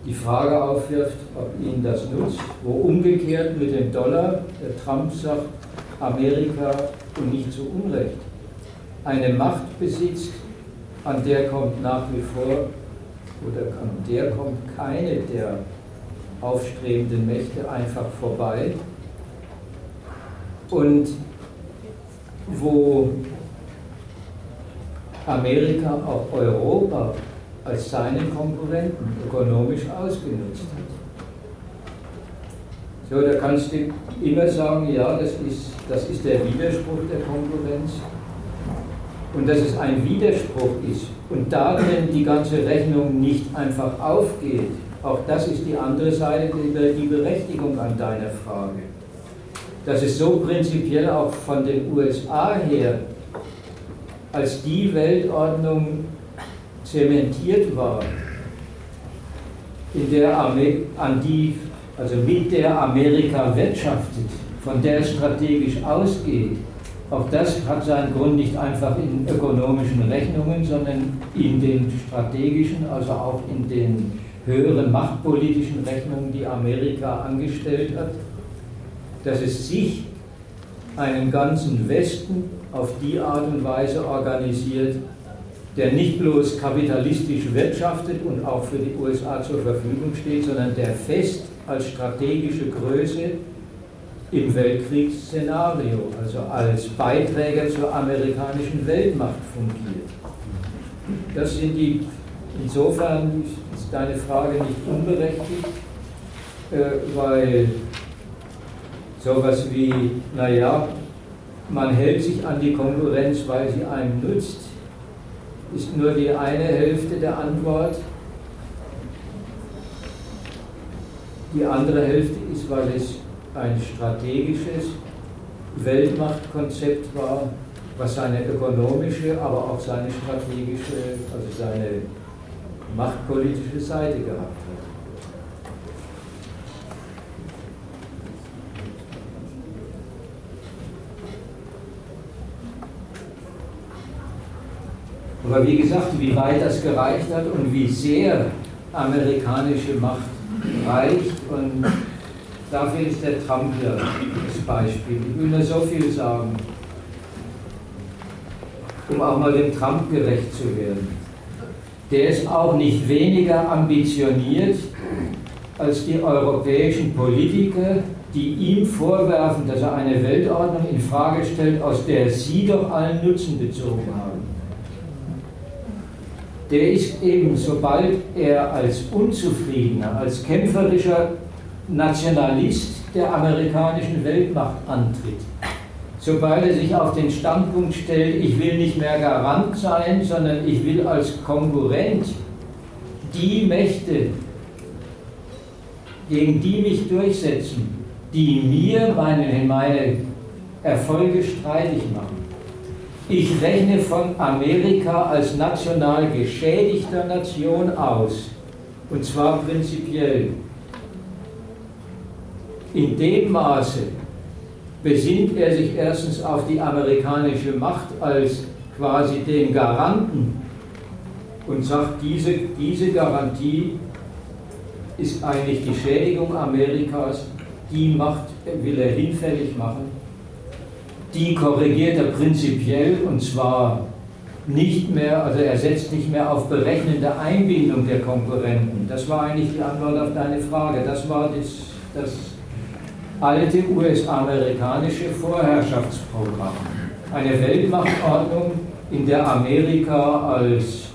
die Frage aufwirft, ob ihnen das nutzt, wo umgekehrt mit dem Dollar der Trump sagt, Amerika und nicht zu Unrecht eine Macht besitzt, an der kommt nach wie vor oder an der kommt keine der aufstrebenden Mächte einfach vorbei. Und wo Amerika auch Europa als seinen Konkurrenten ökonomisch ausgenutzt hat. So, da kannst du immer sagen, ja, das ist, das ist der Widerspruch der Konkurrenz und dass es ein Widerspruch ist und darin die ganze Rechnung nicht einfach aufgeht, auch das ist die andere Seite, die Berechtigung an deiner Frage. Dass es so prinzipiell auch von den USA her als die Weltordnung zementiert war, in der an die, also mit der Amerika wirtschaftet, von der es strategisch ausgeht, auch das hat seinen Grund nicht einfach in ökonomischen Rechnungen, sondern in den strategischen, also auch in den höheren machtpolitischen Rechnungen, die Amerika angestellt hat, dass es sich einen ganzen Westen auf die Art und Weise organisiert, der nicht bloß kapitalistisch wirtschaftet und auch für die USA zur Verfügung steht, sondern der fest als strategische Größe im Weltkriegsszenario, also als Beiträger zur amerikanischen Weltmacht fungiert. Das sind die, insofern ist deine Frage nicht unberechtigt, äh, weil sowas wie, naja, man hält sich an die Konkurrenz, weil sie einem nützt, ist nur die eine Hälfte der Antwort. Die andere Hälfte ist, weil es ein strategisches Weltmachtkonzept war, was seine ökonomische, aber auch seine strategische, also seine machtpolitische Seite gehabt hat. Aber wie gesagt, wie weit das gereicht hat und wie sehr amerikanische Macht reicht und dafür ist der Trump hier das Beispiel. Ich will nur so viel sagen, um auch mal dem Trump gerecht zu werden. Der ist auch nicht weniger ambitioniert als die europäischen Politiker, die ihm vorwerfen, dass er eine Weltordnung in Frage stellt, aus der sie doch allen Nutzen bezogen haben der ist eben, sobald er als unzufriedener, als kämpferischer Nationalist der amerikanischen Weltmacht antritt, sobald er sich auf den Standpunkt stellt, ich will nicht mehr Garant sein, sondern ich will als Konkurrent die Mächte, gegen die mich durchsetzen, die mir meine, meine Erfolge streitig machen ich rechne von Amerika als national geschädigter Nation aus. Und zwar prinzipiell. In dem Maße besinnt er sich erstens auf die amerikanische Macht als quasi den Garanten und sagt, diese, diese Garantie ist eigentlich die Schädigung Amerikas, die Macht will er hinfällig machen die korrigiert er prinzipiell und zwar nicht mehr, also er setzt nicht mehr auf berechnende Einbindung der Konkurrenten. Das war eigentlich die Antwort auf deine Frage. Das war das, das alte US-amerikanische Vorherrschaftsprogramm. Eine Weltmachtordnung, in der Amerika als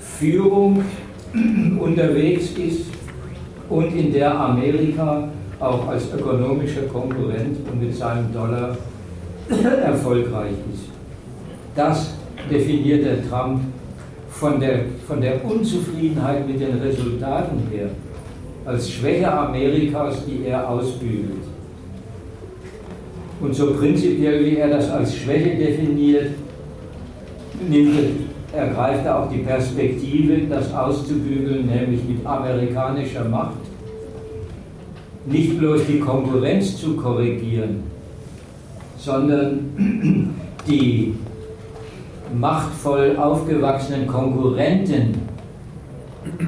Führung unterwegs ist und in der Amerika auch als ökonomischer Konkurrent und mit seinem Dollar erfolgreich ist. Das definiert der Trump von der, von der Unzufriedenheit mit den Resultaten her als Schwäche Amerikas, die er ausbügelt. Und so prinzipiell, wie er das als Schwäche definiert, nimmt er, ergreift er auch die Perspektive, das auszubügeln, nämlich mit amerikanischer Macht, nicht bloß die Konkurrenz zu korrigieren, sondern die machtvoll aufgewachsenen Konkurrenten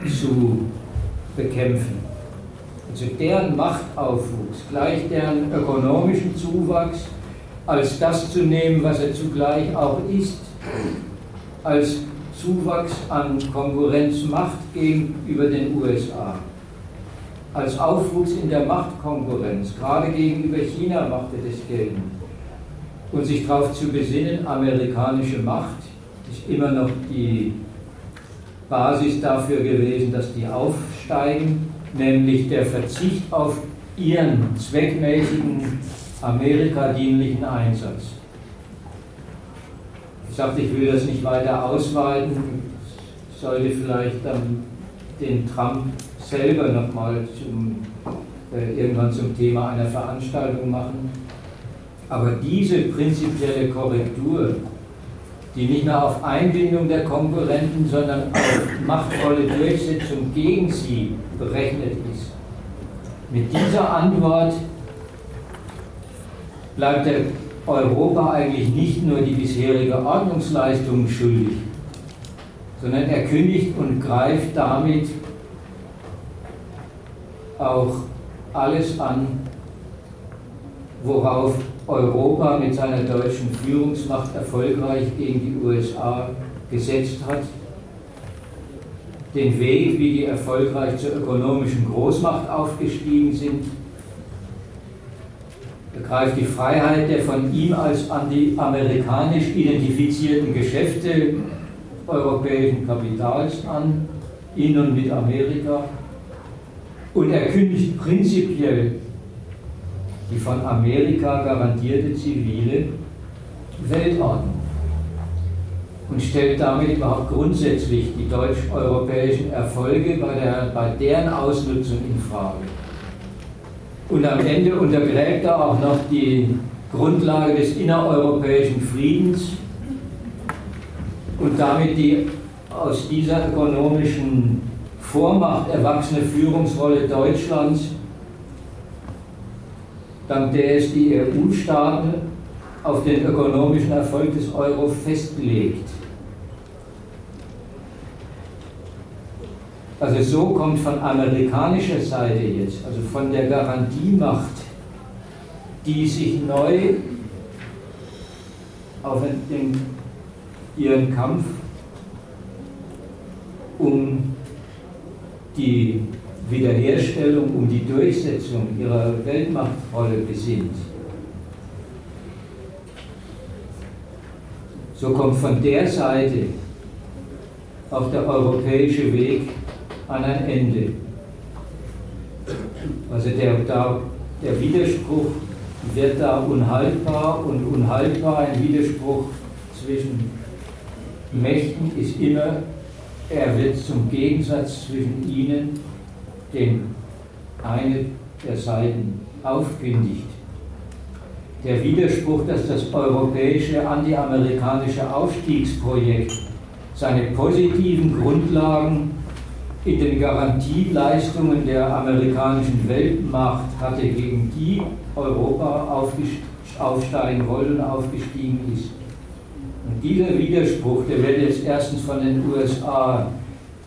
zu bekämpfen. Also deren Machtaufwuchs, gleich deren ökonomischen Zuwachs, als das zu nehmen, was er zugleich auch ist, als Zuwachs an Konkurrenzmacht gegenüber den USA, als Aufwuchs in der Machtkonkurrenz, gerade gegenüber China machte das gelten und sich darauf zu besinnen, amerikanische Macht ist immer noch die Basis dafür gewesen, dass die aufsteigen, nämlich der Verzicht auf ihren zweckmäßigen, amerikadienlichen Einsatz. Ich sagte, ich will das nicht weiter ausweiten, sollte vielleicht dann den Trump selber nochmal äh, irgendwann zum Thema einer Veranstaltung machen. Aber diese prinzipielle Korrektur, die nicht mehr auf Einbindung der Konkurrenten, sondern auf machtvolle Durchsetzung gegen sie berechnet ist, mit dieser Antwort bleibt der Europa eigentlich nicht nur die bisherige Ordnungsleistung schuldig, sondern er kündigt und greift damit auch alles an, worauf Europa mit seiner deutschen Führungsmacht erfolgreich gegen die USA gesetzt hat, den Weg, wie die erfolgreich zur ökonomischen Großmacht aufgestiegen sind, ergreift die Freiheit der von ihm als anti-amerikanisch identifizierten Geschäfte europäischen Kapitals an, in und mit Amerika, und er kündigt prinzipiell die von Amerika garantierte zivile Weltordnung und stellt damit überhaupt grundsätzlich die deutsch-europäischen Erfolge bei, der, bei deren Ausnutzung in Frage. Und am Ende untergräbt er auch noch die Grundlage des innereuropäischen Friedens und damit die aus dieser ökonomischen Vormacht erwachsene Führungsrolle Deutschlands dank der es die EU-Staaten auf den ökonomischen Erfolg des Euro festlegt. Also so kommt von amerikanischer Seite jetzt, also von der Garantiemacht, die sich neu auf den, ihren Kampf um die Wiederherstellung, um die Durchsetzung ihrer Weltmachtrolle besinnt. So kommt von der Seite auch der europäische Weg an ein Ende. Also der, der Widerspruch wird da unhaltbar und unhaltbar ein Widerspruch zwischen Mächten ist immer, er wird zum Gegensatz zwischen ihnen den eine der Seiten aufkündigt. Der Widerspruch, dass das europäische antiamerikanische Aufstiegsprojekt seine positiven Grundlagen in den Garantieleistungen der amerikanischen Weltmacht hatte, gegen die Europa aufsteigen wollte und aufgestiegen ist. Und dieser Widerspruch, der wird jetzt erstens von den USA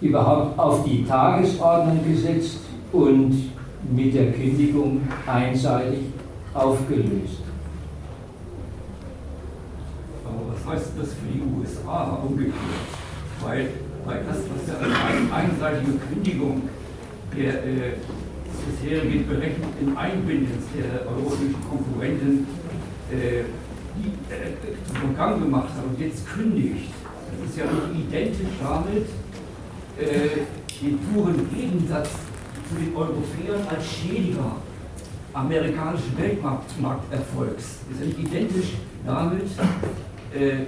überhaupt auf die Tagesordnung gesetzt und mit der Kündigung einseitig aufgelöst. Aber was heißt das für die USA umgekehrt? Weil, weil das, was ja eine einseitige Kündigung der äh, bisherigen berechneten Einbindens der europäischen Konkurrenten äh, die, äh, zum Gang gemacht hat und jetzt kündigt, das ist ja nicht identisch damit äh, den puren Gegensatz zu den Europäern als Schädiger amerikanischen Weltmarkterfolgs. Das ist nicht identisch damit, äh,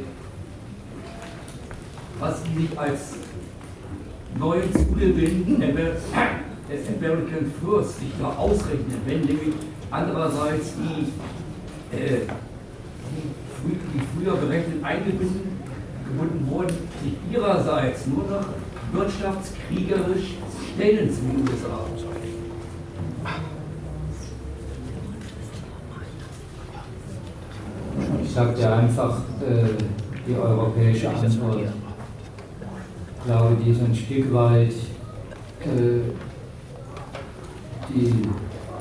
was sie sich als neuen Zugewinn des American First sich da ausrechnen, wenn nämlich andererseits die, äh, die, die früher berechnet eingebunden gebunden wurden, sich ihrerseits nur noch wirtschaftskriegerisch stellen zu den USA. Ich sagte einfach, äh, die europäische Antwort, ich glaube, die ist ein Stück weit äh, die,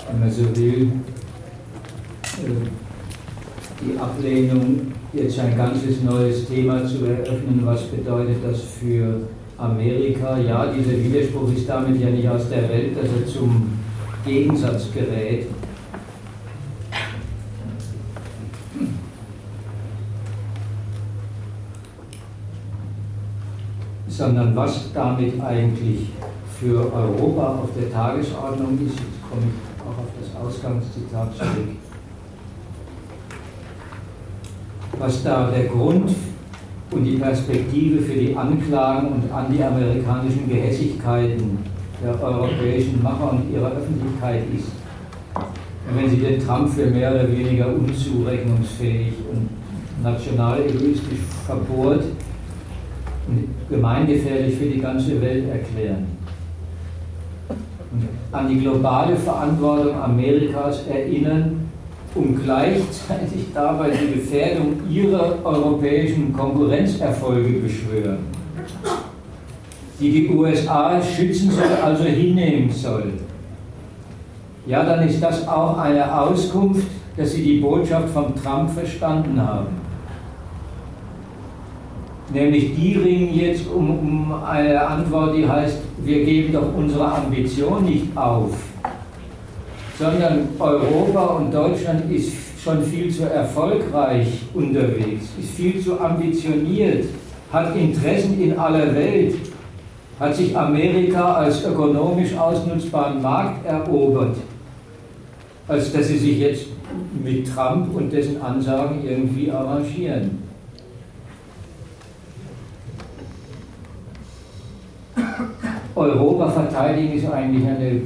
wenn man so will, äh, die Ablehnung, jetzt ein ganzes neues Thema zu eröffnen, was bedeutet das für Amerika? Ja, dieser Widerspruch ist damit ja nicht aus der Welt, dass er zum Gegensatz gerät. sondern was damit eigentlich für Europa auf der Tagesordnung ist. Jetzt komme ich auch auf das Ausgangszitat zurück. Was da der Grund und die Perspektive für die Anklagen und anti-amerikanischen Gehässigkeiten der europäischen Macher und ihrer Öffentlichkeit ist. Und wenn Sie den Trump für mehr oder weniger unzurechnungsfähig und national egoistisch verbohrt und gemeingefährlich für die ganze Welt erklären, an die globale Verantwortung Amerikas erinnern, um gleichzeitig dabei die Gefährdung ihrer europäischen Konkurrenzerfolge beschwören, die die USA schützen soll, also hinnehmen soll. Ja, dann ist das auch eine Auskunft, dass sie die Botschaft von Trump verstanden haben. Nämlich die ringen jetzt um, um eine Antwort, die heißt, wir geben doch unsere Ambition nicht auf, sondern Europa und Deutschland ist schon viel zu erfolgreich unterwegs, ist viel zu ambitioniert, hat Interessen in aller Welt, hat sich Amerika als ökonomisch ausnutzbaren Markt erobert, als dass sie sich jetzt mit Trump und dessen Ansagen irgendwie arrangieren. Europa verteidigen ist eigentlich eine,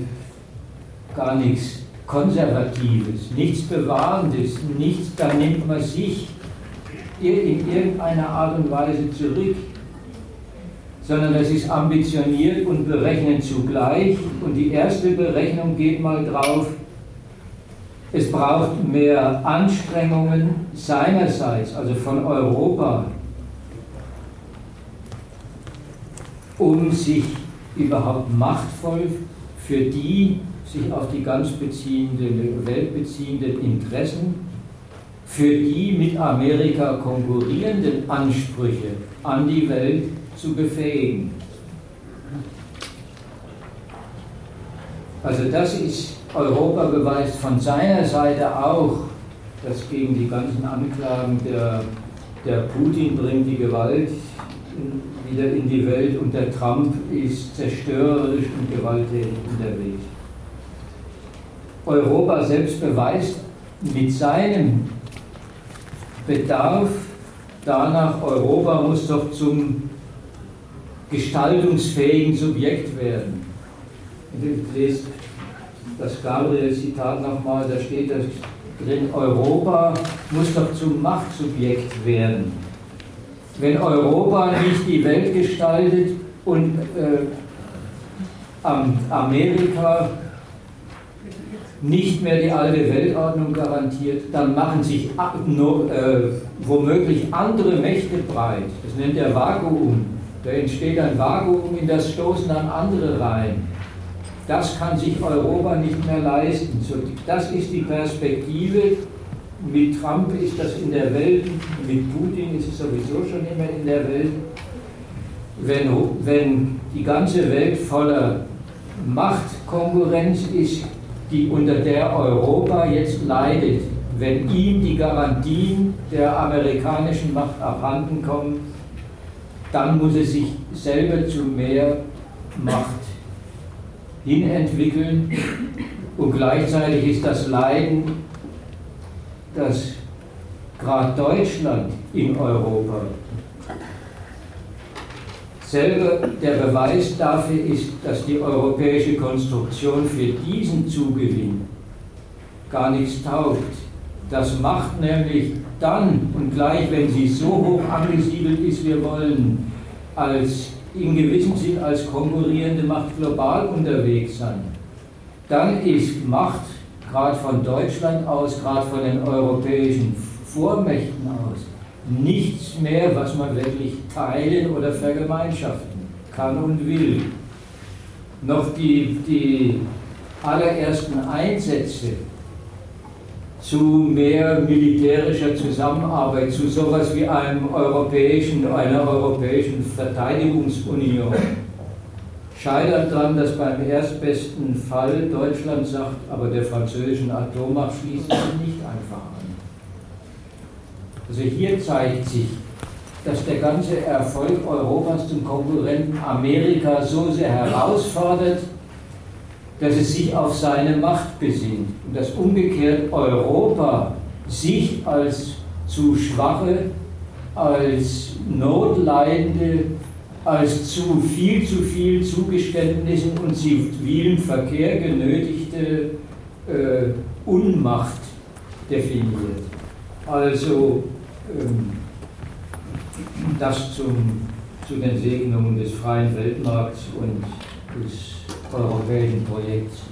gar nichts Konservatives, nichts Bewahrendes, nichts, da nimmt man sich in irgendeiner Art und Weise zurück, sondern das ist ambitioniert und berechnet zugleich. Und die erste Berechnung geht mal drauf, es braucht mehr Anstrengungen seinerseits, also von Europa, um sich überhaupt machtvoll für die sich auf die ganz beziehenden, weltbeziehenden Interessen, für die mit Amerika konkurrierenden Ansprüche an die Welt zu befähigen. Also das ist, Europa beweist von seiner Seite auch, dass gegen die ganzen Anklagen der, der Putin bringt die Gewalt wieder in die Welt und der Trump ist zerstörerisch und gewalttätig unterwegs. Europa selbst beweist mit seinem Bedarf danach, Europa muss doch zum gestaltungsfähigen Subjekt werden. Ich lese das Gabriel-Zitat nochmal, da steht das drin, Europa muss doch zum Machtsubjekt werden wenn Europa nicht die Welt gestaltet und äh, Amerika nicht mehr die alte Weltordnung garantiert, dann machen sich äh, womöglich andere Mächte breit. Das nennt er Vakuum. Da entsteht ein Vakuum, in das stoßen dann andere rein. Das kann sich Europa nicht mehr leisten. Das ist die Perspektive, mit Trump ist das in der Welt, mit Putin ist es sowieso schon immer in der Welt. Wenn, wenn die ganze Welt voller Machtkonkurrenz ist, die unter der Europa jetzt leidet, wenn ihm die Garantien der amerikanischen Macht abhanden kommen, dann muss es sich selber zu mehr Macht hinentwickeln. Und gleichzeitig ist das Leiden, dass gerade Deutschland in Europa selber der Beweis dafür ist, dass die europäische Konstruktion für diesen Zugewinn gar nichts taugt. Das macht nämlich dann und gleich, wenn sie so hoch angesiedelt ist, wir wollen als in gewissem Sinn als konkurrierende Macht global unterwegs sein, dann ist Macht gerade von Deutschland aus, gerade von den europäischen Vormächten aus, nichts mehr, was man wirklich teilen oder vergemeinschaften kann und will. Noch die, die allerersten Einsätze zu mehr militärischer Zusammenarbeit, zu sowas wie einem europäischen, einer europäischen Verteidigungsunion. Scheitert daran, dass beim erstbesten Fall Deutschland sagt, aber der französischen Atommacht schließen sie nicht einfach. Also hier zeigt sich, dass der ganze Erfolg Europas zum Konkurrenten Amerika so sehr herausfordert, dass es sich auf seine Macht besinnt und dass umgekehrt Europa sich als zu schwache, als Notleidende, als zu viel zu viel Zugeständnissen und zivilen Verkehr genötigte äh, Unmacht definiert. Also das zum, zu den Segnungen des freien Weltmarkts und des europäischen Projekts.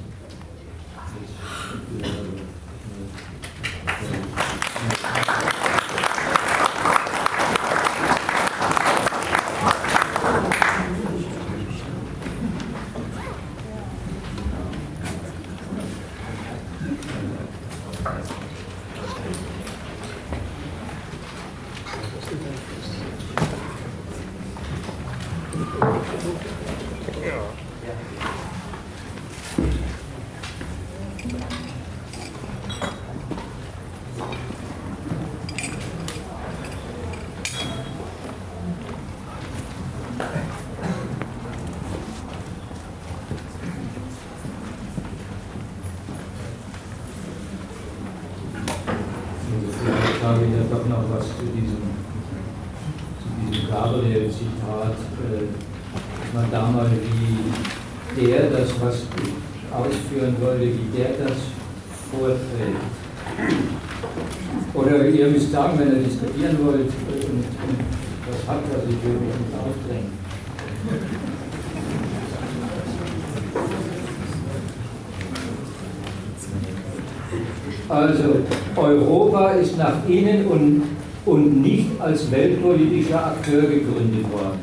Nach innen und, und nicht als weltpolitischer Akteur gegründet worden.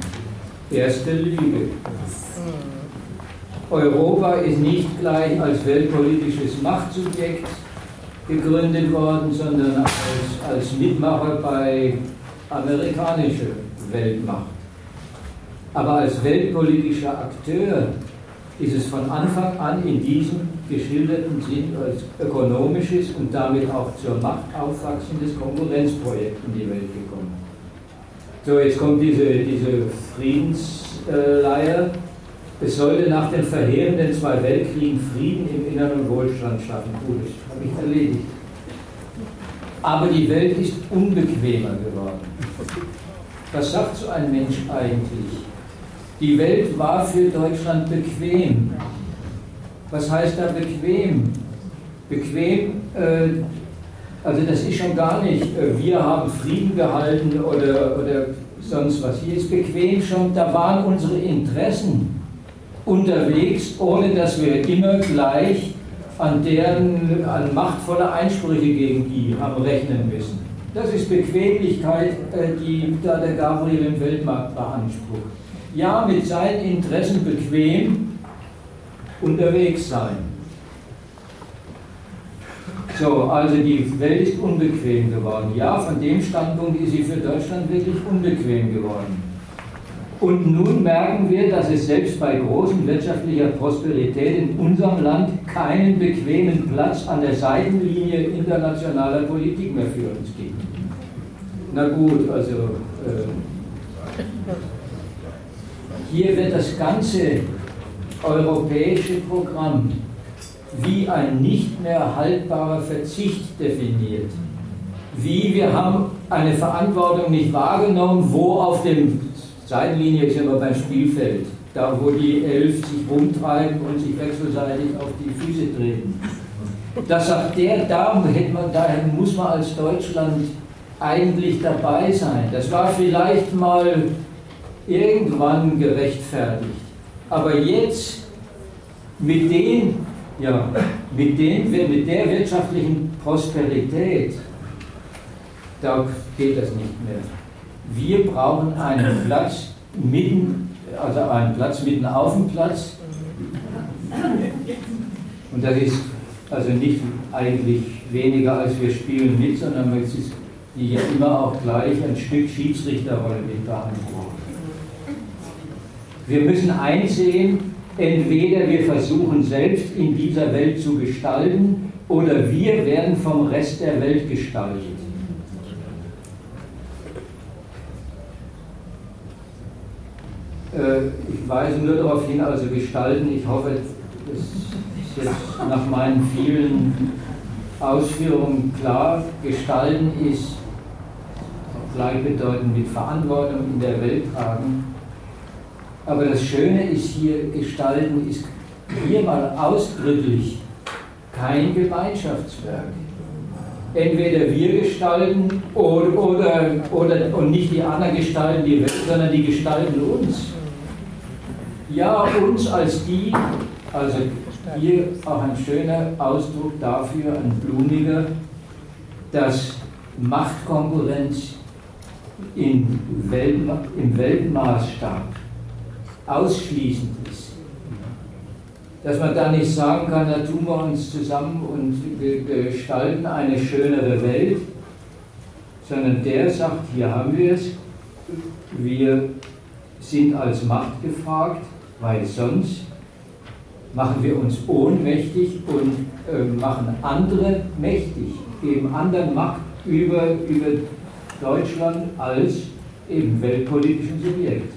Erste Lüge. Europa ist nicht gleich als weltpolitisches Machtsubjekt gegründet worden, sondern als, als Mitmacher bei amerikanischer Weltmacht. Aber als weltpolitischer Akteur ist es von Anfang an in diesem geschilderten Sinn als ökonomisches und damit auch zur Macht aufwachsendes Konkurrenzprojekt in die Welt gekommen. So, jetzt kommt diese, diese Friedensleier. Es sollte nach den verheerenden zwei Weltkriegen Frieden im Inneren Wohlstand schaffen. Gut, das habe ich erledigt. Aber die Welt ist unbequemer geworden. Was sagt so ein Mensch eigentlich? Die Welt war für Deutschland bequem. Was heißt da bequem? Bequem, äh, also das ist schon gar nicht, äh, wir haben Frieden gehalten oder, oder sonst was. Hier ist bequem schon, da waren unsere Interessen unterwegs, ohne dass wir immer gleich an deren, an machtvolle Einsprüche gegen die haben rechnen müssen. Das ist Bequemlichkeit, äh, die da der Gabriel im Weltmarkt beansprucht ja mit seinen Interessen bequem unterwegs sein. So, also die Welt ist unbequem geworden. Ja, von dem Standpunkt ist sie für Deutschland wirklich unbequem geworden. Und nun merken wir, dass es selbst bei großen wirtschaftlicher Prosperität in unserem Land keinen bequemen Platz an der Seitenlinie internationaler Politik mehr für uns gibt. Na gut, also äh, hier wird das ganze europäische Programm wie ein nicht mehr haltbarer Verzicht definiert. Wie wir haben eine Verantwortung nicht wahrgenommen, wo auf dem Seitenlinie ist immer beim Spielfeld, da wo die Elf sich rumtreiben und sich wechselseitig auf die Füße treten. Das sagt der, da, man, da muss man als Deutschland eigentlich dabei sein. Das war vielleicht mal irgendwann gerechtfertigt. Aber jetzt mit, den, ja, mit, den, mit der wirtschaftlichen Prosperität, da geht das nicht mehr. Wir brauchen einen Platz mitten, also einen Platz mitten auf dem Platz. Und das ist also nicht eigentlich weniger als wir spielen mit, sondern es ist die ja immer auch gleich ein Stück Schiedsrichterrolle mit beansprucht. Wir müssen einsehen, entweder wir versuchen selbst in dieser Welt zu gestalten oder wir werden vom Rest der Welt gestaltet. Ich weise nur darauf hin, also gestalten, ich hoffe, das ist jetzt nach meinen vielen Ausführungen klar, gestalten ist gleichbedeutend mit Verantwortung in der Welt tragen. Aber das Schöne ist hier, gestalten ist hier mal ausdrücklich kein Gemeinschaftswerk. Entweder wir gestalten oder, oder, oder und nicht die anderen gestalten die Welt, sondern die gestalten uns. Ja, uns als die, also hier auch ein schöner Ausdruck dafür, ein blumiger, dass Machtkonkurrenz in Weltma im Weltmaßstab ausschließend ist. Dass man da nicht sagen kann, da tun wir uns zusammen und gestalten eine schönere Welt, sondern der sagt, hier haben wir es, wir sind als Macht gefragt, weil sonst machen wir uns ohnmächtig und äh, machen andere mächtig, geben anderen Macht über, über Deutschland als eben weltpolitischen Subjekt.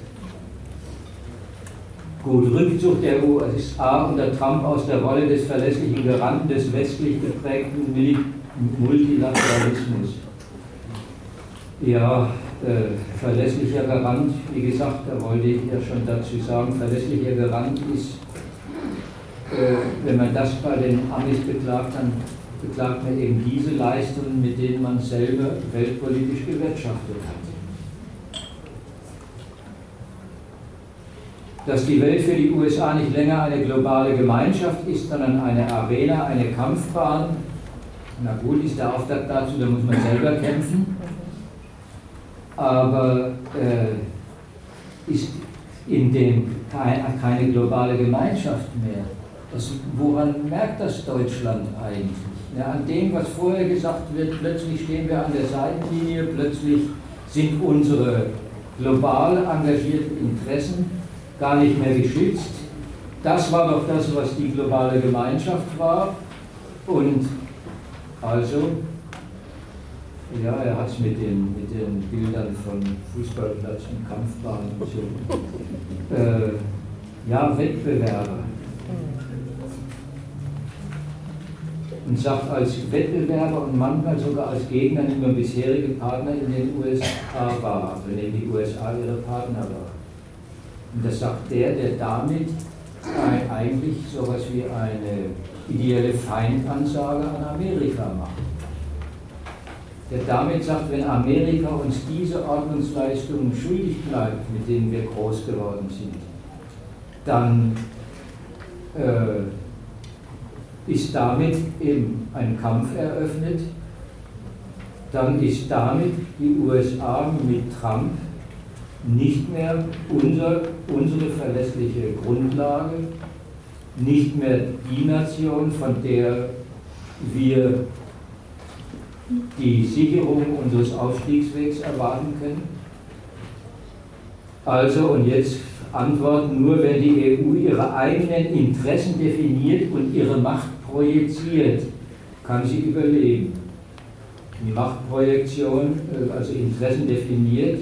Gut, Rückzug der USA unter Trump aus der Rolle des verlässlichen Garanten des westlich geprägten Multilateralismus. Ja, äh, verlässlicher Garant, wie gesagt, da wollte ich ja schon dazu sagen, verlässlicher Garant ist, äh, wenn man das bei den Amis beklagt, dann beklagt man eben diese Leistungen, mit denen man selber weltpolitisch gewirtschaftet hat. Dass die Welt für die USA nicht länger eine globale Gemeinschaft ist, sondern eine Arena, eine Kampfbahn, na gut, ist der Auftakt dazu, da muss man selber kämpfen aber äh, ist in dem keine globale Gemeinschaft mehr. Das, woran merkt das Deutschland eigentlich? Ja, an dem, was vorher gesagt wird, plötzlich stehen wir an der Seitenlinie, plötzlich sind unsere global engagierten Interessen gar nicht mehr geschützt. Das war doch das, was die globale Gemeinschaft war. Und also ja, er hat es mit den, mit den Bildern von Fußballplatz und Kampfbahn und so. Äh, ja, Wettbewerber. Und sagt als Wettbewerber und manchmal sogar als Gegner nicht nur bisherige Partner in den USA war, wenn eben die USA ihre Partner war. Und das sagt der, der damit eigentlich sowas wie eine ideelle Feindansage an Amerika macht der damit sagt, wenn Amerika uns diese Ordnungsleistungen schuldig bleibt, mit denen wir groß geworden sind, dann äh, ist damit eben ein Kampf eröffnet, dann ist damit die USA mit Trump nicht mehr unser, unsere verlässliche Grundlage, nicht mehr die Nation, von der wir die Sicherung unseres Aufstiegswegs erwarten können? Also, und jetzt antworten, nur wenn die EU ihre eigenen Interessen definiert und ihre Macht projiziert, kann sie überleben. Die Machtprojektion, äh, also Interessen definiert,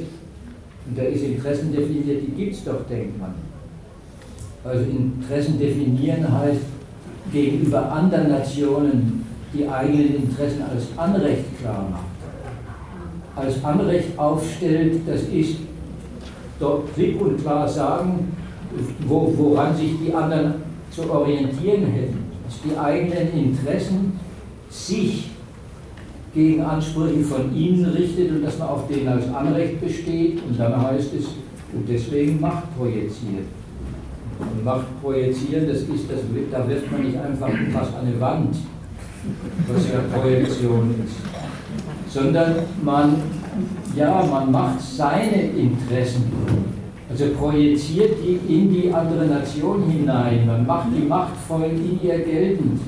und da ist Interessen definiert, die gibt es doch, denkt man. Also Interessen definieren heißt gegenüber anderen Nationen die eigenen Interessen als Anrecht klar macht. Als Anrecht aufstellt, das ist dort klipp und klar sagen, wo, woran sich die anderen zu orientieren hätten. Dass die eigenen Interessen sich gegen Ansprüche von ihnen richtet und dass man auf denen als Anrecht besteht und dann heißt es, und deswegen Macht projiziert. Und Macht projizieren, das ist, das, da wirft man nicht einfach was an eine Wand, was ja Projektion ist, sondern man, ja, man macht seine Interessen, also projiziert die in die andere Nation hinein, man macht die machtvoll in ihr geltend.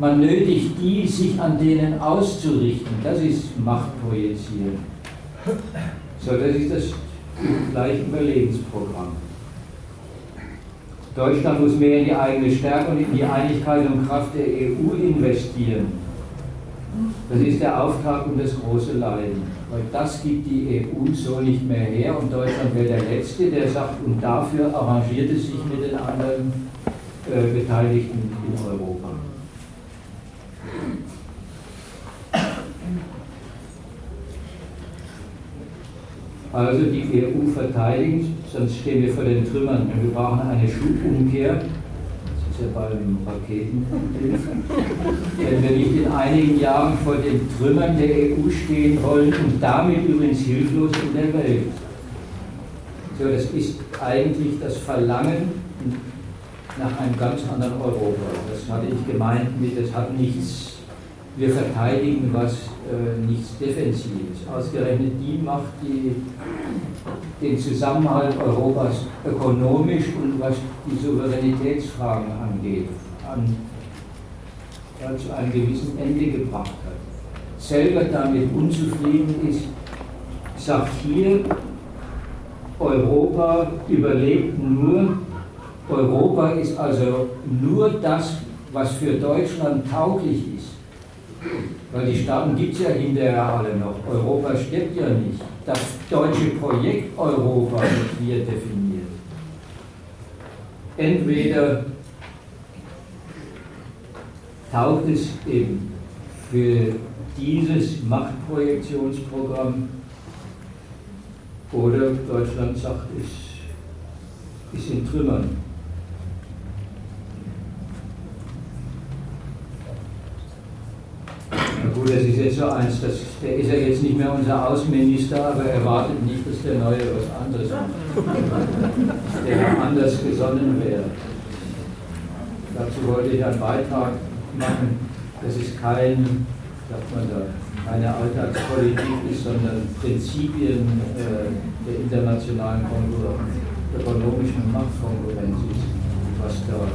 Man nötigt die, sich an denen auszurichten. Das ist Machtprojizieren. So, das ist das gleiche Überlebensprogramm. Deutschland muss mehr in die eigene Stärke und in die Einigkeit und Kraft der EU investieren. Das ist der Auftrag und das große Leiden. Weil das gibt die EU so nicht mehr her und Deutschland wäre der Letzte, der sagt, und dafür arrangiert es sich mit den anderen äh, Beteiligten in Europa. Also die EU verteidigen, sonst stehen wir vor den Trümmern. Wir brauchen eine Schubumkehr. Das ist ja beim Raketen. Wenn wir nicht in einigen Jahren vor den Trümmern der EU stehen wollen und damit übrigens hilflos in der Welt. So, das ist eigentlich das Verlangen nach einem ganz anderen Europa. Das hatte ich gemeint mit, es hat nichts, wir verteidigen was nichts Defensives. Ausgerechnet die Macht, die den Zusammenhalt Europas ökonomisch und was die Souveränitätsfragen angeht, an, ja, zu einem gewissen Ende gebracht hat. Selber damit unzufrieden ist, sagt hier, Europa überlebt nur, Europa ist also nur das, was für Deutschland tauglich ist. Weil die Staaten gibt es ja hinterher alle noch. Europa stirbt ja nicht. Das deutsche Projekt Europa wird hier definiert. Entweder taugt es eben für dieses Machtprojektionsprogramm oder Deutschland sagt, es ist in Trümmern. Gut, das ist jetzt so eins, das, der ist ja jetzt nicht mehr unser Außenminister, aber er wartet nicht, dass der Neue was anderes macht, der anders gesonnen wäre. Dazu wollte ich einen Beitrag machen, dass es kein, sagt man da, keine Alltagspolitik ist, sondern Prinzipien äh, der internationalen Konkurrenz, ökonomischen Machtkonkurrenz ist, was da